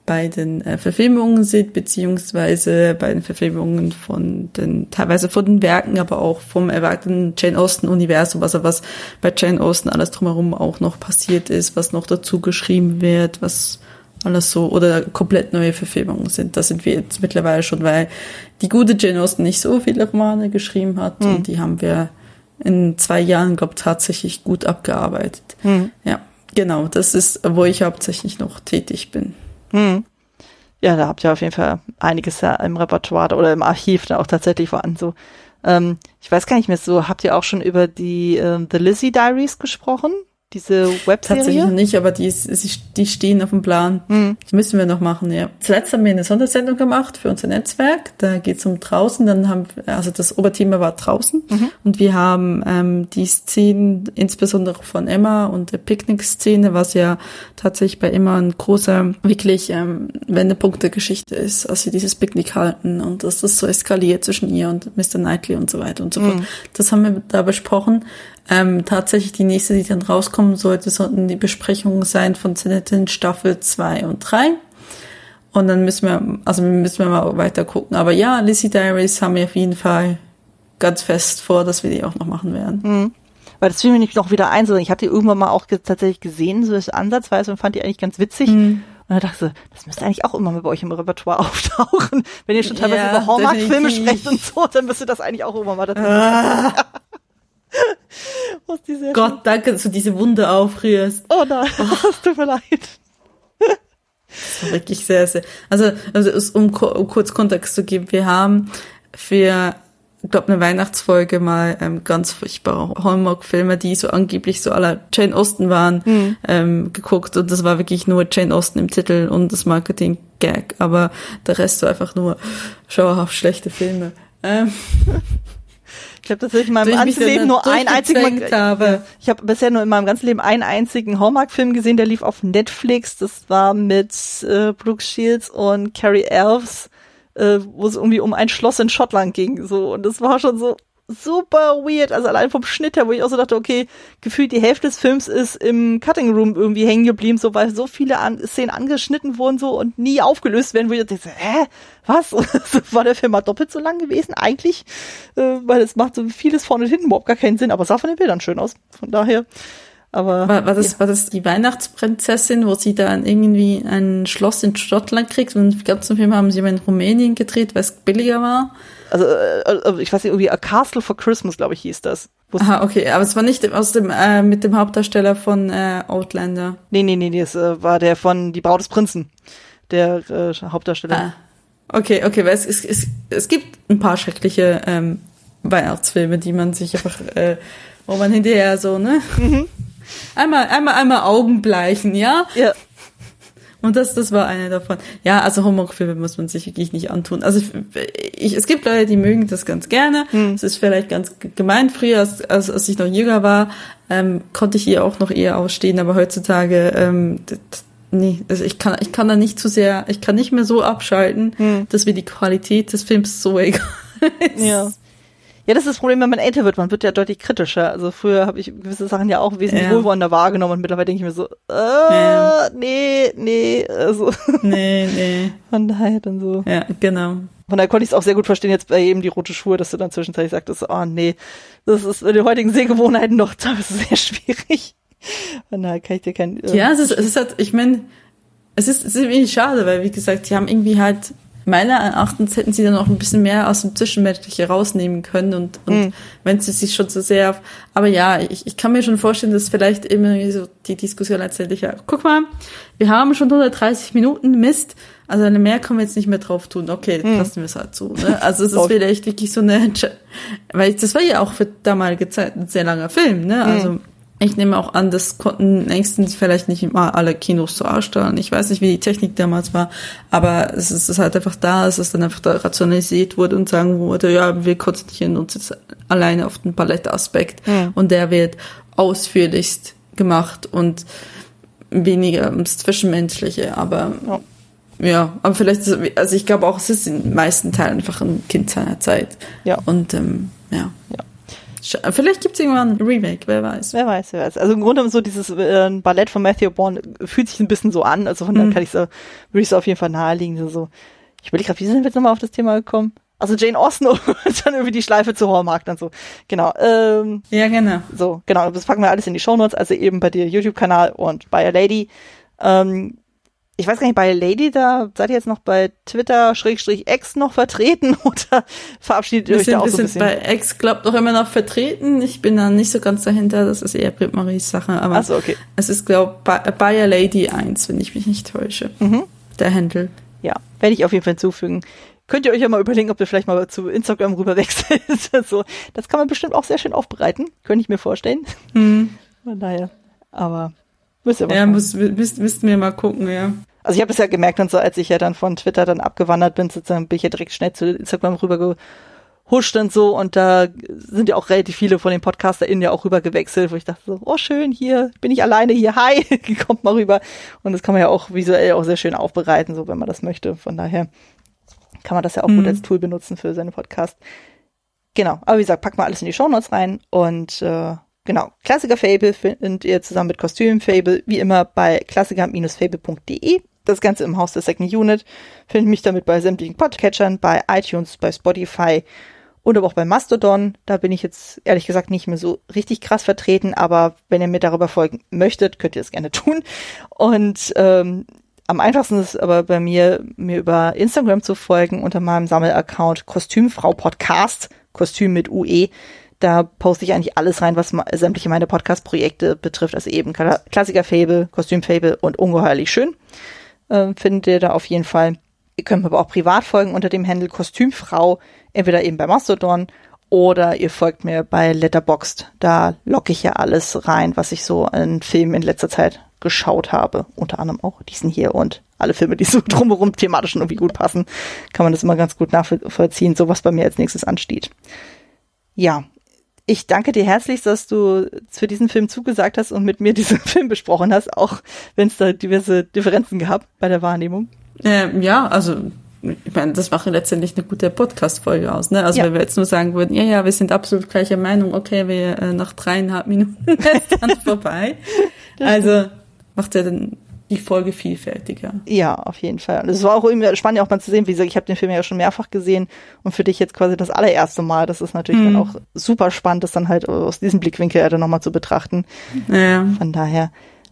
bei den äh, Verfilmungen sind, beziehungsweise bei den Verfilmungen von den, teilweise von den Werken, aber auch vom erweiterten Jane Austen-Universum, also was bei Jane Austen alles drumherum auch noch passiert ist, was noch dazu geschrieben wird, was alles so, oder komplett neue Verfilmungen sind. Da sind wir jetzt mittlerweile schon, weil die gute Jane Austen nicht so viele Romane geschrieben hat mhm. und die haben wir in zwei Jahren, glaube tatsächlich gut abgearbeitet. Mhm. Ja, genau, das ist, wo ich hauptsächlich noch tätig bin. Hm. Ja, da habt ihr auf jeden Fall einiges ja im Repertoire oder im Archiv da auch tatsächlich vorhanden. So, ähm, ich weiß gar nicht mehr so, habt ihr auch schon über die ähm, The Lizzie Diaries gesprochen? Diese Webserie? Tatsächlich noch nicht, aber die, ist, die stehen auf dem Plan. Mhm. Das müssen wir noch machen, ja. Zuletzt haben wir eine Sondersendung gemacht für unser Netzwerk. Da geht es um draußen. Dann haben, also das Oberthema war draußen. Mhm. Und wir haben ähm, die Szenen, insbesondere von Emma und der Picknick-Szene, was ja tatsächlich bei Emma ein großer, wirklich ähm, Wendepunkt der Geschichte ist, als sie dieses Picknick halten und dass das so eskaliert zwischen ihr und Mr. Knightley und so weiter und so fort. Mhm. Das haben wir da besprochen. Ähm, tatsächlich die nächste, die dann rauskommen sollte, sollten die Besprechungen sein von Zenetin Staffel 2 und 3. Und dann müssen wir, also müssen wir mal weiter gucken. Aber ja, Lizzie Diaries haben wir auf jeden Fall ganz fest vor, dass wir die auch noch machen werden. Mhm. Weil das fiel mir nicht noch wieder ein, sondern ich hatte die irgendwann mal auch tatsächlich gesehen, so das ansatzweise und fand die eigentlich ganz witzig. Mhm. Und da dachte ich, das müsste eigentlich auch immer mal bei euch im Repertoire auftauchen. Wenn ihr schon teilweise ja, über Hallmark-Filme sprecht und so, dann müsste das eigentlich auch immer mal dazu ah. Gott, danke, dass du diese Wunde aufrührst. Oh nein, oh. es tut mir leid. Das war wirklich sehr, sehr. Also, also um, um kurz Kontext zu geben, wir haben für, ich glaube, eine Weihnachtsfolge mal ähm, ganz furchtbare Hallmark-Filme, die so angeblich so aller Jane Austen waren, mhm. ähm, geguckt und das war wirklich nur Jane Austen im Titel und das Marketing-Gag, aber der Rest war einfach nur schauerhaft schlechte Filme. Ähm. Ich habe tatsächlich in meinem ganzen Leben nur einen einzigen habe. Ich habe bisher nur in meinem ganzen Leben einen einzigen Hallmark-Film gesehen, der lief auf Netflix. Das war mit äh, Brooke Shields und Carrie Elves, äh, wo es irgendwie um ein Schloss in Schottland ging. So und das war schon so super weird. Also allein vom Schnitt her, wo ich auch so dachte, okay, gefühlt die Hälfte des Films ist im Cutting Room irgendwie hängen geblieben, so weil so viele an Szenen angeschnitten wurden so und nie aufgelöst werden, wo ich dachte, hä, was? war der Film mal doppelt so lang gewesen eigentlich? Äh, weil es macht so vieles vorne und hinten überhaupt gar keinen Sinn, aber sah von den Bildern schön aus. Von daher. Aber war, das ja. war das die Weihnachtsprinzessin, wo sie dann irgendwie ein Schloss in Schottland kriegt und den ganzen Film haben sie aber in Rumänien gedreht, weil es billiger war? Also, äh, äh, ich weiß nicht, irgendwie A Castle for Christmas, glaube ich, hieß das. Aha, okay, aber es war nicht aus dem äh, mit dem Hauptdarsteller von äh, Outlander. Nee, nee, nee, nee, es äh, war der von Die Braut des Prinzen, der äh, Hauptdarsteller. Ah. Okay, okay, weil es, es, es, es gibt ein paar schreckliche ähm, Weihnachtsfilme, die man sich einfach, äh, wo man hinterher so, ne? Mhm. Einmal, einmal, einmal Augen bleichen, ja? Ja. Und das, das war eine davon. Ja, also Homework-Filme muss man sich wirklich nicht antun. Also ich, ich, es gibt Leute, die mögen das ganz gerne. Hm. Es ist vielleicht ganz gemein. Früher, als, als, als ich noch jünger war, ähm, konnte ich ihr auch noch eher ausstehen, aber heutzutage, ähm, nee, also ich kann, ich kann da nicht zu sehr, ich kann nicht mehr so abschalten, hm. dass mir die Qualität des Films so egal ist. Ja. Ja, das ist das Problem, wenn man älter wird. Man wird ja deutlich kritischer. Also früher habe ich gewisse Sachen ja auch wesentlich ja. wohlwollender wahrgenommen und mittlerweile denke ich mir so, äh, ja. nee, nee, also. Nee, nee. Von daher dann so. Ja, genau. Von daher konnte ich es auch sehr gut verstehen, jetzt bei eben die rote Schuhe, dass du dann zwischenzeitlich sagtest, oh nee, das ist in den heutigen Sehgewohnheiten noch teilweise sehr schwierig. Von daher kann ich dir kein. Äh, ja, es ist, es ist halt, ich meine, es ist, es ist irgendwie schade, weil wie gesagt, die haben irgendwie halt meiner Erachtens hätten sie dann auch ein bisschen mehr aus dem Zwischenmenschliche rausnehmen können und, und mhm. wenn sie sich schon so sehr auf, aber ja, ich, ich kann mir schon vorstellen, dass vielleicht immer so die Diskussion letztendlich, ja, guck mal, wir haben schon 130 Minuten, Mist, also eine mehr können wir jetzt nicht mehr drauf tun. Okay, mhm. lassen wir es halt so. Ne? Also es ist vielleicht wirklich so eine, weil das war ja auch für damalige Zeit ein sehr langer Film, ne? Also mhm. Ich nehme auch an, das konnten längstens vielleicht nicht immer alle Kinos so ausstrahlen. Ich weiß nicht, wie die Technik damals war, aber es ist halt einfach da, dass es dann einfach da rationalisiert wurde und sagen wurde, ja, wir konzentrieren uns jetzt alleine auf den Paletteaspekt ja. und der wird ausführlichst gemacht und weniger ums Zwischenmenschliche, aber ja. ja aber vielleicht, ist, also ich glaube auch, es ist in den meisten Teilen einfach ein Kind seiner Zeit. Ja. Und ähm, ja. ja. Vielleicht gibt es irgendwann ein Remake, wer weiß. Wer weiß, wer weiß. Also im Grunde so dieses äh, Ballett von Matthew Bourne fühlt sich ein bisschen so an. Also von mhm. daher kann ich so, würde ich so auf jeden Fall naheliegen. So, ich überlege gerade, wie sind wir jetzt nochmal auf das Thema gekommen? Also Jane Austen und dann irgendwie die Schleife zu Hallmark dann so. Genau. Ähm, ja, genau. So, genau. Das packen wir alles in die Shownotes, also eben bei dir YouTube-Kanal und bei a Lady. Ähm, ich weiß gar nicht, bei Lady, da seid ihr jetzt noch bei Twitter Schrägstrich X noch vertreten oder verabschiedet ihr euch da auch so ein bisschen? Bei X glaubt noch immer noch vertreten. Ich bin da nicht so ganz dahinter. Das ist eher Brit Maries Sache. Aber so, okay. es ist, glaube bei, bei a Lady 1, wenn ich mich nicht täusche. Mhm. Der Handle. Ja, werde ich auf jeden Fall hinzufügen. Könnt ihr euch ja mal überlegen, ob ihr vielleicht mal zu Instagram rüber wechselt. so, das kann man bestimmt auch sehr schön aufbereiten. Könnte ich mir vorstellen. Mhm. Von daher. Aber müsst ihr mal Ja, müsst, müsst, müssten wir mal gucken, ja. Also ich habe es ja gemerkt und so, als ich ja dann von Twitter dann abgewandert bin, sozusagen bin ich ja direkt schnell zu Instagram rübergehuscht und so und da sind ja auch relativ viele von den PodcasterInnen ja auch rüber gewechselt, wo ich dachte so, oh schön, hier bin ich alleine, hier, hi, kommt mal rüber. Und das kann man ja auch visuell auch sehr schön aufbereiten, so wenn man das möchte. Von daher kann man das ja auch mhm. gut als Tool benutzen für seine Podcast. Genau, aber wie gesagt, pack mal alles in die Shownotes rein und äh, Genau, Klassiker Fable findet ihr zusammen mit Kostüm Fable wie immer bei klassiker-fable.de. Das Ganze im Haus der Second Unit. Findet mich damit bei sämtlichen Podcatchern, bei iTunes, bei Spotify und aber auch bei Mastodon. Da bin ich jetzt ehrlich gesagt nicht mehr so richtig krass vertreten, aber wenn ihr mir darüber folgen möchtet, könnt ihr es gerne tun. Und ähm, am einfachsten ist aber bei mir, mir über Instagram zu folgen unter meinem Sammelaccount Kostümfrau Podcast, Kostüm mit UE. Da poste ich eigentlich alles rein, was sämtliche meine Podcast-Projekte betrifft. Also eben Klassiker-Fable, Kostüm-Fable und ungeheuerlich schön. Äh, findet ihr da auf jeden Fall. Ihr könnt mir aber auch privat folgen unter dem Handel Kostümfrau, entweder eben bei Mastodon oder ihr folgt mir bei Letterboxd. Da locke ich ja alles rein, was ich so an Filmen in letzter Zeit geschaut habe. Unter anderem auch diesen hier und alle Filme, die so drumherum thematisch irgendwie gut passen, kann man das immer ganz gut nachvollziehen, so was bei mir als nächstes ansteht. Ja, ich danke dir herzlich, dass du für diesen Film zugesagt hast und mit mir diesen Film besprochen hast, auch wenn es da diverse Differenzen gab bei der Wahrnehmung. Ähm, ja, also ich meine, das macht letztendlich eine gute Podcast-Folge aus. Ne? Also ja. wenn wir jetzt nur sagen würden, ja, ja, wir sind absolut gleicher Meinung, okay, wir äh, nach dreieinhalb Minuten ist dann vorbei. also macht ja dann die Folge vielfältiger. Ja, auf jeden Fall. Und es war auch irgendwie spannend, auch mal zu sehen, wie gesagt, ich habe den Film ja schon mehrfach gesehen und für dich jetzt quasi das allererste Mal. Das ist natürlich mhm. dann auch super spannend, das dann halt aus diesem Blickwinkel dann nochmal zu betrachten. Ja. Von daher.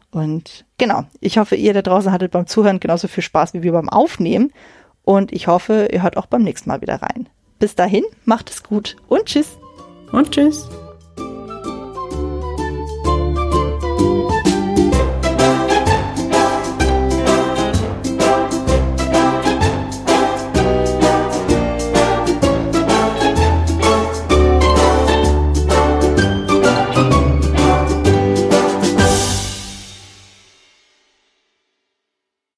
Und genau, ich hoffe, ihr da draußen hattet beim Zuhören genauso viel Spaß wie wir beim Aufnehmen. Und ich hoffe, ihr hört auch beim nächsten Mal wieder rein. Bis dahin, macht es gut und tschüss. Und tschüss.